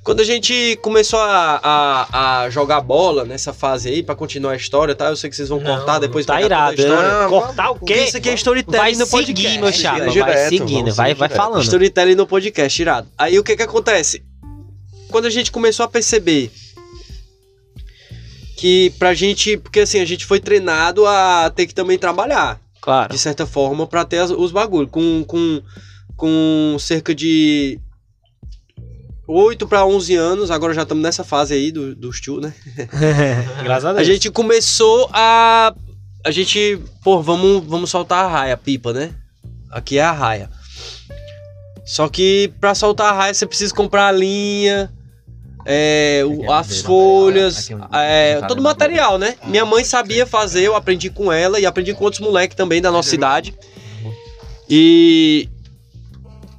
[SPEAKER 3] Quando a gente começou a, a, a jogar bola nessa fase aí, pra continuar a história, tá? Eu sei que vocês vão cortar depois
[SPEAKER 2] tá
[SPEAKER 3] pegar toda a
[SPEAKER 2] irado.
[SPEAKER 3] história.
[SPEAKER 1] Não,
[SPEAKER 2] Cortar o
[SPEAKER 3] Porque
[SPEAKER 2] quê?
[SPEAKER 3] isso aqui é storytelling
[SPEAKER 2] Vai
[SPEAKER 3] no
[SPEAKER 2] seguir,
[SPEAKER 3] podcast.
[SPEAKER 2] meu chapa.
[SPEAKER 1] Direto,
[SPEAKER 2] vai
[SPEAKER 1] vamos
[SPEAKER 2] seguindo, vai, vai
[SPEAKER 1] direto.
[SPEAKER 2] falando.
[SPEAKER 3] Storytelling no podcast, irado. Aí o que que acontece? Quando a gente começou a perceber que pra gente, porque assim, a gente foi treinado a ter que também trabalhar,
[SPEAKER 2] Claro.
[SPEAKER 3] de certa forma, pra ter as- os bagulhos. Com, com, com cerca de 8 pra 11 anos, agora já estamos nessa fase aí do, dos tio, né?
[SPEAKER 2] Graças a
[SPEAKER 3] A
[SPEAKER 2] Deus.
[SPEAKER 3] gente começou a. A gente. Pô, vamos, vamos soltar a raia, a pipa, né? Aqui é a raia. Só que pra soltar a raia você precisa comprar a linha, é, o- as folhas, é, todo o material, né? Minha mãe sabia fazer, eu aprendi com ela e aprendi com outros moleques também da nossa cidade. E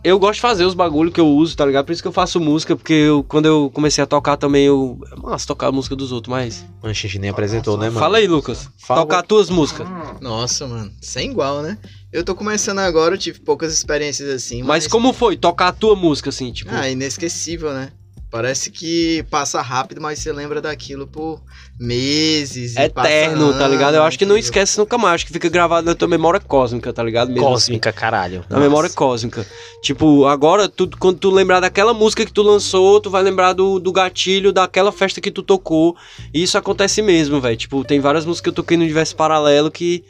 [SPEAKER 3] eu gosto de fazer os bagulhos que eu uso, tá ligado? Por isso que eu faço música, porque eu, quando eu comecei a tocar também, eu. É massa tocar a música dos outros, mas.
[SPEAKER 1] A gente nem apresentou, né, mano?
[SPEAKER 3] Fala aí, Lucas.
[SPEAKER 1] Fala.
[SPEAKER 3] Tocar tuas músicas.
[SPEAKER 4] Nossa, mano, sem igual, né? Eu tô começando agora, eu tive poucas experiências assim,
[SPEAKER 3] Mas como foi tocar a tua música, assim, tipo?
[SPEAKER 4] Ah, inesquecível, né? Parece que passa rápido, mas você lembra daquilo por meses. e passa
[SPEAKER 3] eterno, tá ligado? Eu acho que não esquece nunca mais. Acho que fica gravado na tua memória cósmica, tá ligado? Mesmo
[SPEAKER 2] Cósmica, caralho.
[SPEAKER 3] assim, na memória cósmica. Tipo, agora, tu, quando tu lembrar daquela música que tu lançou, tu vai lembrar do, do gatilho daquela festa que tu tocou. E isso acontece mesmo, velho. Tipo, tem várias músicas que eu toquei no universo paralelo que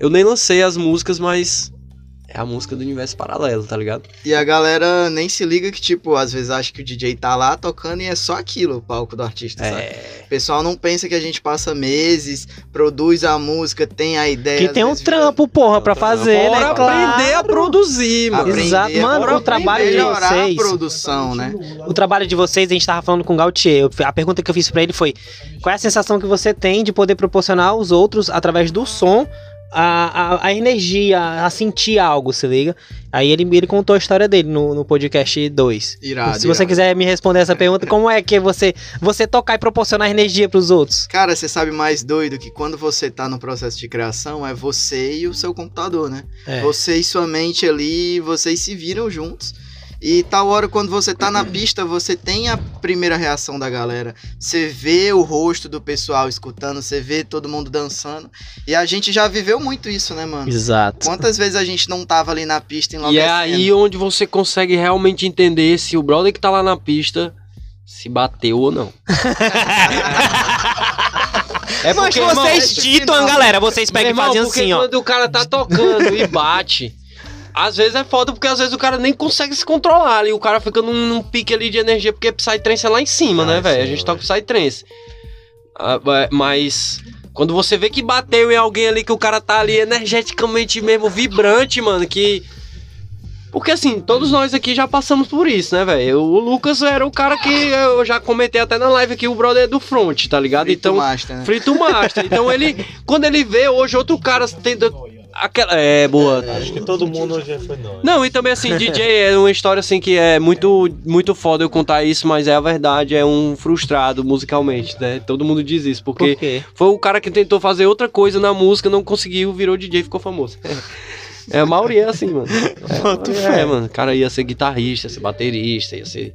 [SPEAKER 3] eu nem lancei as músicas, mas é a música do universo paralelo, tá ligado?
[SPEAKER 4] E a galera nem se liga que, tipo, às vezes acha que o DJ tá lá tocando e é só aquilo, o palco do artista, sabe?
[SPEAKER 3] É.
[SPEAKER 4] O pessoal não pensa que a gente passa meses, produz a música, tem a ideia.
[SPEAKER 2] Que tem um trampo, porra, pra fazer,
[SPEAKER 3] Bora
[SPEAKER 2] né?
[SPEAKER 3] aprender a
[SPEAKER 2] Claro.
[SPEAKER 3] produzir, mano.
[SPEAKER 4] Aprender,
[SPEAKER 2] Exato, mano,
[SPEAKER 4] bora
[SPEAKER 2] o trabalho de vocês.
[SPEAKER 4] a produção, né?
[SPEAKER 2] O trabalho de vocês, a gente tava falando com o Gautier. A pergunta que eu fiz pra ele foi: qual é a sensação que você tem de poder proporcionar aos outros, através do som, a, a, a energia, a sentir algo, se liga? Aí ele, ele contou a história dele no, no podcast 2.
[SPEAKER 4] Irado.
[SPEAKER 2] se você
[SPEAKER 4] irado.
[SPEAKER 2] quiser me responder essa pergunta, como é que você, você tocar e proporcionar energia pros outros?
[SPEAKER 4] Cara, você sabe mais doido que quando você tá no processo de criação, é você e o seu computador, né?
[SPEAKER 2] É.
[SPEAKER 4] Você e sua mente ali, vocês se viram juntos. E tal hora, quando você tá na pista, você tem a primeira reação da galera. Você vê o rosto do pessoal escutando, você vê todo mundo dançando. E a gente já viveu muito isso, né, mano?
[SPEAKER 2] Exato.
[SPEAKER 4] Quantas vezes a gente não tava ali na pista
[SPEAKER 3] E é aí onde você consegue realmente entender se o brother que tá lá na pista se bateu ou não. é
[SPEAKER 2] Mas
[SPEAKER 3] irmão,
[SPEAKER 2] vocês
[SPEAKER 4] esse
[SPEAKER 2] ditam,
[SPEAKER 4] final-
[SPEAKER 2] galera, vocês pegam e
[SPEAKER 3] irmão,
[SPEAKER 2] fazem
[SPEAKER 3] porque
[SPEAKER 2] assim, ó.
[SPEAKER 3] quando o cara tá tocando e bate, às vezes é foda porque às vezes o cara nem consegue se controlar ali, o cara fica num, num pique ali de energia porque Psytrance é lá em cima,
[SPEAKER 1] Ah,
[SPEAKER 3] né, velho? A gente toca Psytrance. Ah, é, mas quando você vê que bateu em alguém ali que o cara tá ali energeticamente mesmo vibrante, mano, que porque assim, todos nós aqui já passamos por isso, né, velho? O Lucas era o cara que eu já comentei até na live aqui, o brother é do front, tá ligado?
[SPEAKER 4] Frito
[SPEAKER 3] então,
[SPEAKER 4] Master, né?
[SPEAKER 3] Frito Master. Então ele, quando ele vê hoje outro cara tendo aquela. É, boa.
[SPEAKER 1] Acho que todo mundo já foi não.
[SPEAKER 3] Não, e também assim, DJ é uma história assim que é muito, muito foda eu contar isso, mas é a verdade, é um frustrado musicalmente, né? Todo mundo diz isso, porque
[SPEAKER 2] Por
[SPEAKER 3] foi o cara que tentou fazer outra coisa na música, não conseguiu, virou DJ e ficou famoso. É, a maioria é assim, mano. É, é, mano. O cara ia ser guitarrista, ia ser baterista, ia ser,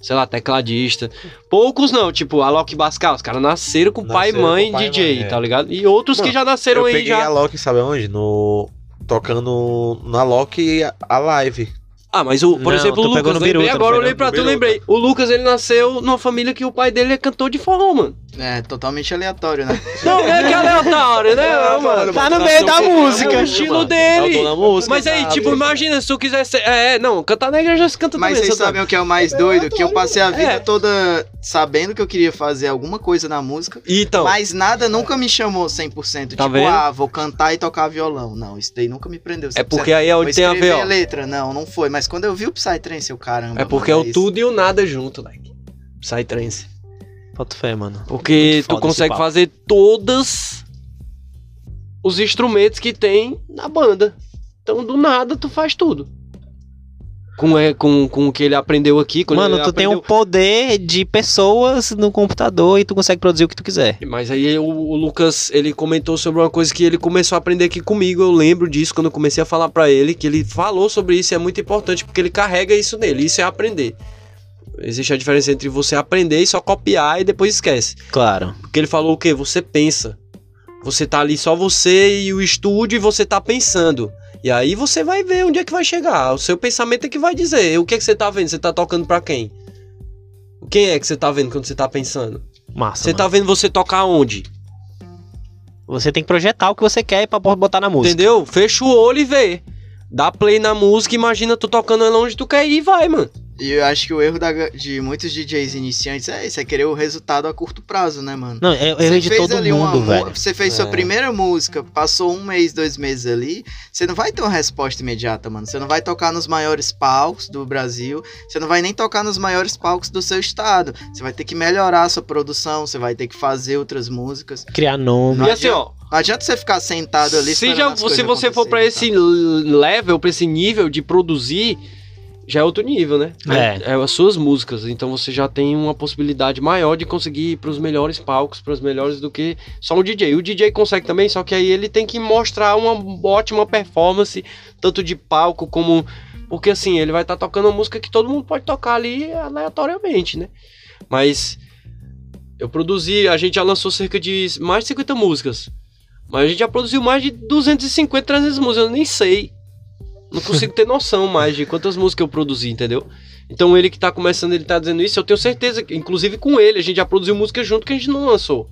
[SPEAKER 3] sei lá, tecladista. Poucos não, tipo, Alok Bascal, os caras nasceram com pai e
[SPEAKER 1] Nasceram
[SPEAKER 3] mãe
[SPEAKER 1] pai
[SPEAKER 3] DJ,
[SPEAKER 1] mãe, é.
[SPEAKER 3] tá ligado? E outros que
[SPEAKER 1] Mano,
[SPEAKER 3] já nasceram
[SPEAKER 1] Eu
[SPEAKER 3] aí
[SPEAKER 1] peguei
[SPEAKER 3] já.
[SPEAKER 1] a Loki, sabe onde? No... Tocando na Loki a live.
[SPEAKER 3] Ah, mas o, por
[SPEAKER 2] Não,
[SPEAKER 3] exemplo, o
[SPEAKER 2] tu pegou
[SPEAKER 3] Lucas,
[SPEAKER 2] no
[SPEAKER 3] lembrei
[SPEAKER 2] Biruta,
[SPEAKER 3] agora, eu olhei pra tu, lembrei. O Lucas, ele nasceu numa família que o pai dele é cantor de forró, mano.
[SPEAKER 4] É, totalmente aleatório, né?
[SPEAKER 3] Não, é que é aleatório, né,
[SPEAKER 1] Não,
[SPEAKER 3] mano?
[SPEAKER 2] Tá no meio da
[SPEAKER 3] É
[SPEAKER 2] música.
[SPEAKER 3] o estilo dele.
[SPEAKER 1] na música.
[SPEAKER 3] Mas aí,
[SPEAKER 1] tá,
[SPEAKER 3] tipo,
[SPEAKER 1] tá.
[SPEAKER 3] imagina, se tu quiser ser... É, não, cantar na igreja se canta
[SPEAKER 4] Mas
[SPEAKER 3] também.
[SPEAKER 4] vocês
[SPEAKER 3] sabe?
[SPEAKER 4] sabem o que é o mais doido? Que eu passei a vida
[SPEAKER 3] É.
[SPEAKER 4] toda sabendo que eu queria fazer alguma coisa na música.
[SPEAKER 3] Então,
[SPEAKER 4] Mas nada nunca me chamou 100%.
[SPEAKER 3] Tá
[SPEAKER 4] tipo,
[SPEAKER 3] vendo?
[SPEAKER 4] ah, vou cantar e tocar violão. Não, isso daí nunca me prendeu 100%.
[SPEAKER 3] é porque aí é onde tem a ver, ó.
[SPEAKER 4] letra. Não, não foi. Mas quando eu vi o Psytrance, eu, caramba.
[SPEAKER 3] É porque é
[SPEAKER 4] mano,
[SPEAKER 3] o
[SPEAKER 4] isso.
[SPEAKER 3] tudo e o nada junto, like. Psytrance.
[SPEAKER 2] Bota fé, mano.
[SPEAKER 3] Porque tu consegue fazer todas os instrumentos que tem na banda. Então, do nada, tu faz tudo. Com, é, com, com o que ele aprendeu aqui.
[SPEAKER 2] Mano, tu tem
[SPEAKER 3] aprendeu-
[SPEAKER 2] um poder de pessoas no computador e tu consegue produzir o que tu quiser.
[SPEAKER 3] Mas aí o, o Lucas, ele comentou sobre uma coisa que ele começou a aprender aqui comigo. Eu lembro disso quando eu comecei a falar pra ele, que ele falou sobre isso e é muito importante porque ele carrega isso nele. Isso é aprender. Existe a diferença entre você aprender e só copiar e depois esquece.
[SPEAKER 2] Claro.
[SPEAKER 3] Porque ele falou o quê? Você pensa. Você tá ali só você e o estúdio e você tá pensando. E aí você vai ver onde é que vai chegar. O seu pensamento é que vai dizer. O que é que você tá vendo? Você tá tocando pra quem? Quem é que você tá vendo quando você tá pensando?
[SPEAKER 2] Massa.
[SPEAKER 3] Você
[SPEAKER 2] mano.
[SPEAKER 3] tá vendo você tocar onde?
[SPEAKER 2] Você tem que projetar o que você quer pra botar na música.
[SPEAKER 3] Entendeu? Fecha o olho e vê. Dá play na música, imagina tu tocando ela onde tu quer ir e vai, mano.
[SPEAKER 4] E eu acho que o erro da- de muitos DJs iniciantes é isso, é querer o resultado a curto prazo, né, mano?
[SPEAKER 2] Não, é o
[SPEAKER 4] Você
[SPEAKER 2] erro de
[SPEAKER 4] fez
[SPEAKER 2] todo
[SPEAKER 4] ali uma
[SPEAKER 2] mundo,
[SPEAKER 4] mu-
[SPEAKER 2] velho.
[SPEAKER 4] Você fez sua
[SPEAKER 3] É.
[SPEAKER 4] primeira música, passou um mês, dois meses ali, você não vai ter uma resposta imediata, mano. Você não vai tocar nos maiores palcos do Brasil, você não vai nem tocar nos maiores palcos do seu estado. Você vai ter que melhorar a sua produção, você vai ter que fazer outras músicas.
[SPEAKER 2] Criar nome.
[SPEAKER 4] Não
[SPEAKER 3] e assim, ó,
[SPEAKER 4] Não adianta você ficar sentado ali.
[SPEAKER 3] se, já, se você for pra esse
[SPEAKER 4] tá?
[SPEAKER 3] level, pra esse nível de produzir, já é outro nível, né?
[SPEAKER 2] É.
[SPEAKER 3] É as suas músicas. Então você já tem uma possibilidade maior de conseguir ir pros melhores palcos, pros melhores do que só um DJ. O DJ consegue também, só que aí ele tem que mostrar uma ótima performance, tanto de palco como. Porque assim, ele vai estar tocando uma música que todo mundo pode tocar ali aleatoriamente, né? Mas eu produzi, a gente já lançou cerca de mais de 50 músicas. Mas a gente já produziu mais de 250, 300 músicas, eu nem sei. Não consigo ter noção mais de quantas músicas eu produzi, entendeu? Então ele que tá começando, ele tá dizendo isso, eu tenho certeza, que, inclusive com ele, a gente já produziu música junto que a gente não lançou.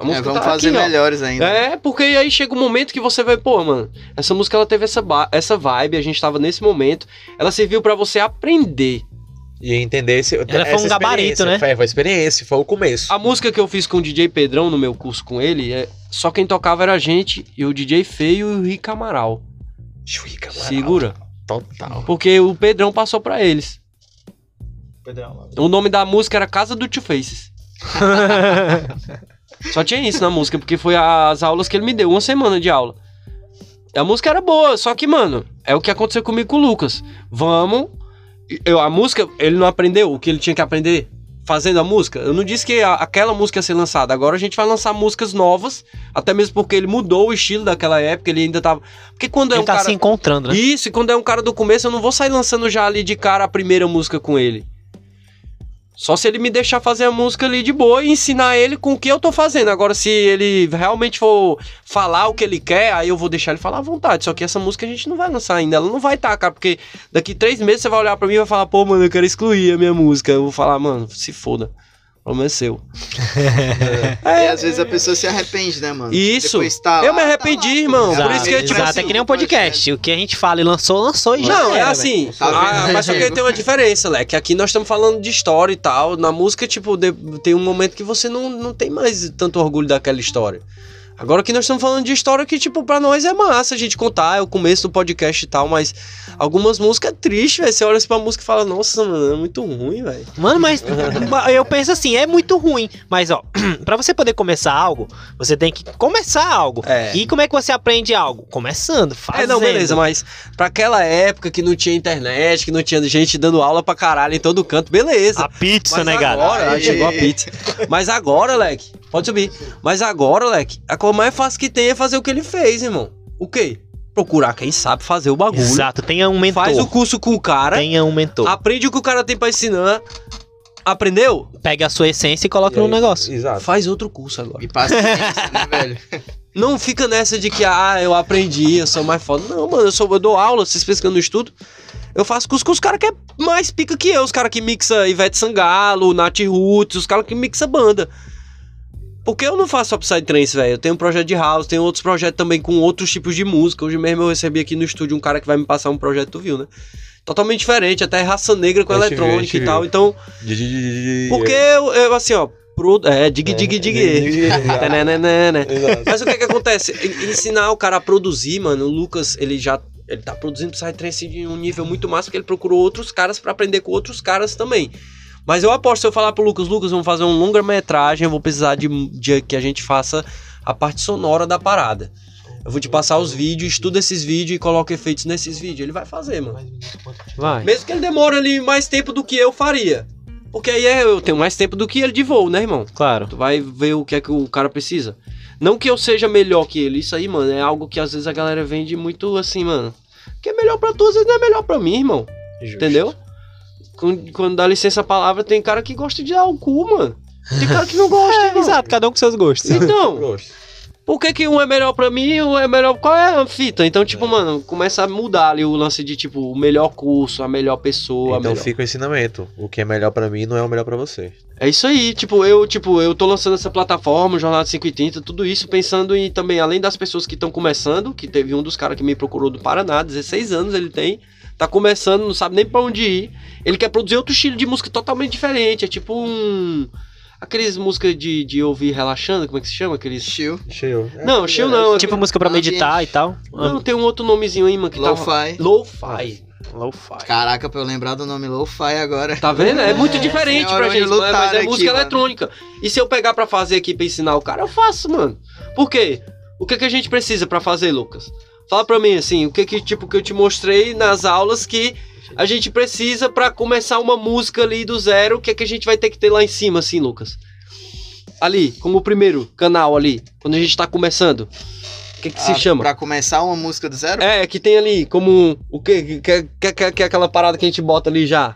[SPEAKER 3] A
[SPEAKER 4] É,
[SPEAKER 3] música
[SPEAKER 4] vamos
[SPEAKER 3] tá
[SPEAKER 4] fazer
[SPEAKER 3] aqui, ó.
[SPEAKER 4] melhores ainda.
[SPEAKER 3] É, porque aí chega um momento que você vai, pô, mano, essa música ela teve essa, essa vibe, a gente tava nesse momento, ela serviu pra você aprender.
[SPEAKER 1] E entender esse.
[SPEAKER 2] Ela foi um gabarito, né?
[SPEAKER 1] Foi, foi a experiência, foi o começo.
[SPEAKER 3] A música que eu fiz com o DJ Pedrão no meu curso com ele, é, só quem tocava era a gente, e o DJ Feio e o Rick Amaral.
[SPEAKER 1] Chui, Amaral.
[SPEAKER 3] Segura.
[SPEAKER 1] Total.
[SPEAKER 3] Porque o Pedrão passou pra eles.
[SPEAKER 5] Pedrão,
[SPEAKER 3] O nome da música era Casa do Two Faces. Só tinha isso na música, porque foi as aulas que ele me deu, uma semana de aula. A música era boa, só que, mano, é o que aconteceu comigo com o Lucas. Vamos. Eu, a música, ele não aprendeu o que ele tinha que aprender fazendo a música. Eu não disse que a- aquela música ia ser lançada. Agora a gente vai lançar músicas novas, até mesmo porque ele mudou o estilo daquela época, ele ainda tava. Porque quando é
[SPEAKER 2] Ele
[SPEAKER 3] um
[SPEAKER 2] tá
[SPEAKER 3] cara.
[SPEAKER 2] se encontrando, né?
[SPEAKER 3] Isso, e quando é um cara do começo, eu não vou sair lançando já ali de cara a primeira música com ele. Só se ele me deixar fazer a música ali de boa e ensinar ele com o que eu tô fazendo. Agora, se ele realmente for falar o que ele quer, aí eu vou deixar ele falar à vontade. Só que essa música a gente não vai lançar ainda. Ela não vai estar, cara, porque daqui três meses você vai olhar pra mim e vai falar, pô, mano, eu quero excluir a minha música. Eu vou falar, mano, se foda. Problema é seu.
[SPEAKER 4] E às vezes a pessoa se arrepende, né, mano?
[SPEAKER 3] Isso.
[SPEAKER 4] Tá
[SPEAKER 3] Eu
[SPEAKER 4] lá,
[SPEAKER 3] me
[SPEAKER 4] tá
[SPEAKER 3] arrependi,
[SPEAKER 4] lá, pô.
[SPEAKER 3] irmão. Por
[SPEAKER 2] Exato,
[SPEAKER 3] isso que eu, tipo
[SPEAKER 2] exato,
[SPEAKER 3] assim,
[SPEAKER 2] é que nem um podcast. O que a gente fala e lançou, lançou e já
[SPEAKER 3] Não, é assim.
[SPEAKER 4] Tá
[SPEAKER 3] ah, mas só que
[SPEAKER 4] Diego?
[SPEAKER 3] tem uma diferença, Leque. Aqui nós estamos falando de história e tal. Na música, tipo, de- tem um momento que você não, não tem mais tanto orgulho daquela história. Agora que nós estamos falando de história que, tipo, pra nós é massa a gente contar, é o começo do podcast e tal, mas algumas músicas é triste, velho. Você olha assim pra música e fala, nossa, mano, é muito ruim, velho.
[SPEAKER 2] Mano, mas eu penso assim, é muito ruim. Mas, ó, pra você poder começar algo, você tem que começar algo.
[SPEAKER 3] É.
[SPEAKER 2] E como é que você aprende algo? Começando, fazendo.
[SPEAKER 3] É, não, beleza, mas pra aquela época que não tinha internet, que não tinha gente dando aula pra caralho em todo canto, beleza.
[SPEAKER 2] A pizza,
[SPEAKER 3] Mas
[SPEAKER 2] né, cara?
[SPEAKER 3] agora, chegou a pizza. Mas agora, Leque, pode subir. Mas agora, Leque, a coisa mais fácil que tem é fazer o que ele fez, irmão. O quê? Procurar quem sabe fazer o bagulho.
[SPEAKER 2] Exato, tenha um mentor.
[SPEAKER 3] Faz o curso com o cara,
[SPEAKER 2] Tenha um mentor.
[SPEAKER 3] aprende o que o cara tem pra ensinar. Aprendeu?
[SPEAKER 2] Pega a sua essência e coloca
[SPEAKER 1] E
[SPEAKER 2] no
[SPEAKER 1] aí-
[SPEAKER 2] negócio.
[SPEAKER 1] Exato.
[SPEAKER 3] Faz outro curso agora.
[SPEAKER 4] E paciência, né, velho?
[SPEAKER 3] Não fica nessa de que, ah, eu aprendi, eu sou mais foda. Não, mano, eu, sou, eu dou aula, vocês pensam no estudo. Eu faço curso com os caras que é mais pica que eu. Os caras que mixa Ivete Sangalo, Nath Roots, os caras que mixa banda. Porque eu não faço só Psytrance, velho. Eu tenho um projeto de house, tenho outros projetos também com outros tipos de música. Hoje mesmo eu recebi aqui no estúdio um cara que vai me passar um projeto, tu viu, né? Totalmente diferente, até raça negra com eletrônica e tal. Então, porque eu, eu, assim, ó, pro, é, dig, dig, dig. Mas o que que acontece? En- Ensinar o cara a produzir, mano, o Lucas, ele já ele tá produzindo Psytrance de um nível muito massa, porque ele procurou outros caras pra aprender com outros caras também. Mas eu aposto, se eu falar pro Lucas, Lucas, vamos fazer um longa-metragem, eu vou precisar de, de que a gente faça a parte sonora da parada. Eu vou te passar os vídeos, estuda esses vídeos e coloca efeitos nesses vídeos. Ele vai fazer, mano.
[SPEAKER 2] Vai.
[SPEAKER 3] Mesmo que ele demore ali mais tempo do que eu faria. Porque aí é- eu tenho mais tempo do que ele de voo, né, irmão?
[SPEAKER 2] Claro.
[SPEAKER 3] Tu vai ver o que é que o cara precisa. Não que eu seja melhor que ele, isso aí, mano, é algo que às vezes a galera vende muito assim, mano. Que é melhor pra tu, às vezes não é melhor pra mim, irmão. Entendeu? Quando, quando dá licença a palavra, tem cara que gosta de dar o cu, mano. Tem cara que não gosta,
[SPEAKER 2] É, exato, cada um com seus gostos.
[SPEAKER 3] Então,
[SPEAKER 1] Gosto.
[SPEAKER 3] por que, que um é melhor pra mim e um é melhor. Qual é a fita? Então, tipo, mano, começa a mudar ali o lance de, tipo, o melhor curso, a melhor pessoa. a
[SPEAKER 1] Então
[SPEAKER 3] melhor...
[SPEAKER 1] fica o ensinamento. O que é melhor pra mim não é o melhor pra você.
[SPEAKER 3] É isso aí, tipo, eu, tipo, eu tô lançando essa plataforma, Jornada 530, tudo isso pensando em também, além das pessoas que estão começando, que teve um dos caras que me procurou do Paraná, 16 anos ele tem, tá começando, não sabe nem pra onde ir. Ele quer produzir outro estilo de música totalmente diferente, é tipo um. Aqueles músicas de, de ouvir relaxando, como é que se chama? Aqueles.
[SPEAKER 4] Chill,
[SPEAKER 1] Chill.
[SPEAKER 3] Não, chill não.
[SPEAKER 2] Tipo música pra meditar e tal.
[SPEAKER 3] Não, tem um outro nomezinho aí, mano, que tá.
[SPEAKER 4] lo-fi.
[SPEAKER 3] Lo-fi.
[SPEAKER 2] Lo-fi.
[SPEAKER 4] Caraca, pra eu lembrar do nome lo-fi agora.
[SPEAKER 3] Tá vendo? É muito
[SPEAKER 4] É,
[SPEAKER 3] diferente
[SPEAKER 4] senhora,
[SPEAKER 3] pra gente, mano, mas é
[SPEAKER 4] aqui,
[SPEAKER 3] música
[SPEAKER 4] mano.
[SPEAKER 3] eletrônica. E se eu pegar pra fazer aqui pra ensinar o cara, eu faço, mano. Por quê? O que, que a gente precisa pra fazer, Lucas? Fala pra mim, assim, o que que, tipo, que eu te mostrei nas aulas que a gente precisa pra começar uma música ali do zero, o que que a gente vai ter que ter lá em cima, assim, Lucas? Ali, como o primeiro canal ali, quando a gente tá começando. O que que se
[SPEAKER 4] Ah,
[SPEAKER 3] chama?
[SPEAKER 4] Pra começar uma música do zero?
[SPEAKER 3] É, que tem ali como o que que, que, que, que é aquela parada que a gente bota ali já.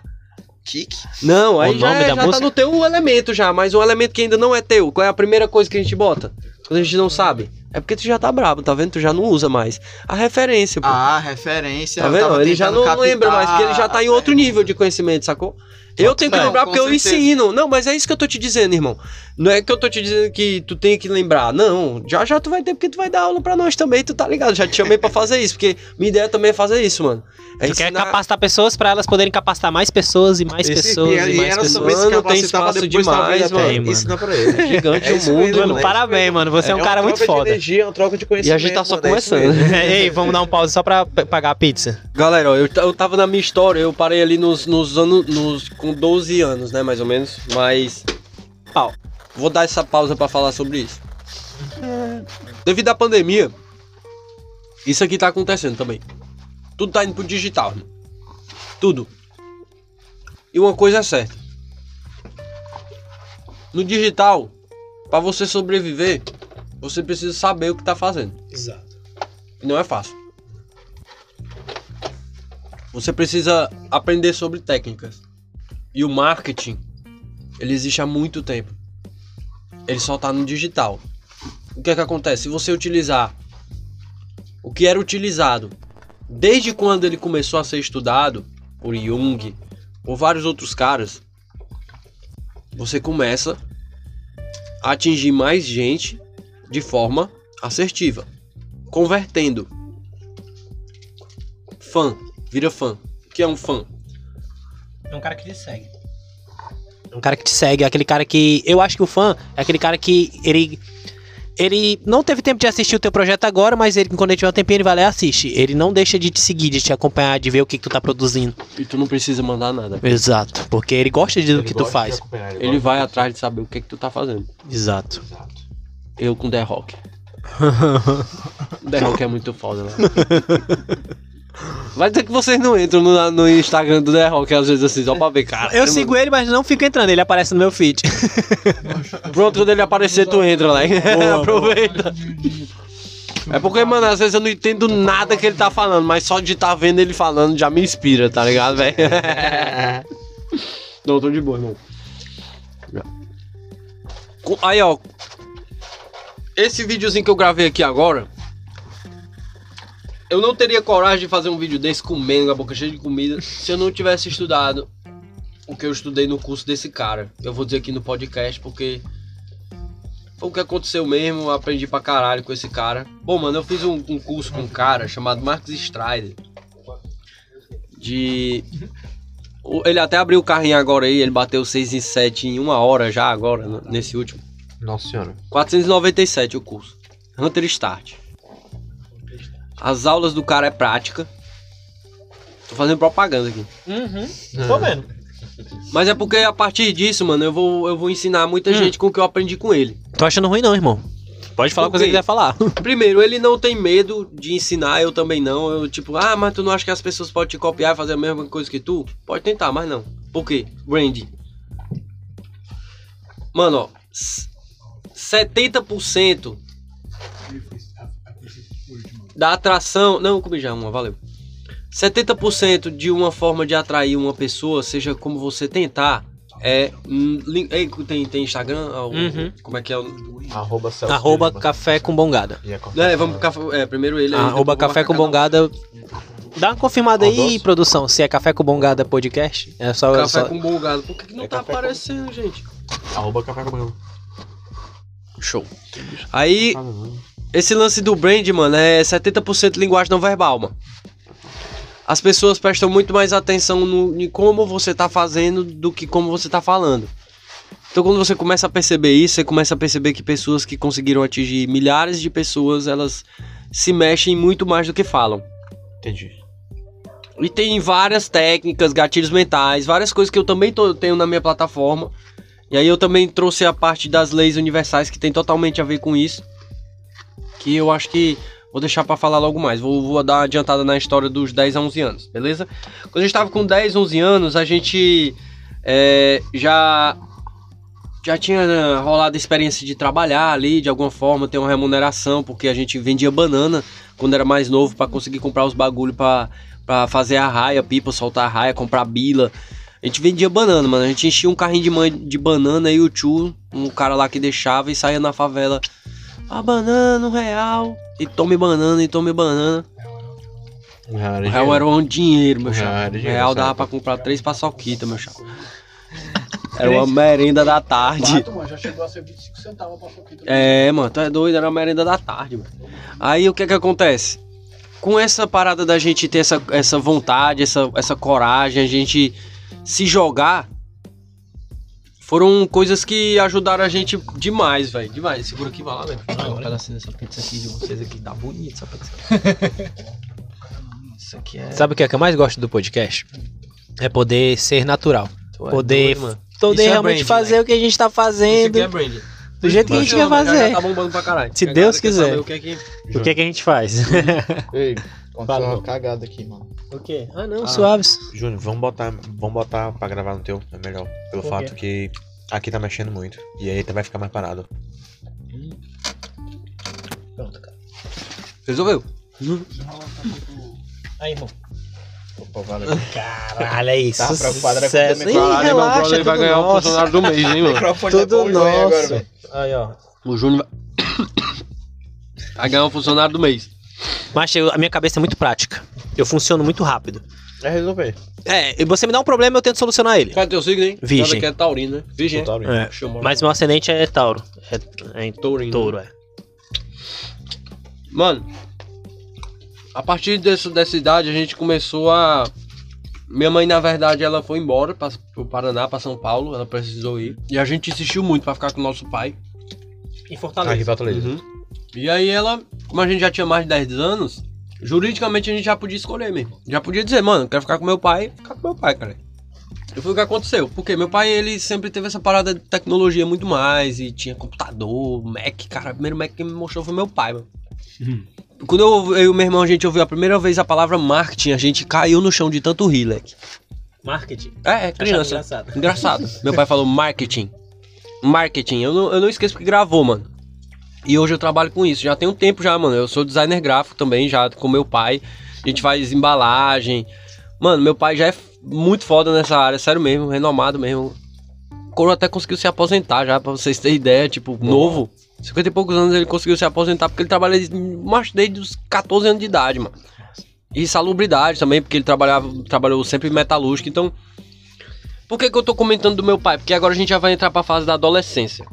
[SPEAKER 4] Kick.
[SPEAKER 3] Não, aí
[SPEAKER 2] O
[SPEAKER 3] já,
[SPEAKER 2] nome
[SPEAKER 3] é-
[SPEAKER 2] da
[SPEAKER 3] já tá
[SPEAKER 2] música?
[SPEAKER 3] no teu elemento já, mas um elemento que ainda não é teu. Qual é a primeira coisa que a gente bota? Quando a gente não sabe. É porque tu já tá brabo, tá vendo? Tu já não usa mais. A referência, pô.
[SPEAKER 4] Ah, referência.
[SPEAKER 3] tá vendo? Ele já não lembra mais, porque ele já tá em outro nível de conhecimento, sacou? Eu tenho que lembrar porque eu
[SPEAKER 4] certeza.
[SPEAKER 3] ensino. Não, mas é isso que eu tô te dizendo, irmão. Não é que eu tô te dizendo que tu tem que lembrar. Não, já já tu vai ter, porque tu vai dar aula pra nós também, tu tá ligado? Já te chamei pra fazer isso, porque minha ideia também é fazer isso, mano. É
[SPEAKER 2] Tu quer
[SPEAKER 3] ensinar-
[SPEAKER 2] capacitar pessoas pra elas poderem capacitar mais pessoas e mais
[SPEAKER 1] Esse-
[SPEAKER 2] pessoas
[SPEAKER 1] e-
[SPEAKER 2] e,
[SPEAKER 1] e
[SPEAKER 2] mais
[SPEAKER 1] elas
[SPEAKER 2] pessoas.
[SPEAKER 1] também
[SPEAKER 3] Mano, tem
[SPEAKER 1] pra
[SPEAKER 3] espaço demais,
[SPEAKER 2] mano.
[SPEAKER 1] Ensinar pra eles.
[SPEAKER 3] É gigante
[SPEAKER 1] É
[SPEAKER 3] o
[SPEAKER 1] isso
[SPEAKER 3] mundo,
[SPEAKER 1] mesmo,
[SPEAKER 3] mano.
[SPEAKER 1] né?
[SPEAKER 2] Parabéns, mano. Você é um
[SPEAKER 1] uma
[SPEAKER 2] cara muito
[SPEAKER 1] troca
[SPEAKER 2] foda.
[SPEAKER 1] De energia, é uma troca de conhecimento.
[SPEAKER 3] E a gente tá só
[SPEAKER 1] mano, é isso
[SPEAKER 3] começando.
[SPEAKER 2] Ei, vamos dar um pause só pra pagar a pizza.
[SPEAKER 3] Galera, ó, eu, eu tava na minha história, eu parei ali nos, nos anos. Nos, com 12 anos, né, mais ou menos. Mas. Pau. Vou dar essa pausa pra falar sobre isso. Devido à pandemia, isso aqui tá acontecendo também. Tudo tá indo pro digital, irmão. Tudo. E uma coisa é certa. No digital, pra você sobreviver, você precisa saber o que tá fazendo.
[SPEAKER 2] Exato.
[SPEAKER 3] E não é fácil. Você precisa aprender sobre técnicas. E o marketing, ele existe há muito tempo. Ele só tá no digital. O que é que acontece? Se você utilizar o que era utilizado desde quando ele começou a ser estudado por Jung, por vários outros caras, você começa a atingir mais gente de forma assertiva, convertendo. Fã, vira fã. O que é um fã?
[SPEAKER 2] É um cara que te segue. É um cara que te segue, é aquele cara que. Eu acho que o fã é aquele cara que ele. Ele não teve tempo de assistir o teu projeto agora, mas ele, quando ele tiver um tempinho, ele vai lá e assiste. Ele não deixa de te seguir, de te acompanhar, de ver o que, que tu tá produzindo.
[SPEAKER 3] E tu não precisa mandar nada.
[SPEAKER 2] Exato. Porque ele gosta de, do
[SPEAKER 1] Ele
[SPEAKER 2] que tu faz.
[SPEAKER 3] Ele
[SPEAKER 1] gosta
[SPEAKER 3] vai
[SPEAKER 1] de-
[SPEAKER 3] atrás de saber o que que tu tá fazendo.
[SPEAKER 2] Exato.
[SPEAKER 1] Exato.
[SPEAKER 3] Eu com The Rock. The Rock é muito foda, né? Vai dizer que vocês não entram no, no Instagram do The Rock às vezes assim, só pra ver, cara.
[SPEAKER 2] Eu sigo ele, mas não fico entrando. Ele aparece no meu feed.
[SPEAKER 3] Pronto, quando ele aparecer, tu entra lá. Aproveita. É porque, mano, às vezes eu não entendo nada que ele tá falando, mas só de tá vendo ele falando já me inspira, tá ligado, velho? não, tô de boa, irmão. Aí, ó. Esse videozinho que eu gravei aqui agora. Eu não teria coragem de fazer um vídeo desse comendo com a boca cheia de comida se eu não tivesse estudado o que eu estudei no curso desse cara. Eu vou dizer aqui no podcast porque foi o que aconteceu mesmo, eu aprendi pra caralho com esse cara. Bom, mano, eu fiz um, um curso com um cara chamado Marcos Strider. De. Ele até abriu o carrinho agora aí, ele bateu 6 em 7 em uma hora já agora, nesse último.
[SPEAKER 1] Nossa senhora.
[SPEAKER 3] 497 o curso. Hunter Start. As aulas do cara é prática. Tô fazendo propaganda aqui.
[SPEAKER 2] Uhum. Tô vendo.
[SPEAKER 3] Mas é porque a partir disso, mano, eu vou, eu vou ensinar muita
[SPEAKER 2] Hum.
[SPEAKER 3] gente com o que eu aprendi com ele.
[SPEAKER 2] Tô achando ruim, não, irmão. Pode falar o que você quiser falar.
[SPEAKER 3] Primeiro, ele não tem medo de ensinar, eu também não. Eu, tipo, ah, mas tu não acha que as pessoas podem te copiar e fazer a mesma coisa que tu? Pode tentar, mas não. Por quê? Brand. Mano, ó. s- 70% da atração. Não, eu comi já uma, valeu. 70% de uma forma de atrair uma pessoa, seja como você tentar, é. Tem, tem Instagram? Ah,
[SPEAKER 2] Uhum.
[SPEAKER 3] Como é que é o.
[SPEAKER 1] Arroba Celso
[SPEAKER 2] Arroba
[SPEAKER 1] Lima.
[SPEAKER 2] café com bongada.
[SPEAKER 1] E é.
[SPEAKER 3] É, vamos pro café. É, primeiro ele aí.
[SPEAKER 2] Arroba café com bongada. Dá uma confirmada aí, produção, se é café com bongada podcast. É só.
[SPEAKER 3] Café
[SPEAKER 2] só-
[SPEAKER 3] com bongado. Por que, que não
[SPEAKER 1] É
[SPEAKER 3] tá
[SPEAKER 1] café com-
[SPEAKER 3] aparecendo, gente?
[SPEAKER 1] Arroba café com bongada.
[SPEAKER 3] Show. Aí, esse lance do brand, mano, é 70% linguagem não verbal, mano. As pessoas prestam muito mais atenção no, em como você tá fazendo do que como você tá falando. Então, quando você começa a perceber isso, você começa a perceber que pessoas que conseguiram atingir milhares de pessoas, elas se mexem muito mais do que falam.
[SPEAKER 1] Entendi.
[SPEAKER 3] E tem várias técnicas, gatilhos mentais, várias coisas que eu também tô- tenho na minha plataforma. E aí eu também trouxe a parte das leis universais que tem totalmente a ver com isso. Que eu acho que vou deixar pra falar logo mais. Vou, vou dar uma adiantada na história dos 10 a 11 anos, beleza? Quando a gente tava com 10, 11 anos, a gente é, já já tinha rolado a experiência de trabalhar ali, de alguma forma, ter uma remuneração, porque a gente vendia banana quando era mais novo pra conseguir comprar os bagulho Pra fazer a raia, pipa, soltar a raia, comprar bila. A gente vendia banana, mano. A gente enchia um carrinho de, mãe, de banana e o tio, um cara lá que deixava e saía na favela. A banana, um real. E tome banana, e tome banana.
[SPEAKER 1] Um real
[SPEAKER 3] O
[SPEAKER 1] era
[SPEAKER 3] real era um dinheiro, meu
[SPEAKER 1] Um real
[SPEAKER 3] chapa. O
[SPEAKER 1] dinheiro,
[SPEAKER 3] real dava pra comprar três paçoquitas, meu chapa. Era uma merenda da tarde.
[SPEAKER 5] Quatro, mano, já chegou a ser 25 centavos pra foquita.
[SPEAKER 3] É, mano, tu é doido, era a merenda da tarde, mano. Aí o que que acontece? Com essa parada da gente ter essa, essa vontade, essa, essa coragem, a gente se jogar, foram coisas que ajudaram a gente demais, velho. Demais. Segura aqui, vai lá, velho. Um pedacinho dessa pizza aqui de vocês aqui. Tá bonito essa pizza. Isso aqui é.
[SPEAKER 2] Sabe o que é que eu mais gosto do podcast? É poder ser natural.
[SPEAKER 3] Tu é
[SPEAKER 2] poder
[SPEAKER 3] doido, mano.
[SPEAKER 2] Poder
[SPEAKER 3] Isso é
[SPEAKER 2] realmente
[SPEAKER 3] branding,
[SPEAKER 2] fazer
[SPEAKER 3] né?
[SPEAKER 2] o que a gente tá
[SPEAKER 3] Isso aqui
[SPEAKER 2] fazendo.
[SPEAKER 3] é brand.
[SPEAKER 2] Do jeito que a gente quer
[SPEAKER 3] já-
[SPEAKER 2] fazer.
[SPEAKER 3] Já tá bombando pra caralho.
[SPEAKER 2] Se Deus quiser.
[SPEAKER 3] O que é que...
[SPEAKER 2] O que, é que a gente faz?
[SPEAKER 5] Ei, aconteceu uma cagada aqui, mano.
[SPEAKER 2] o quê? Ah, não,
[SPEAKER 5] Ah.
[SPEAKER 2] suaves.
[SPEAKER 1] Júnior, vamos botar, vamos botar pra gravar no teu, é melhor. Pelo
[SPEAKER 2] Por
[SPEAKER 1] fato que aqui tá mexendo muito. E aí vai ficar mais parado.
[SPEAKER 2] Pronto, cara.
[SPEAKER 3] Resolveu.
[SPEAKER 2] Aí, irmão.
[SPEAKER 5] Opa, valeu.
[SPEAKER 2] Caralho, é isso.
[SPEAKER 5] Tá preocupado, era com
[SPEAKER 3] o
[SPEAKER 2] relaxa,
[SPEAKER 3] brother vai ganhar o
[SPEAKER 2] nosso.
[SPEAKER 3] funcionário do mês, hein, mano?
[SPEAKER 5] microfone
[SPEAKER 2] Tudo
[SPEAKER 5] tá agora,
[SPEAKER 2] nosso.
[SPEAKER 5] velho.
[SPEAKER 2] Aí, ó.
[SPEAKER 3] O Júnior vai... vai ganhar o funcionário do mês.
[SPEAKER 2] Mas eu- a minha cabeça é muito prática. Eu funciono muito rápido.
[SPEAKER 1] É resolver.
[SPEAKER 2] É, e você me dá um problema, eu tento solucionar ele.
[SPEAKER 3] Cadê teu signo, hein?
[SPEAKER 2] Virgem.
[SPEAKER 3] Que é taurino, né? Virgem.
[SPEAKER 1] Total,
[SPEAKER 2] É,
[SPEAKER 3] Chamou.
[SPEAKER 2] mas meu ascendente é Tauro. É, é em
[SPEAKER 3] Taurino.
[SPEAKER 2] touro, é.
[SPEAKER 3] Mano, a partir desse, dessa idade a gente começou a. Minha mãe, na verdade, ela foi embora para o Paraná, para São Paulo, ela precisou ir. E a gente insistiu muito para ficar com o nosso pai.
[SPEAKER 2] Em Fortaleza.
[SPEAKER 1] Fortaleza.
[SPEAKER 3] Uhum. E aí ela, como a gente já tinha mais de 10 anos, juridicamente a gente já podia escolher mesmo. Já podia dizer, mano, quero ficar com meu pai, ficar com meu pai, cara. E foi o que aconteceu. Porque meu pai, ele sempre teve essa parada de tecnologia muito mais. E tinha computador, Mac. Cara, o primeiro Mac que me mostrou foi meu pai, mano. Quando eu, eu e meu irmão, a gente ouviu a primeira vez a palavra marketing, a gente caiu no chão de tanto rir, leque.
[SPEAKER 2] Marketing.
[SPEAKER 3] É, é
[SPEAKER 2] Achava
[SPEAKER 3] criança.
[SPEAKER 2] engraçado.
[SPEAKER 3] Engraçado. Meu pai falou marketing. Marketing. Eu não, eu não esqueço porque gravou, mano. E hoje eu trabalho com isso. Já tem um tempo já, mano. Eu sou designer gráfico também, já com meu pai. A gente faz embalagem. Mano, meu pai já é muito foda nessa área, sério mesmo, renomado mesmo. O Coro até conseguiu se aposentar já, pra vocês terem ideia, tipo, novo. 50 e poucos anos ele conseguiu se aposentar porque ele trabalha desde, desde os 14 anos de idade, mano. E salubridade também, porque ele trabalhava, trabalhou sempre em metalúrgica, então... Por que, que eu tô comentando do meu pai? Porque agora a gente já vai entrar pra fase da adolescência.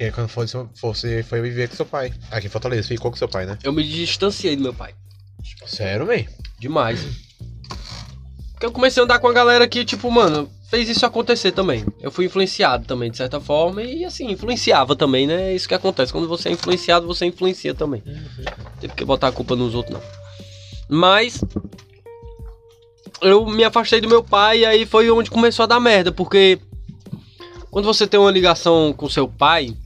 [SPEAKER 1] Que é quando foi, você foi viver com seu pai. Aqui em Fortaleza, ficou com seu pai, né?
[SPEAKER 3] Eu me distanciei do meu pai.
[SPEAKER 1] Sério, véi?
[SPEAKER 3] Demais. Porque eu comecei a andar com a galera que, tipo, mano, fez isso acontecer também. Eu fui influenciado também, de certa forma, e assim, influenciava também, né? É isso que acontece. Quando você é influenciado, você influencia também. Não tem porque botar a culpa nos outros, não. Mas. Eu me afastei do meu pai e aí foi onde começou a dar merda, porque. Quando você tem uma ligação com seu pai.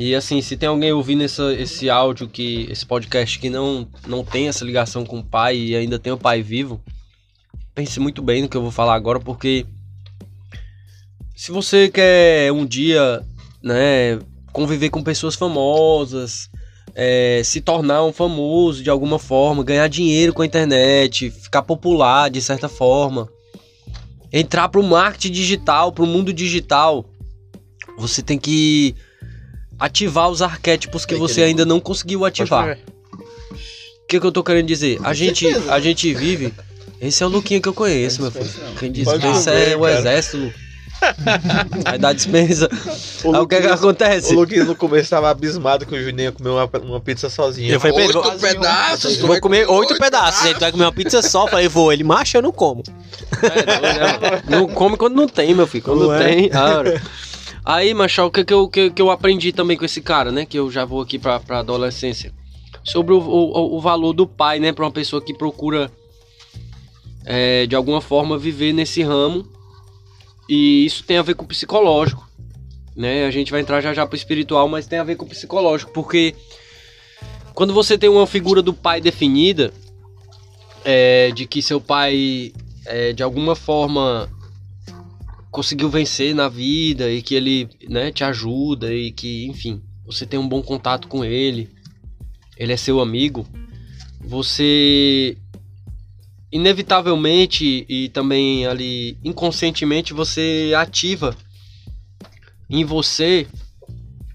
[SPEAKER 3] E assim, se tem alguém ouvindo esse áudio, que esse podcast que não, não tem essa ligação com o pai e ainda tem o pai vivo, pense muito bem no que eu vou falar agora, porque se você quer um dia, né, conviver com pessoas famosas, é, se tornar um famoso de alguma forma, ganhar dinheiro com a internet, ficar popular de certa forma, entrar pro marketing digital, pro mundo digital, você tem que ativar os arquétipos que você ainda não conseguiu ativar. O que, que eu tô querendo dizer? A gente, a gente vive. Esse é o Luquinha que eu conheço, meu filho. Quem dispensa é o
[SPEAKER 1] cara.
[SPEAKER 3] exército. Vai dar dispensa.
[SPEAKER 1] O
[SPEAKER 3] Aí o que, que acontece?
[SPEAKER 1] O Luquinhas no começo tava abismado que o Juninho ia comer uma, uma pizza sozinho.
[SPEAKER 2] Eu falei ele,
[SPEAKER 1] Oito
[SPEAKER 2] vou-
[SPEAKER 1] pedaços, tu
[SPEAKER 2] Vou
[SPEAKER 1] vai
[SPEAKER 2] comer oito pedaços. Ele vai comer uma pizza só. Eu falei, vou. Ele, macho, eu não como.
[SPEAKER 3] É, não come quando não tem, meu filho. Quando
[SPEAKER 2] Não é?
[SPEAKER 3] tem. ah, ora. Aí, macho, o que, que, eu, que, que eu aprendi também com esse cara, né? Que eu já vou aqui pra, pra adolescência. Sobre o, o, o valor do pai, né? Pra uma pessoa que procura, é, de alguma forma, viver nesse ramo. E isso tem a ver com o psicológico. Né? A gente vai entrar já já pro espiritual, mas tem a ver com o psicológico. Porque quando você tem uma figura do pai definida, é, de que seu pai é, de alguma forma conseguiu vencer na vida e que ele né, te ajuda e que, enfim, você tem um bom contato com ele, ele é seu amigo, você inevitavelmente e também ali inconscientemente você ativa em você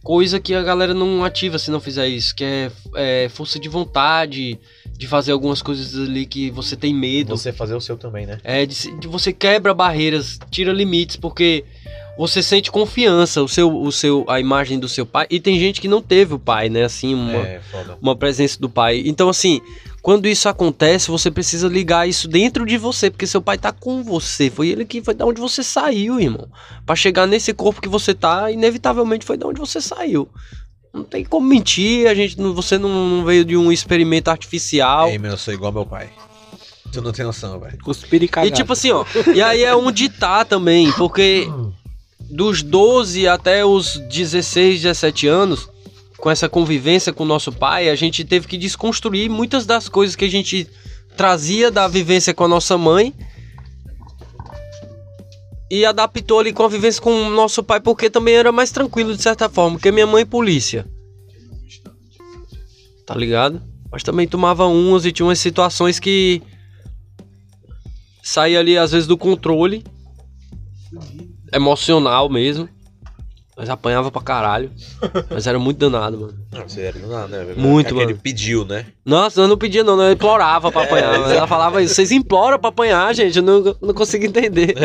[SPEAKER 3] coisa que a galera não ativa se não fizer isso, que é, é força de vontade de fazer algumas coisas ali que você tem medo.
[SPEAKER 1] Você fazer o seu também, né?
[SPEAKER 3] É, de, de você quebra barreiras, tira limites, porque você sente confiança, o seu, o seu, a imagem do seu pai. E tem gente que não teve o pai, né? Assim, uma,
[SPEAKER 1] É,
[SPEAKER 3] uma presença do pai. Então, assim, quando isso acontece, você precisa ligar isso dentro de você, porque seu pai tá com você. Foi ele que foi da onde você saiu, irmão. Pra chegar nesse corpo que você tá, inevitavelmente foi da onde você saiu. Não tem como mentir, a gente, não- você não, não veio de um experimento artificial.
[SPEAKER 1] Ei, meu, eu sou igual meu pai. Tu não tem noção, velho.
[SPEAKER 2] Cuspir e
[SPEAKER 3] E
[SPEAKER 2] cagar.
[SPEAKER 3] tipo assim, ó, e aí é onde tá também, porque dos 12 até os 16, 17 anos, com essa convivência com o nosso pai, a gente teve que desconstruir muitas das coisas que a gente trazia da vivência com a nossa mãe e adaptou ali com a vivência com o nosso pai, porque também era mais tranquilo de certa forma, porque minha mãe é polícia. Tá ligado? Mas também tomava umas e tinha umas situações que saía ali às vezes do controle emocional mesmo. Mas apanhava pra caralho. Mas era muito danado, mano.
[SPEAKER 1] Não, do nada, né?
[SPEAKER 3] Muito,
[SPEAKER 1] Aquele
[SPEAKER 3] mano.
[SPEAKER 1] pediu, né?
[SPEAKER 3] Nossa, eu não pedia não, eu implorava pra apanhar. mas ela falava isso, vocês imploram pra apanhar, gente, eu não, não consigo entender.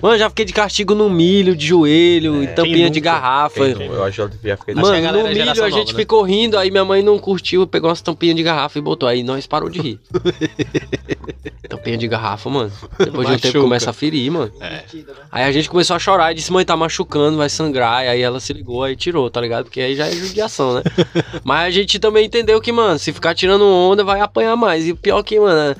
[SPEAKER 3] Mano, já fiquei de castigo no milho, de joelho, em tampinha de garrafa.
[SPEAKER 1] Não- Eu acho que eu já fiquei
[SPEAKER 3] Mano, no
[SPEAKER 2] é
[SPEAKER 3] milho a
[SPEAKER 2] nova,
[SPEAKER 3] gente
[SPEAKER 2] né?
[SPEAKER 3] ficou rindo, aí minha mãe não curtiu, pegou umas tampinhas de garrafa e botou. Aí nós parou de rir. tampinha de garrafa, mano. Depois de um tempo começa a ferir, mano. Aí a gente começou a chorar e disse, mãe, tá machucando, vai sangrar. E aí ela se ligou, aí tirou, tá ligado? Porque aí já é judiação, né? Mas a gente também entendeu que, mano, se ficar tirando onda, vai apanhar mais. E o pior que, mano,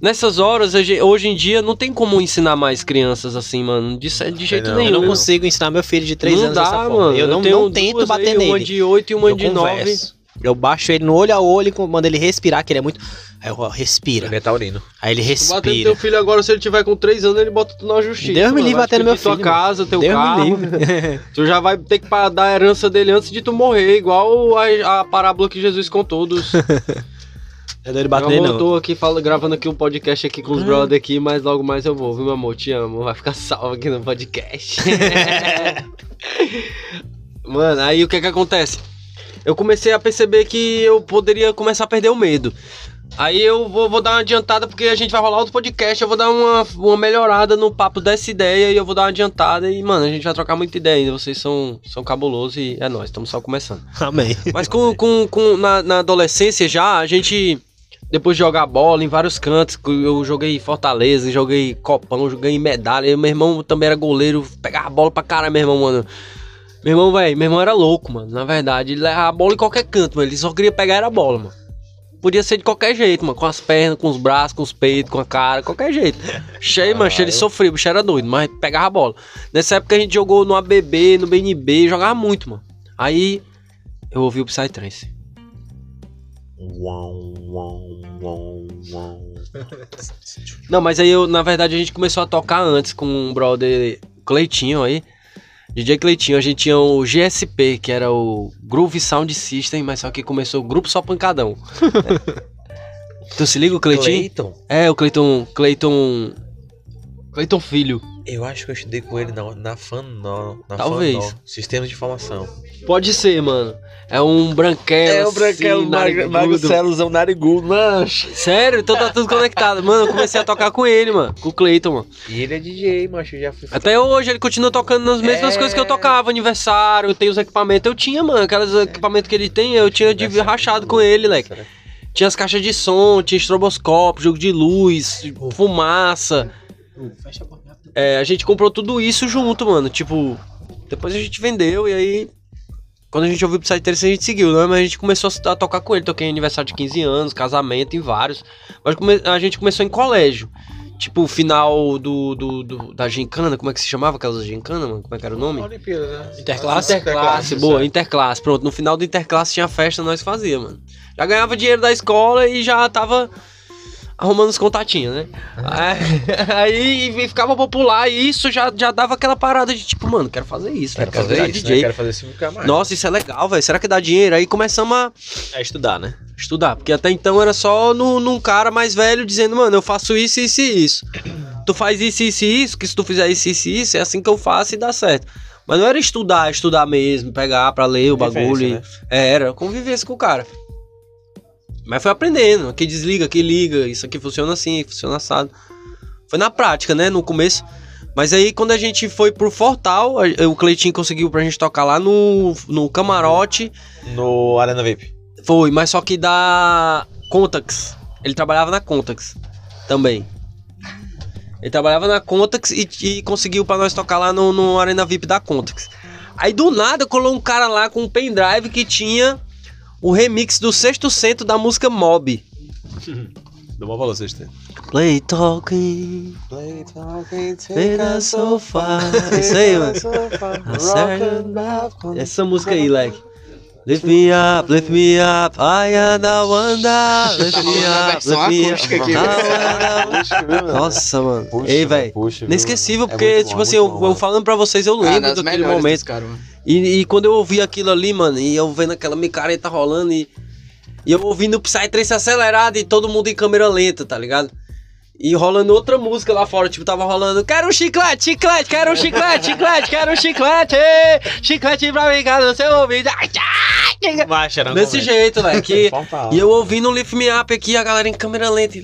[SPEAKER 3] nessas horas, hoje em dia, não tem como ensinar mais crianças assim, mano. De, de jeito
[SPEAKER 1] não.
[SPEAKER 3] nenhum.
[SPEAKER 2] Eu não consigo ensinar meu filho de 3
[SPEAKER 3] não
[SPEAKER 2] anos
[SPEAKER 3] dá,
[SPEAKER 2] dessa forma.
[SPEAKER 3] mano.
[SPEAKER 2] Eu não,
[SPEAKER 3] tenho
[SPEAKER 2] não tento bater
[SPEAKER 3] aí,
[SPEAKER 2] nele.
[SPEAKER 3] Uma de 8 e uma
[SPEAKER 2] eu
[SPEAKER 3] de 9.
[SPEAKER 2] Eu baixo ele no olho a olho e mando ele respirar, que ele é muito. Aí eu ó, respira.
[SPEAKER 1] Ele é taurino.
[SPEAKER 2] Aí ele
[SPEAKER 3] Tu batendo
[SPEAKER 2] respira.
[SPEAKER 3] teu filho agora, se ele tiver com 3 anos, ele bota tu na justiça.
[SPEAKER 2] Deus me livre batendo meu
[SPEAKER 3] dividir tua
[SPEAKER 2] filho,
[SPEAKER 3] casa, teu
[SPEAKER 2] Deus
[SPEAKER 3] carro.
[SPEAKER 2] me livre.
[SPEAKER 3] Tu já vai ter que dar a herança dele antes de tu morrer, igual a, a parábola que Jesus contou dos.
[SPEAKER 2] Eu dou ele
[SPEAKER 3] Eu
[SPEAKER 2] bater nele,
[SPEAKER 3] não
[SPEAKER 2] não.
[SPEAKER 3] tô aqui fala, gravando aqui um podcast aqui com os brother aqui, mas logo mais eu vou, viu, meu amor? Te amo. Vai ficar salvo aqui no podcast. Mano, aí o que que acontece? Eu comecei a perceber que eu poderia começar a perder o medo. Aí eu vou, vou dar uma adiantada, porque a gente vai rolar outro podcast, eu vou dar uma, uma melhorada no papo dessa ideia e eu vou dar uma adiantada e, mano, a gente vai trocar muita ideia ainda. Vocês são, são cabulosos e é nóis, estamos só começando.
[SPEAKER 2] Amém.
[SPEAKER 3] Mas com, com, com- na, na adolescência já, a gente, depois de jogar bola em vários cantos, eu joguei Fortaleza, joguei copão, joguei medalha. Meu irmão também era goleiro, pegava a bola pra caralho, meu irmão, mano. Meu irmão, velho, meu irmão era louco, mano. Na verdade, ele levava a bola em qualquer canto, mano. Ele só queria pegar era a bola, mano. Podia ser de qualquer jeito, mano. Com as pernas, com os braços, com os peitos, com a cara, qualquer jeito. Cheio, mano, cheio, ele sofria, o bicho era doido, mas pegava a bola. Nessa época a gente jogou no ABB, no BNB, jogava muito, mano. Aí eu ouvi o Psytrance. Não, mas aí eu, na verdade, a gente começou a tocar antes com um brother Cleitinho aí. DJ Cleitinho, a gente tinha o GSP, que era o Groove Sound System, mas só que começou o grupo só pancadão. tu se liga o Cleitinho?
[SPEAKER 1] Cleiton?
[SPEAKER 3] É, o Cleiton. Cleiton. Cleiton Filho.
[SPEAKER 1] Eu acho que eu estudei com ele na, na FANO. Na
[SPEAKER 3] Talvez.
[SPEAKER 1] FANO, Sistemas de Informação.
[SPEAKER 3] Pode ser, mano. É um branquelo.
[SPEAKER 1] É o branquelo,
[SPEAKER 3] assim, narigudo.
[SPEAKER 1] Magocelozão narigudo, mancha.
[SPEAKER 3] Sério, então tá tudo conectado. Mano, eu comecei a tocar com ele, mano. Com o Cleiton, mano.
[SPEAKER 1] E ele é DJ, mancha. Eu já fui.
[SPEAKER 3] Até hoje ele continua tocando nas mesmas
[SPEAKER 1] É.
[SPEAKER 3] coisas que eu tocava, aniversário, tem os equipamentos. Eu tinha, mano, aqueles equipamentos que ele tem, eu tinha de rachado com ele, leque. Tinha as caixas de som, tinha estroboscópio, jogo de luz, fumaça.
[SPEAKER 2] Fecha a porta.
[SPEAKER 3] É, a gente comprou tudo isso junto, mano. Tipo, depois a gente vendeu e aí. Quando a gente ouviu o Psytrance, a gente seguiu, né? Mas a gente começou a tocar com ele. Toquei em aniversário de 15 anos, casamento, em vários. Mas a gente começou em colégio. Tipo, o final do, do, do- da gincana, como é que se chamava aquelas gincana, mano? Como é que era o nome?
[SPEAKER 1] Olimpíada, né?
[SPEAKER 2] Interclasse?
[SPEAKER 3] Interclasse, boa, interclasse. Pronto, no final do interclasse tinha festa, nós fazia, mano. Já ganhava dinheiro da escola e já tava arrumando os contatinhos, né? Aí, aí ficava popular e isso já, já dava aquela parada de tipo, mano, quero fazer isso,
[SPEAKER 1] Quero
[SPEAKER 3] velho,
[SPEAKER 1] fazer
[SPEAKER 3] virar
[SPEAKER 1] isso,
[SPEAKER 3] DJ.
[SPEAKER 1] né? Quero fazer isso ficar mais.
[SPEAKER 3] Nossa, isso é legal, velho. Será que dá dinheiro? Aí começamos a
[SPEAKER 2] É estudar, né?
[SPEAKER 3] estudar, porque até então era só no, num cara mais velho dizendo, mano, eu faço isso, isso e isso. Tu faz isso, isso e isso, que se tu fizer isso, isso e isso, é assim que eu faço e dá certo. Mas não era estudar, estudar mesmo, pegar pra ler o bagulho. e-
[SPEAKER 1] Né?
[SPEAKER 3] É, era convivência com o cara. Mas foi aprendendo, aqui desliga, aqui liga, isso aqui funciona assim, funciona assado. Foi na prática, né, no começo. Mas aí quando a gente foi pro Fortal, o Cleitinho conseguiu pra gente tocar lá no, no camarote.
[SPEAKER 1] No Arena VIP.
[SPEAKER 3] Foi, mas só que da Contax. Ele trabalhava na Contax também. Ele trabalhava na Contax e, e conseguiu pra nós tocar lá no, no Arena VIP da Contax. Aí do nada colou um cara lá com um pendrive que tinha o remix do sexto centro da música Mob.
[SPEAKER 1] Deu uma valor, vocês têm.
[SPEAKER 3] Play talking, take us so far. Isso aí, mano. Essa música aí, like. Lift me up, lift me up, I am the wonder. Lift
[SPEAKER 4] Tá
[SPEAKER 3] me up, lift me up.
[SPEAKER 4] aqui,
[SPEAKER 3] Nossa, mano. Ei, velho.
[SPEAKER 1] Puxa,
[SPEAKER 3] Inesquecível,
[SPEAKER 1] É
[SPEAKER 3] porque,
[SPEAKER 1] bom,
[SPEAKER 3] tipo assim, eu,
[SPEAKER 1] bom,
[SPEAKER 3] eu falando pra vocês, eu
[SPEAKER 4] Ah,
[SPEAKER 3] lembro
[SPEAKER 4] das
[SPEAKER 3] daquele momento.
[SPEAKER 4] desse cara, mano.
[SPEAKER 3] E, e quando eu ouvi aquilo ali, mano, e eu vendo aquela micareta rolando e, e eu ouvindo o Psytrance acelerado e todo mundo em câmera lenta, tá ligado? E rolando outra música lá fora, tipo, tava rolando Quero um chiclete, chiclete, quero um chiclete, chiclete, quero um chiclete Chiclete pra brincar no seu ouvido. Ai, ai,
[SPEAKER 2] Baixa,
[SPEAKER 3] Desse jeito, velho, que... E eu ouvindo o Lift Me Up aqui, a galera em câmera lenta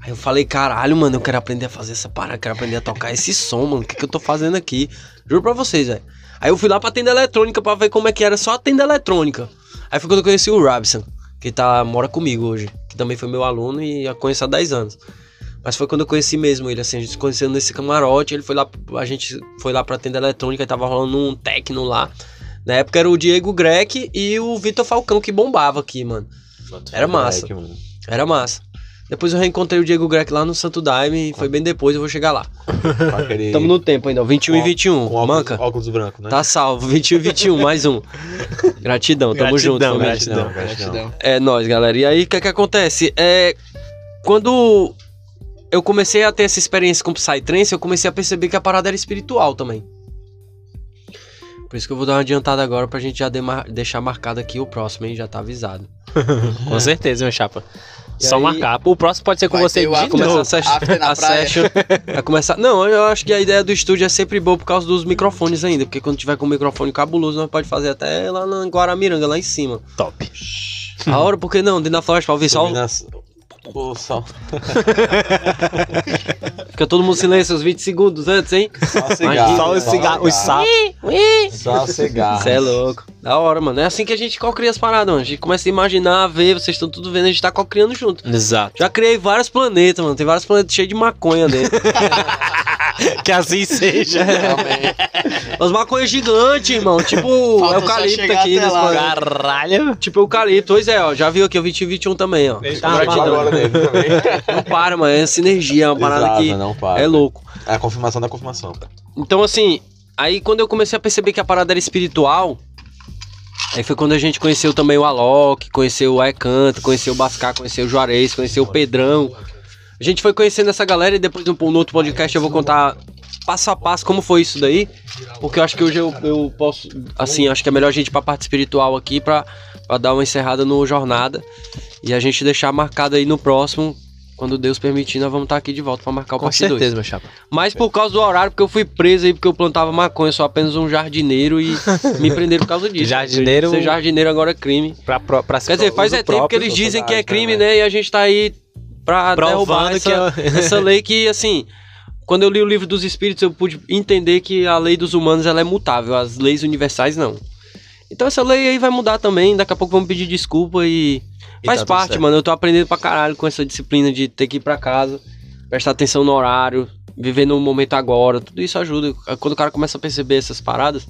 [SPEAKER 3] Aí eu falei, caralho, mano, eu quero aprender a fazer essa parada, quero aprender a tocar esse som, mano. O que, que eu tô fazendo aqui? Juro pra vocês, velho. Aí eu fui lá pra tenda eletrônica pra ver como é que era só a tenda eletrônica. Aí foi quando eu conheci o Robson, que tá, mora comigo hoje, que também foi meu aluno e eu conheço há 10 anos. Mas foi quando eu conheci mesmo ele, assim, a gente se conheceu nesse camarote, ele foi lá, a gente foi lá pra tenda eletrônica e tava rolando um techno lá. Na época era o Diego Grec e o Vitor Falcão que bombava aqui, mano. Era massa. Era massa. Depois eu reencontrei o Diego Grec lá no Santo Daime e foi bem depois, eu vou chegar lá.
[SPEAKER 1] Aquele-
[SPEAKER 3] Tamo no tempo ainda, ó, 21 e
[SPEAKER 1] Com-
[SPEAKER 3] 21.
[SPEAKER 1] com óculos,
[SPEAKER 3] Manca?
[SPEAKER 1] óculos branco, né?
[SPEAKER 3] Tá salvo, 21 e 21, mais um. Gratidão, tamo
[SPEAKER 2] Gratidão,
[SPEAKER 3] junto. família.
[SPEAKER 2] gratidão.
[SPEAKER 4] Gratidão.
[SPEAKER 3] É nóis, galera. E aí, o que que acontece? É. Quando eu comecei a ter essa experiência com Psytrance, eu comecei a perceber que a parada era espiritual também. Por isso que eu vou dar uma adiantada agora pra gente já deixar marcado aqui o próximo, hein? Já tá avisado.
[SPEAKER 2] Com certeza, meu chapa.
[SPEAKER 3] E
[SPEAKER 2] Só
[SPEAKER 3] aí-
[SPEAKER 2] marcar. O próximo pode ser com você de
[SPEAKER 3] Começar
[SPEAKER 2] novo.
[SPEAKER 3] a, session, a session. Vai começar. Não, eu acho que a ideia do estúdio é sempre boa por causa dos microfones ainda. Porque quando tiver com o microfone cabuloso, nós pode fazer até lá na Guaramiranga, lá em cima.
[SPEAKER 2] Top.
[SPEAKER 3] A hora, por que não? Dentro da floresta pra ouvir só. o-.
[SPEAKER 1] O sol.
[SPEAKER 3] Fica todo mundo em silêncio uns 20 segundos antes, hein?
[SPEAKER 1] Só cigarro.
[SPEAKER 2] Só os cigarros, os sapos.
[SPEAKER 1] Só cigarro.
[SPEAKER 3] Você é louco. Da hora, mano. É assim que a gente cocria as paradas, mano. A gente começa a imaginar, a ver, vocês estão tudo vendo, a gente tá cocriando junto.
[SPEAKER 2] Exato.
[SPEAKER 3] Já criei vários planetas, mano. Tem vários planetas cheios de maconha dentro.
[SPEAKER 2] Que assim seja.
[SPEAKER 4] Amém.
[SPEAKER 3] As maconhas gigantes, irmão. Tipo
[SPEAKER 4] Falta
[SPEAKER 3] eucalipto aqui nesse.
[SPEAKER 2] Caralho.
[SPEAKER 3] Tipo eucalipto. Pois é, ó. Já viu aqui o 2021 também, ó.
[SPEAKER 2] Ele
[SPEAKER 1] Tá
[SPEAKER 3] Gratidão.
[SPEAKER 1] agora dele também.
[SPEAKER 3] Não para, mano. É sinergia, é uma parada
[SPEAKER 1] Exato,
[SPEAKER 3] que
[SPEAKER 1] não para.
[SPEAKER 3] é louco.
[SPEAKER 1] É a confirmação da confirmação.
[SPEAKER 3] Então, assim, aí quando eu comecei a perceber que a parada era espiritual, aí foi quando a gente conheceu também o Alok, conheceu o Aecanto, conheceu o Bascar, conheceu o Juarez, conheceu o Pedrão. A gente foi conhecendo essa galera e depois no, no outro podcast eu vou contar passo a passo como foi isso daí, porque eu acho que hoje eu, eu posso, assim, acho que é melhor a gente ir pra parte espiritual aqui pra, pra dar uma encerrada no jornada e a gente deixar marcado aí no próximo. Quando Deus permitir, nós vamos estar aqui de volta pra marcar o
[SPEAKER 2] Com
[SPEAKER 3] parte 2.
[SPEAKER 2] certeza, meu chapa.
[SPEAKER 3] Mas por causa do horário, porque eu fui preso aí, porque eu plantava maconha, eu sou apenas um jardineiro e me prenderam por causa disso.
[SPEAKER 2] Jardineiro-
[SPEAKER 3] Ser jardineiro agora é crime.
[SPEAKER 2] Pra, pra, pra
[SPEAKER 3] Quer dizer, faz é tempo que eles dizem que é crime,
[SPEAKER 1] né,
[SPEAKER 3] né? E a gente tá aí pra derrubar essa, essa lei que, assim, quando eu li o livro dos espíritos, eu pude entender que a lei dos humanos ela é mutável, as leis universais não. Então essa lei aí vai mudar também, daqui a pouco vamos pedir desculpa e.
[SPEAKER 2] E
[SPEAKER 3] Faz
[SPEAKER 2] tá
[SPEAKER 3] parte, mano. Eu tô aprendendo pra caralho com essa disciplina de ter que ir pra casa, prestar atenção no horário, viver no momento agora. Tudo isso ajuda. Quando o cara começa a perceber essas paradas.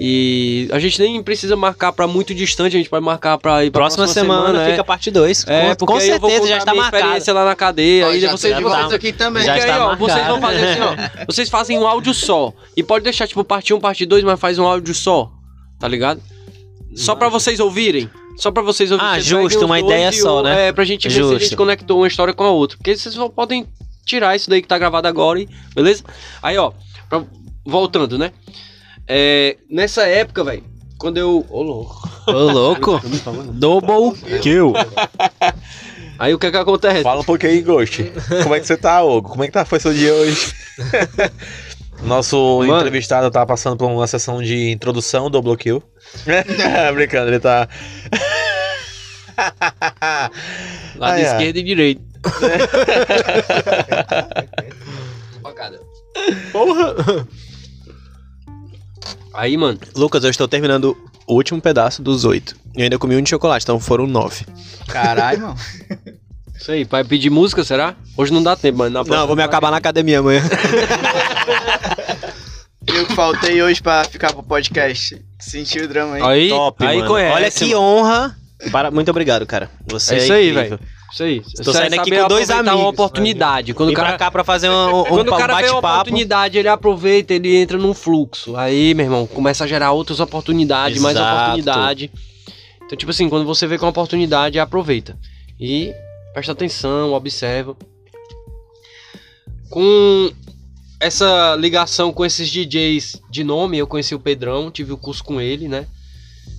[SPEAKER 3] E a gente nem precisa marcar pra muito distante, a gente pode marcar pra ir pra
[SPEAKER 2] Próxima, semana,
[SPEAKER 3] é.
[SPEAKER 2] fica a parte 2.
[SPEAKER 3] É,
[SPEAKER 2] com,
[SPEAKER 3] porque
[SPEAKER 2] com
[SPEAKER 3] aí eu vou
[SPEAKER 2] certeza já está
[SPEAKER 3] minha
[SPEAKER 2] marcado.
[SPEAKER 3] experiência lá na cadeia. Aí
[SPEAKER 4] já
[SPEAKER 3] vocês,
[SPEAKER 4] tem
[SPEAKER 2] vocês-
[SPEAKER 4] vocês aqui também.
[SPEAKER 2] Já
[SPEAKER 3] porque aí,
[SPEAKER 2] está
[SPEAKER 3] ó, vocês vão
[SPEAKER 2] marcado.
[SPEAKER 3] fazer assim, ó. Vocês fazem um áudio só. E pode deixar, tipo, parte 1, parte 2, mas faz um áudio só. Tá ligado? Só pra vocês ouvirem. Só pra vocês ouvirem.
[SPEAKER 2] Ah,
[SPEAKER 3] Vocês
[SPEAKER 2] justo, uma
[SPEAKER 3] dois
[SPEAKER 2] ideia só,
[SPEAKER 3] o-
[SPEAKER 2] né?
[SPEAKER 3] É, pra gente ver se a gente conectou uma história com a outra. Porque vocês só podem tirar isso daí que tá gravado agora, e, beleza? Aí, ó, pra- voltando, né? É, nessa época, velho, quando eu. Ô, louco.
[SPEAKER 2] Ô, louco. Double kill.
[SPEAKER 3] Aí o que é que acontece?
[SPEAKER 1] Fala um pouquinho aí, Ghost. Como é que você tá, Hugo? Como é que tá, foi seu dia hoje? Nosso
[SPEAKER 3] Mano.
[SPEAKER 1] entrevistado tá passando por uma sessão de introdução do Bloqueio. Brincando, ele tá.
[SPEAKER 3] Lado
[SPEAKER 1] ai.
[SPEAKER 3] esquerdo e direito.
[SPEAKER 2] Porra.
[SPEAKER 3] Aí, mano,
[SPEAKER 2] Lucas, eu estou terminando o último pedaço dos oito. Eu ainda comi um de chocolate, então foram nove.
[SPEAKER 4] Caralho, mano.
[SPEAKER 3] isso aí, vai pedir música, será? Hoje não dá tempo, mas na
[SPEAKER 2] Não, vou me acabar na academia amanhã.
[SPEAKER 4] Eu que faltei hoje pra ficar pro podcast. Senti o drama aí.
[SPEAKER 3] Aí,
[SPEAKER 2] Top,
[SPEAKER 3] aí
[SPEAKER 2] mano.
[SPEAKER 3] conhece.
[SPEAKER 2] Olha que
[SPEAKER 3] mano.
[SPEAKER 2] honra. Para, muito obrigado, cara. Você
[SPEAKER 3] É
[SPEAKER 2] é,
[SPEAKER 3] isso aí,
[SPEAKER 2] incrível.
[SPEAKER 3] Isso aí.
[SPEAKER 2] Tô
[SPEAKER 3] Você
[SPEAKER 2] saindo aqui com dois amigos.
[SPEAKER 3] uma oportunidade. Quando o cara,
[SPEAKER 2] pra cá pra fazer um, um,
[SPEAKER 3] quando
[SPEAKER 2] um
[SPEAKER 3] o cara vê uma oportunidade, ele aproveita, ele entra num fluxo. Aí, meu irmão, começa a gerar outras oportunidades, mais
[SPEAKER 2] Exato.
[SPEAKER 3] oportunidade. Então, tipo assim, quando você vê com uma oportunidade, aproveita. E presta atenção, observa. Com essa ligação com esses DJs de nome, eu conheci o Pedrão, tive o curso com ele, né?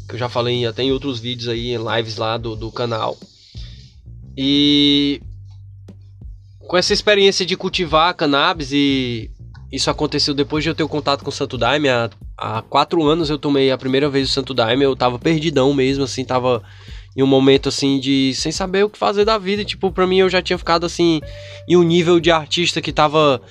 [SPEAKER 3] Que eu já falei até em outros vídeos aí, em lives lá do, do canal. E com essa experiência de cultivar cannabis e isso aconteceu depois de eu ter o contato com o Santo Daime. Há, há quatro anos eu tomei a primeira vez o Santo Daime. Eu tava perdidão mesmo, assim, tava em um momento assim de sem saber o que fazer da vida. Tipo, pra mim eu já tinha ficado assim em um nível de artista que tava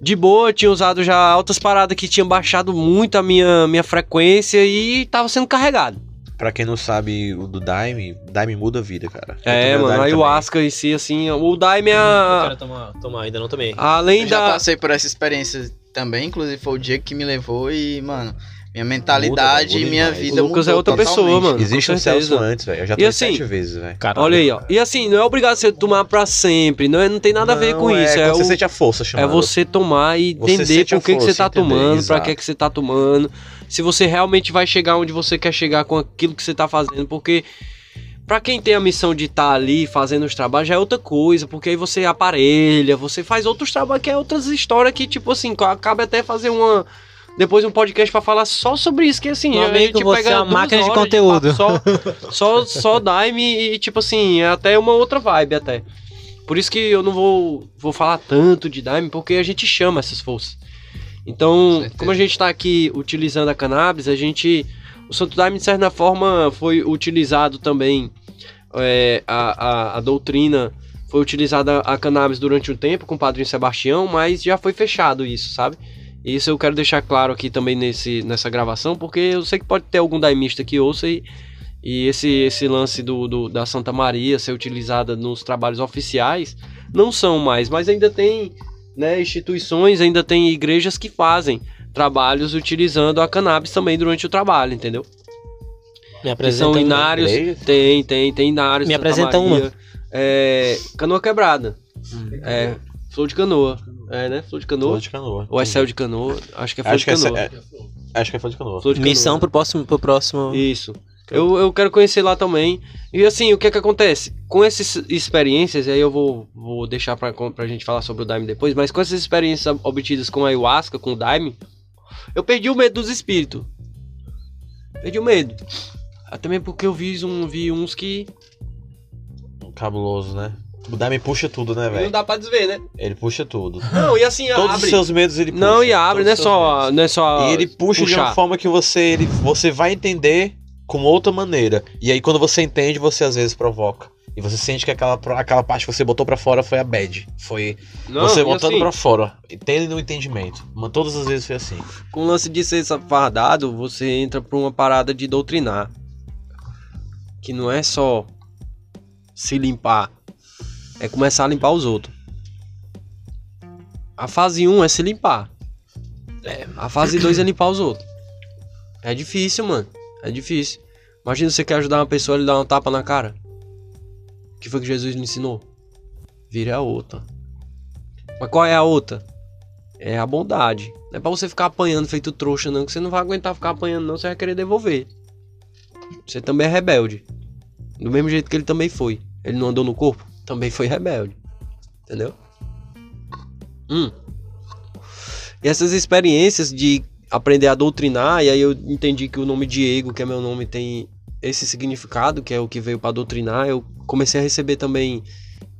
[SPEAKER 3] de boa, tinha usado já altas paradas que tinham baixado muito a minha, minha frequência e tava sendo carregado.
[SPEAKER 1] Pra quem não sabe o do Daime, Daime muda a vida, cara. Eu
[SPEAKER 3] É, mano, aí o
[SPEAKER 1] também.
[SPEAKER 3] Asca em si, assim, o Daime é.
[SPEAKER 2] Eu
[SPEAKER 3] a-
[SPEAKER 2] quero tomar, tomar, ainda não tomei.
[SPEAKER 3] Além
[SPEAKER 4] Eu já
[SPEAKER 3] da.
[SPEAKER 4] passei por essa experiência também, inclusive foi o dia que me levou e, mano, minha mentalidade
[SPEAKER 1] muda
[SPEAKER 4] e minha
[SPEAKER 1] demais.
[SPEAKER 4] vida
[SPEAKER 3] O Lucas é outra pessoa, mano.
[SPEAKER 1] Existe um Celso antes, velho. Eu já tomei
[SPEAKER 3] assim,
[SPEAKER 1] sete vezes, velho.
[SPEAKER 3] Olha aí, ó. E assim, não é obrigado você tomar pra sempre. Não, é, não tem nada a ver
[SPEAKER 1] Não,
[SPEAKER 3] com isso. É,
[SPEAKER 1] você
[SPEAKER 3] o-
[SPEAKER 1] sente a força
[SPEAKER 3] é
[SPEAKER 1] chamando.
[SPEAKER 3] você tomar e entender por que, que você tá
[SPEAKER 1] entender,
[SPEAKER 3] tomando, pra
[SPEAKER 1] exato.
[SPEAKER 3] que, que você tá tomando. Se você realmente vai chegar onde você quer chegar com aquilo que você tá fazendo. Porque pra quem tem a missão de estar ali fazendo os trabalhos já é outra coisa. Porque aí você aparelha, você faz outros trabalhos que é outras histórias que, tipo assim, acaba até fazer uma. Depois um podcast pra falar só sobre isso, que assim,
[SPEAKER 2] Meu
[SPEAKER 3] a
[SPEAKER 2] amigo,
[SPEAKER 3] gente pega
[SPEAKER 2] é uma máquina de conteúdo.
[SPEAKER 3] Só, só, só Daime e, tipo assim, é até uma outra vibe até. Por isso que eu não vou, vou falar tanto de Daime, porque a gente chama essas forças. Então,
[SPEAKER 4] certeza.
[SPEAKER 3] como a gente tá aqui utilizando a cannabis, a gente. O Santo Daime, de certa forma, foi utilizado também. é, a, a, a doutrina foi utilizada a cannabis durante um tempo com o Padrinho Sebastião, mas já foi fechado isso, sabe? Isso eu quero deixar claro aqui também nesse, nessa gravação, porque eu sei que pode ter algum daimista que ouça e, e esse, esse lance do, do- da Santa Maria ser utilizada nos trabalhos oficiais não são mais, mas ainda tem né, instituições, ainda tem igrejas que fazem trabalhos utilizando a cannabis também durante o trabalho, entendeu?
[SPEAKER 2] Me
[SPEAKER 3] Que
[SPEAKER 2] apresenta
[SPEAKER 3] são
[SPEAKER 2] um-
[SPEAKER 3] inários,
[SPEAKER 1] igreja?
[SPEAKER 3] tem, tem, tem inários.
[SPEAKER 2] Me
[SPEAKER 3] Santa
[SPEAKER 2] apresenta
[SPEAKER 3] Maria, É, canoa quebrada, é, flor de canoa, é né, flor de canoa,
[SPEAKER 1] Flor de canoa.
[SPEAKER 3] ou é céu de canoa, acho que é flor
[SPEAKER 1] Acho
[SPEAKER 3] de
[SPEAKER 1] que é,
[SPEAKER 3] canoa.
[SPEAKER 1] é, acho que é flor de canoa.
[SPEAKER 3] Flor de
[SPEAKER 2] Missão
[SPEAKER 3] canoa.
[SPEAKER 2] pro próximo, pro próximo.
[SPEAKER 3] Isso. Eu, eu quero conhecer lá também. E assim, o que é que acontece? Com essas experiências, e aí eu vou, vou deixar pra, pra gente falar sobre o Daime depois, mas com essas experiências obtidas com a ayahuasca, com o Daime, eu perdi o medo dos espíritos. Perdi o medo. Até mesmo porque eu vi, um, vi uns que
[SPEAKER 1] Cabuloso, né? O Daime puxa tudo, né,
[SPEAKER 3] não
[SPEAKER 1] velho?
[SPEAKER 3] dá pra desver, né?
[SPEAKER 1] Ele puxa tudo.
[SPEAKER 3] Não, e assim,
[SPEAKER 1] Todos
[SPEAKER 3] abre.
[SPEAKER 1] os seus medos ele puxa.
[SPEAKER 3] Não, e abre, não é só,
[SPEAKER 1] medos.
[SPEAKER 3] não é só.
[SPEAKER 1] E ele puxa de uma
[SPEAKER 3] puxar.
[SPEAKER 1] forma que você, ele, você vai entender com outra maneira. E aí quando você entende, você às vezes provoca. E você sente que aquela, aquela parte que você botou pra fora foi a bad. Foi
[SPEAKER 3] Não,
[SPEAKER 1] você botando
[SPEAKER 3] assim,
[SPEAKER 1] pra fora. Entende no entendimento. Mas todas as vezes foi assim.
[SPEAKER 3] Com o lance de ser fardado, você entra pra uma parada de doutrinar. Que não é só se limpar, é começar a limpar os outros. A fase 1 é se limpar. É, a fase 2 é limpar os outros. É difícil, mano. É difícil. Imagina você quer ajudar uma pessoa, ele dá uma tapa na cara. O que foi que Jesus lhe ensinou? Vire a outra. Mas qual é a outra? É a bondade. Não é pra você ficar apanhando feito trouxa, não, que você não vai aguentar ficar apanhando, não, você vai querer devolver. Você também é rebelde. Do mesmo jeito que ele também foi. Ele não andou no corpo? Também foi rebelde. Entendeu? Hum. E essas experiências de aprender a doutrinar, e aí eu entendi que o nome Diego, que é meu nome, tem esse significado, que é o que veio para doutrinar. Eu comecei a receber também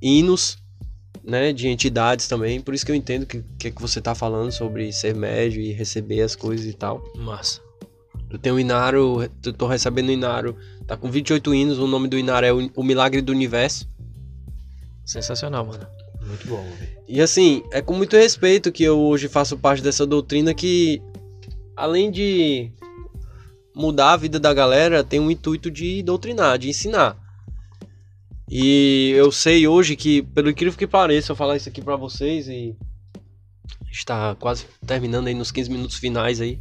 [SPEAKER 3] hinos né, de entidades também, por isso que eu entendo que que, que você tá falando sobre ser médio e receber as coisas e tal.
[SPEAKER 2] Massa.
[SPEAKER 3] Eu tenho o Inaro, eu tô recebendo o Inaro, tá com 28 hinos, o nome do Inaro é o, o Milagre do Universo.
[SPEAKER 2] Sensacional, mano.
[SPEAKER 1] Muito bom, velho.
[SPEAKER 3] E assim, é com muito respeito que eu hoje faço parte dessa doutrina que, além de mudar a vida da galera, tem um intuito de doutrinar, de ensinar. E eu sei hoje que, pelo incrível que pareça, eu falar isso aqui pra vocês e está quase terminando aí nos 15 minutos finais aí.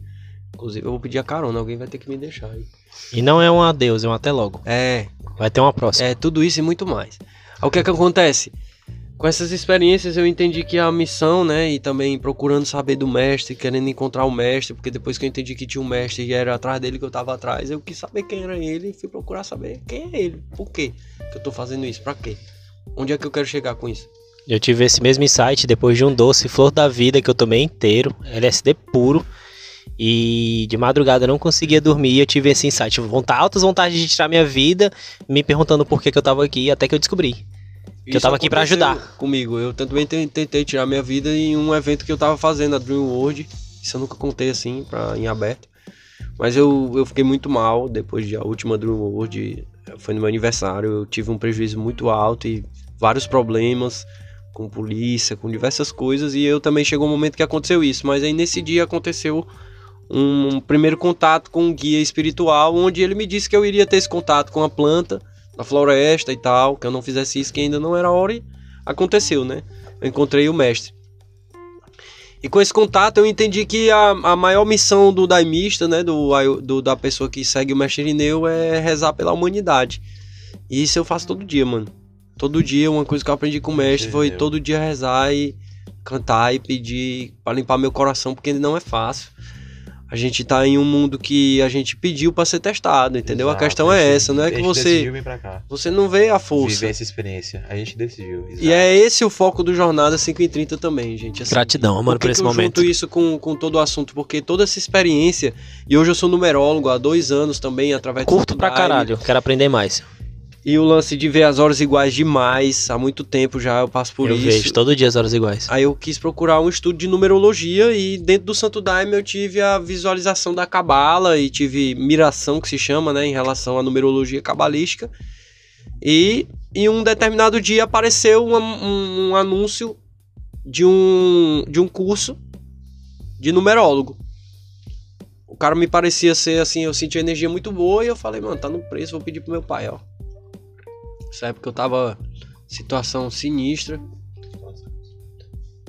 [SPEAKER 3] Inclusive, eu vou pedir a carona, alguém vai ter que me deixar aí.
[SPEAKER 2] E não é um adeus, é um até logo.
[SPEAKER 3] É,
[SPEAKER 2] Vai ter uma próxima.
[SPEAKER 3] é tudo isso e muito mais. O que é que acontece? Com essas experiências eu entendi que a missão, né, e também procurando saber do mestre, querendo encontrar o mestre, porque depois que eu entendi que tinha um mestre e era atrás dele que eu tava atrás, eu quis saber quem era ele e fui procurar saber quem é ele, por quê que eu tô fazendo isso, pra quê? Onde é que eu quero chegar com isso?
[SPEAKER 2] Eu tive esse mesmo insight depois de um doce flor da vida que eu tomei inteiro, LSD puro. E de madrugada eu não conseguia dormir, eu tive esse insight, vontade, altas vontades de tirar minha vida, me perguntando por que, que eu tava aqui, até que eu descobri. Que eu tava aqui pra
[SPEAKER 3] aconteceu
[SPEAKER 2] ajudar.
[SPEAKER 3] Comigo, eu também ten- tentei tirar minha vida em um evento que eu tava fazendo, a Dream World. Isso eu nunca contei assim, pra, em aberto. Mas eu, eu fiquei muito mal depois de a última Dream World. Foi no meu aniversário, eu tive um prejuízo muito alto e vários problemas com polícia, com diversas coisas. E eu também chegou um momento que aconteceu isso. Mas aí nesse dia aconteceu um primeiro contato com um guia espiritual, onde ele me disse que eu iria ter esse contato com a planta na floresta e tal, que eu não fizesse isso, que ainda não era hora e aconteceu, né? Eu encontrei o mestre. E com esse contato eu entendi que a, a maior missão do daimista, né, do, do- da pessoa que segue o mestre Irineu é rezar pela humanidade. E isso eu faço todo dia, mano. Todo dia, uma coisa que eu aprendi com o mestre foi
[SPEAKER 1] Irineu.
[SPEAKER 3] todo dia rezar e cantar e pedir para limpar meu coração, porque não é fácil. A gente tá em um mundo que a gente pediu para ser testado, entendeu? a
[SPEAKER 1] Exato,
[SPEAKER 3] questão é
[SPEAKER 1] gente-
[SPEAKER 3] essa, não é
[SPEAKER 1] a
[SPEAKER 3] que
[SPEAKER 1] gente
[SPEAKER 3] você
[SPEAKER 1] decidiu vir pra cá.
[SPEAKER 3] você não vê a força.
[SPEAKER 1] Viver essa experiência. A gente decidiu.
[SPEAKER 3] E
[SPEAKER 1] exato.
[SPEAKER 3] é esse o foco do Jornada 5 e 30 também, gente. assim.
[SPEAKER 2] Gratidão, mano,
[SPEAKER 3] Por
[SPEAKER 2] esse
[SPEAKER 3] eu
[SPEAKER 2] momento.
[SPEAKER 3] junto isso com, com todo o assunto? Porque toda essa experiência, e hoje eu sou numerólogo há dois anos também, através do
[SPEAKER 2] Curto pra caralho, quero aprender mais.
[SPEAKER 3] E o lance de ver as horas iguais demais, há muito tempo já eu passo por
[SPEAKER 2] eu
[SPEAKER 3] isso.
[SPEAKER 2] vejo todo dia as horas iguais.
[SPEAKER 3] Aí eu quis procurar um estudo de numerologia e dentro do Santo Daime eu tive a visualização da cabala e tive miração que se chama, né, em relação à numerologia cabalística. E em um determinado dia apareceu um, um- um anúncio de um, de um curso de numerólogo. O cara me parecia ser assim, eu senti energia muito boa e eu falei, mano, tá no preço, vou pedir pro meu pai, ó. Nessa época eu tava situação sinistra.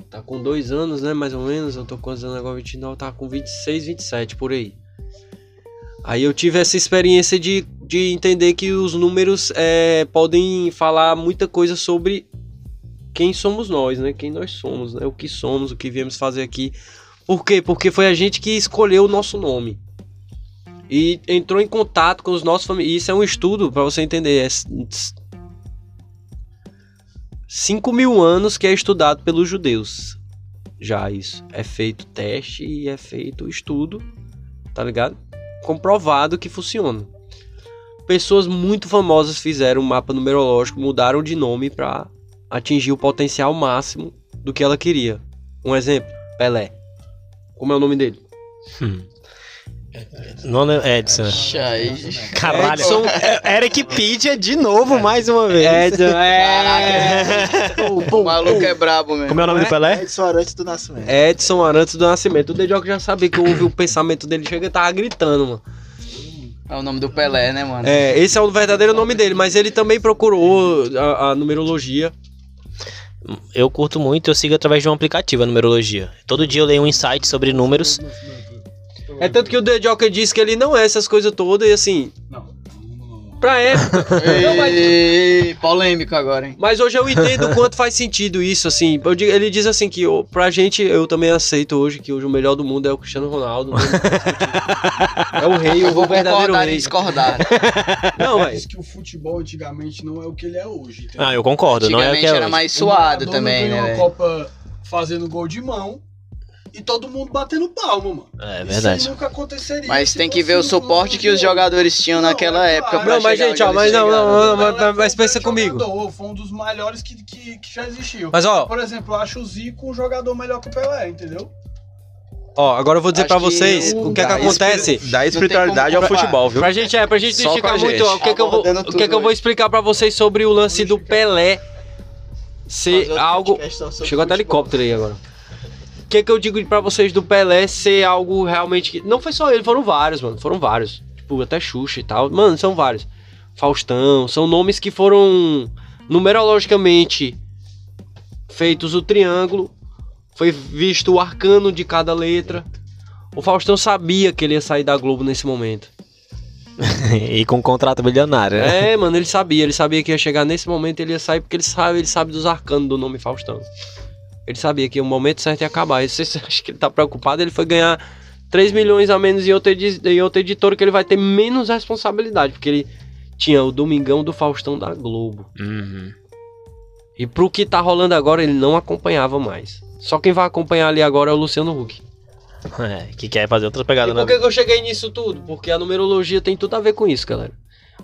[SPEAKER 3] Tá com dois anos, né? Mais ou menos. Eu tô com quantos anos agora? 29, tá com 26, 27 por aí. Aí eu tive essa experiência de, de entender que os números é, podem falar muita coisa sobre quem somos nós, né? Quem nós somos, né? O que somos, o que viemos fazer aqui. Por quê? Porque foi a gente que escolheu o nosso nome. e entrou em contato com os nossos familiares. Isso é um estudo para você entender. É 5 mil anos que é estudado pelos judeus. Já isso. É feito teste e é feito estudo, tá ligado? Comprovado que funciona. Pessoas muito famosas fizeram um mapa numerológico, mudaram de nome para atingir o potencial máximo do que ela queria. Um exemplo, Pelé. Como é o nome dele?
[SPEAKER 2] Nono Edson.
[SPEAKER 4] Aí.
[SPEAKER 2] Caralho.
[SPEAKER 3] Edson-
[SPEAKER 2] É- Wikipedia de novo, mais uma vez.
[SPEAKER 3] Edson, é...
[SPEAKER 4] O maluco é brabo mesmo.
[SPEAKER 2] Como é o nome do Pelé?
[SPEAKER 5] Edson Arantes do Nascimento.
[SPEAKER 3] Edson Arantes do Nascimento. O Dejock já sabia que eu ouvi o pensamento dele, chega e tava gritando, mano.
[SPEAKER 4] É o nome do Pelé, né, mano?
[SPEAKER 3] É, esse é o verdadeiro nome dele, mas ele também procurou a, a numerologia.
[SPEAKER 2] Eu curto muito, eu sigo através de um aplicativo, a numerologia. Todo dia eu leio um insight sobre números.
[SPEAKER 3] É tanto que o The Joker disse que ele não é essas coisas todas e assim. Pra época. Não, mas,
[SPEAKER 4] Ei, polêmico agora, hein?
[SPEAKER 3] mas hoje eu entendo o quanto faz sentido isso, assim. Eu digo- ele diz assim que ó, pra gente, eu também aceito hoje que hoje o melhor do mundo é o Cristiano Ronaldo. não. É o rei,
[SPEAKER 4] Eu
[SPEAKER 3] o
[SPEAKER 4] vou
[SPEAKER 3] verdadeiro
[SPEAKER 4] concordar e
[SPEAKER 3] rei.
[SPEAKER 4] discordar.
[SPEAKER 3] Não, velho.
[SPEAKER 6] Diz que o futebol antigamente não é o que ele é hoje. entendeu?
[SPEAKER 2] Ah, eu concordo, não é o que
[SPEAKER 4] Antigamente
[SPEAKER 2] é
[SPEAKER 4] era
[SPEAKER 2] hoje.
[SPEAKER 4] mais suado também, né?
[SPEAKER 6] Copa fazendo gol de mão e todo mundo batendo palma, mano.
[SPEAKER 2] É
[SPEAKER 6] Isso
[SPEAKER 2] verdade.
[SPEAKER 6] aí nunca aconteceria.
[SPEAKER 4] Mas
[SPEAKER 6] se
[SPEAKER 4] tem que ver o
[SPEAKER 6] um
[SPEAKER 4] suporte que os
[SPEAKER 6] jogador.
[SPEAKER 4] jogadores tinham
[SPEAKER 6] Não,
[SPEAKER 4] naquela
[SPEAKER 6] é
[SPEAKER 4] época
[SPEAKER 6] claro.
[SPEAKER 4] pra
[SPEAKER 3] Não, mas, gente, ó, mas não,
[SPEAKER 4] chegaram.
[SPEAKER 3] não, não,
[SPEAKER 6] Pelé
[SPEAKER 3] mas- pensa comigo.
[SPEAKER 6] jogador, Foi um dos melhores que, que, que já existiu.
[SPEAKER 3] Mas ó,
[SPEAKER 6] Por exemplo, eu acho o Zico um jogador melhor que o Pelé, entendeu?
[SPEAKER 3] ó, agora eu vou dizer
[SPEAKER 4] que
[SPEAKER 3] vocês
[SPEAKER 4] o-
[SPEAKER 3] que é que acontece.
[SPEAKER 1] Dá espiritualidade ao futebol, viu?
[SPEAKER 3] Pra gente, é, pra gente
[SPEAKER 1] Só
[SPEAKER 3] esticar
[SPEAKER 1] a
[SPEAKER 3] muito,
[SPEAKER 1] gente.
[SPEAKER 3] ó, o que, é que eu vou,
[SPEAKER 4] Abordando
[SPEAKER 3] o que, é que eu vou explicar pra vocês sobre o lance do Pelé ser algo. Chegou até helicóptero aí agora. O que, é que eu digo pra vocês do Pelé ser algo realmente. que- Não foi só ele, foram vários, mano. Foram vários. Tipo, até Xuxa e tal. Mano, são vários. Faustão, são nomes que foram numerologicamente feitos o triângulo. Foi visto o arcano de cada letra. O Faustão sabia que ele ia sair da Globo nesse momento.
[SPEAKER 2] e com um contrato bilionário, né?
[SPEAKER 3] É, mano, ele sabia, ele sabia que ia chegar nesse momento, ele ia sair porque ele sabe, ele sabe dos arcanos do nome Faustão. Ele sabia que o momento certo ia acabar. E você acha que ele tá preocupado, ele foi ganhar 3 milhões a menos em outra, em outra editora que ele vai ter menos responsabilidade, porque ele tinha o Domingão do Faustão da Globo.
[SPEAKER 2] Uhum.
[SPEAKER 3] E pro que tá rolando agora, ele não acompanhava mais. Só quem vai acompanhar ali agora é o Luciano Huck.
[SPEAKER 2] É, que quer fazer outra
[SPEAKER 3] E
[SPEAKER 2] pegada na
[SPEAKER 3] por que, que eu cheguei nisso tudo? Porque a numerologia tem tudo a ver com isso, galera.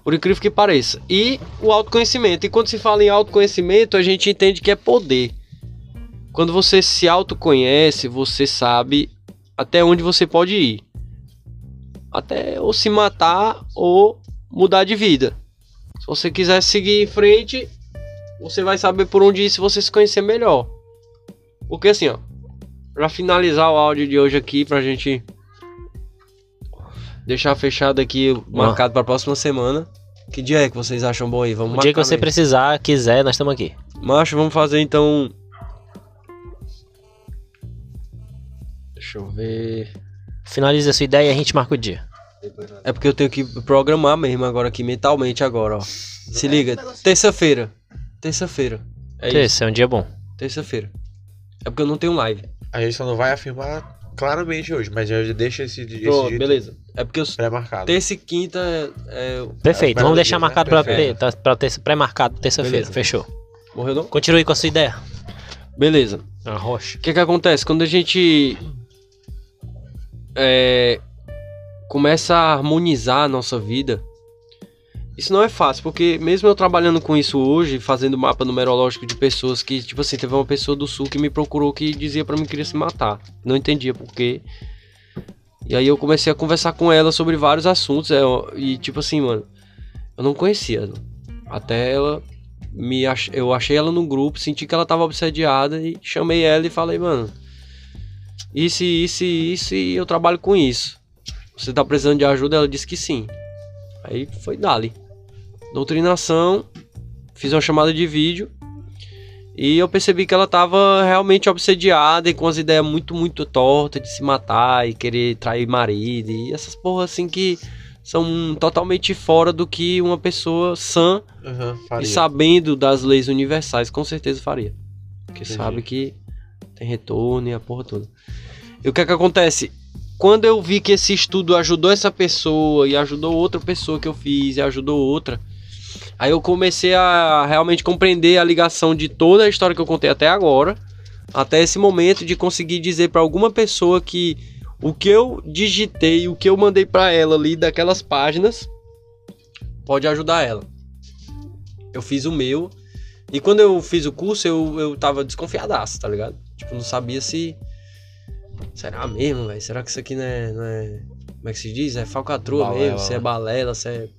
[SPEAKER 3] Por incrível que pareça. E o autoconhecimento. E quando se fala em autoconhecimento, a gente entende que é poder. Quando você se autoconhece, você sabe até onde você pode ir. Até ou se matar ou mudar de vida. Se você quiser seguir em frente, você vai saber por onde ir se você se conhecer melhor. Porque assim, ó. Pra finalizar o áudio de hoje aqui, pra gente deixar fechado aqui, marcado pra próxima semana. Que dia é que vocês acham bom aí? Vamos
[SPEAKER 2] O dia que você
[SPEAKER 3] mesmo.
[SPEAKER 2] precisar, quiser, nós estamos aqui.
[SPEAKER 3] Macho, vamos fazer então. Deixa eu ver.
[SPEAKER 2] Finaliza a sua ideia e a gente marca o dia.
[SPEAKER 3] É porque eu tenho que programar mesmo agora aqui, mentalmente agora, ó. Se liga, terça-feira. Terça-feira. É isso,
[SPEAKER 2] Esse é um dia bom.
[SPEAKER 3] terça-feira. É porque eu não tenho live.
[SPEAKER 1] A gente só não vai afirmar claramente hoje, mas já deixa esse, esse
[SPEAKER 3] Pronto,
[SPEAKER 1] dia
[SPEAKER 3] beleza. É porque eu.
[SPEAKER 1] pré-marcado.
[SPEAKER 3] Terça e quinta é. é-
[SPEAKER 2] Perfeito.
[SPEAKER 1] É,
[SPEAKER 2] Vamos deixar
[SPEAKER 1] né?
[SPEAKER 2] marcado pra,
[SPEAKER 1] Perfeito.
[SPEAKER 2] tá- pra ter pré-marcado terça-feira. Fechou.
[SPEAKER 3] Morreu não?
[SPEAKER 2] Continue com a sua ideia.
[SPEAKER 3] Beleza.
[SPEAKER 2] A rocha.
[SPEAKER 3] O que que acontece? Quando a gente é, começa a harmonizar a nossa vida, isso não é fácil, porque mesmo eu trabalhando com isso hoje, fazendo mapa numerológico de pessoas que, tipo assim, teve uma pessoa do sul que me procurou que dizia pra mim que queria se matar. Não entendia por quê. E aí eu comecei a conversar com ela sobre vários assuntos, é, e tipo assim, mano, eu não conhecia. Até ela me ach... eu achei ela no grupo, senti que ela tava obsediada e chamei ela e falei, mano, isso, isso, isso e eu trabalho com isso. Você tá precisando de ajuda? Ela disse que sim. Aí foi dali. Doutrinação, fiz uma chamada de vídeo e eu percebi que ela tava realmente obsediada e com as ideias muito, muito tortas de se matar e querer trair marido e essas porra assim que são totalmente fora do que uma pessoa sã
[SPEAKER 1] Aham,
[SPEAKER 3] e sabendo das leis universais, com certeza faria. Porque
[SPEAKER 1] Entendi.
[SPEAKER 3] sabe que tem retorno e a porra toda. E o que é que acontece? quando eu vi que esse estudo ajudou essa pessoa e ajudou outra pessoa que eu fiz e ajudou outra, aí eu comecei a realmente compreender a ligação de toda a história que eu contei até agora, até esse momento de conseguir dizer para alguma pessoa que o que eu digitei, o que eu mandei para ela ali daquelas páginas pode ajudar ela. Eu fiz o meu e quando eu fiz o curso eu, eu tava desconfiadaço, tá ligado? Tipo, não sabia se Será mesmo, velho? Será que isso aqui não é, não é. Como é que se diz? É falcatrua
[SPEAKER 1] Balela,
[SPEAKER 3] mesmo? Se é
[SPEAKER 1] né?
[SPEAKER 3] balela, se é.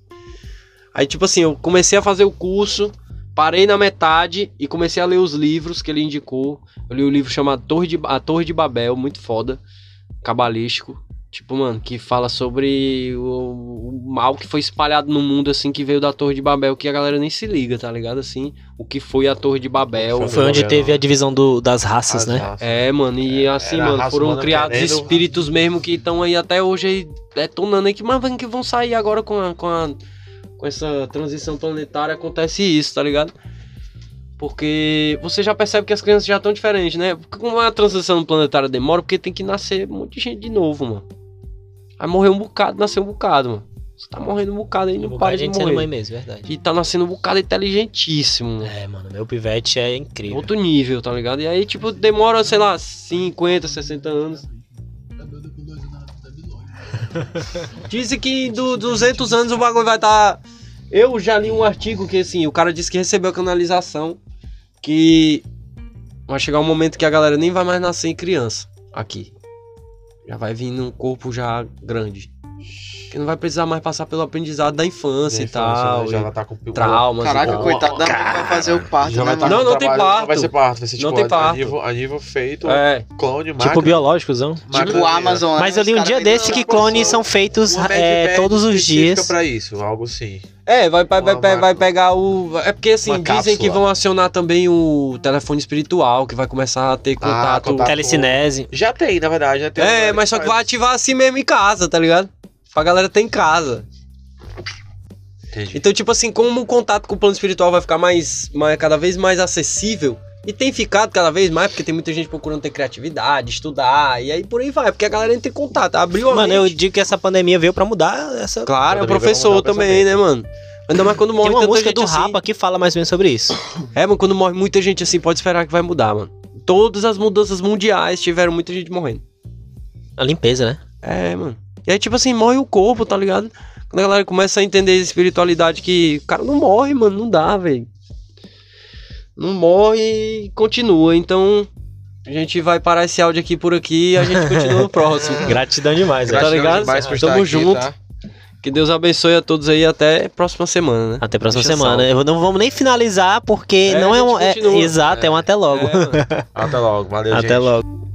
[SPEAKER 3] Aí, tipo assim, eu comecei a fazer o curso, parei na metade e comecei a ler os livros que ele indicou. Eu li o livro chamado Torre de, A Torre de Babel, muito foda, cabalístico. Tipo, mano, que fala sobre o, o mal que foi espalhado no mundo, assim, que veio da Torre de Babel, que a galera nem se liga, tá ligado? Assim, o que foi a Torre de Babel.
[SPEAKER 2] Foi onde teve a divisão do- das raças,
[SPEAKER 1] As
[SPEAKER 2] né?
[SPEAKER 1] raças.
[SPEAKER 3] É, mano, e assim,
[SPEAKER 1] era a
[SPEAKER 3] mano, foram criados
[SPEAKER 1] querendo-
[SPEAKER 3] espíritos mesmo que estão aí até hoje aí detonando aí, que, mas que vão sair agora com, a, com, a, com essa transição planetária, acontece isso, tá ligado? Porque você já percebe que as crianças já estão diferentes, né? Porque como a transição planetária demora, porque tem que nascer um monte de gente de novo, mano. Aí morrer um bocado, nascer um bocado, mano. Você tá morrendo um bocado aí,
[SPEAKER 2] Um
[SPEAKER 3] não
[SPEAKER 2] bocado
[SPEAKER 3] para
[SPEAKER 2] de sendo mãe
[SPEAKER 3] morrer.
[SPEAKER 2] mesmo, verdade.
[SPEAKER 3] E tá nascendo um bocado inteligentíssimo.
[SPEAKER 2] É, mano, meu pivete é incrível.
[SPEAKER 3] Outro nível, tá ligado? E aí, tipo, demora, sei lá, 50, 60 anos.
[SPEAKER 6] Tá doido com dois anos, bebe logo.
[SPEAKER 3] Dizem que do 200 anos o bagulho vai estar. Tá... Eu já li um artigo que, assim, o cara disse que recebeu canalização. Que vai chegar um momento que a galera nem vai mais nascer em criança aqui. Já vai vir num corpo já grande. Que não vai precisar mais passar pelo aprendizado da infância,
[SPEAKER 1] Da
[SPEAKER 3] e
[SPEAKER 1] infância,
[SPEAKER 3] tal.
[SPEAKER 1] né? Já
[SPEAKER 3] e
[SPEAKER 1] vai estar com
[SPEAKER 3] traumas.
[SPEAKER 4] Caraca,
[SPEAKER 3] e tal.
[SPEAKER 4] coitado da mãe vai fazer o parto,
[SPEAKER 1] Já
[SPEAKER 4] né, mano?
[SPEAKER 3] Não, não tem parto.
[SPEAKER 1] Não vai ser parto, vai ser
[SPEAKER 3] Não
[SPEAKER 1] tipo
[SPEAKER 3] tem
[SPEAKER 1] a-
[SPEAKER 3] parto.
[SPEAKER 1] A nível, a nível feito,
[SPEAKER 3] É,
[SPEAKER 1] clone,
[SPEAKER 2] Tipo
[SPEAKER 1] máquina.
[SPEAKER 2] biológicozão.
[SPEAKER 1] máquina
[SPEAKER 4] Tipo o Amazon, né?
[SPEAKER 2] Mas eu li um dia desse que clones são feitos é, todos os dias.
[SPEAKER 1] pra isso, algo assim.
[SPEAKER 3] É, vai, vai, vai, vai, pegar o. É porque assim,
[SPEAKER 1] Uma
[SPEAKER 3] dizem
[SPEAKER 1] cápsula.
[SPEAKER 3] que vão acionar também o telefone espiritual, que vai começar a ter contato.
[SPEAKER 1] contato.
[SPEAKER 2] Telecinese.
[SPEAKER 1] Já tem, na verdade, já tem.
[SPEAKER 3] É, mas só que vai ativar assim mesmo em casa, tá ligado? Pra galera ter em casa.
[SPEAKER 1] Entendi.
[SPEAKER 3] Então, tipo assim, como o contato com o plano espiritual vai ficar mais, mais cada vez mais acessível, e tem ficado cada vez mais, porque tem muita gente procurando ter criatividade, estudar, e aí por aí vai, porque a galera entra em contato, abriu a
[SPEAKER 2] Mano, eu
[SPEAKER 3] mente.
[SPEAKER 2] digo que essa pandemia veio pra mudar essa.
[SPEAKER 3] Claro, é professor também, né, mano? Ainda mais quando morre
[SPEAKER 2] Tem uma
[SPEAKER 3] tanta
[SPEAKER 2] música
[SPEAKER 3] gente
[SPEAKER 2] do
[SPEAKER 3] assim.
[SPEAKER 2] Rapa que fala mais ou menos sobre isso.
[SPEAKER 3] É, mano, quando morre muita gente assim, pode esperar que vai mudar, mano. Todas as mudanças mundiais tiveram muita gente morrendo.
[SPEAKER 2] A limpeza, né?
[SPEAKER 3] É, mano. E aí, tipo assim, morre o corpo, tá ligado? Quando a galera começa a entender a espiritualidade que o cara não morre, mano, não dá, velho. Não morre e continua. Então, a gente vai parar esse áudio aqui por aqui e a gente continua no próximo.
[SPEAKER 2] Gratidão demais, velho.
[SPEAKER 3] Tá ligado?
[SPEAKER 1] demais por
[SPEAKER 3] Tamo
[SPEAKER 1] aqui,
[SPEAKER 3] junto.
[SPEAKER 1] tá?
[SPEAKER 3] Que Deus abençoe a todos aí até a próxima semana, né?
[SPEAKER 2] Até a próxima
[SPEAKER 3] Deixa
[SPEAKER 2] semana. Eu não vamos nem finalizar porque
[SPEAKER 3] É,
[SPEAKER 2] não é um. é- exato, é, um até logo.
[SPEAKER 3] É.
[SPEAKER 1] Até logo, valeu,
[SPEAKER 2] até
[SPEAKER 1] gente.
[SPEAKER 2] logo.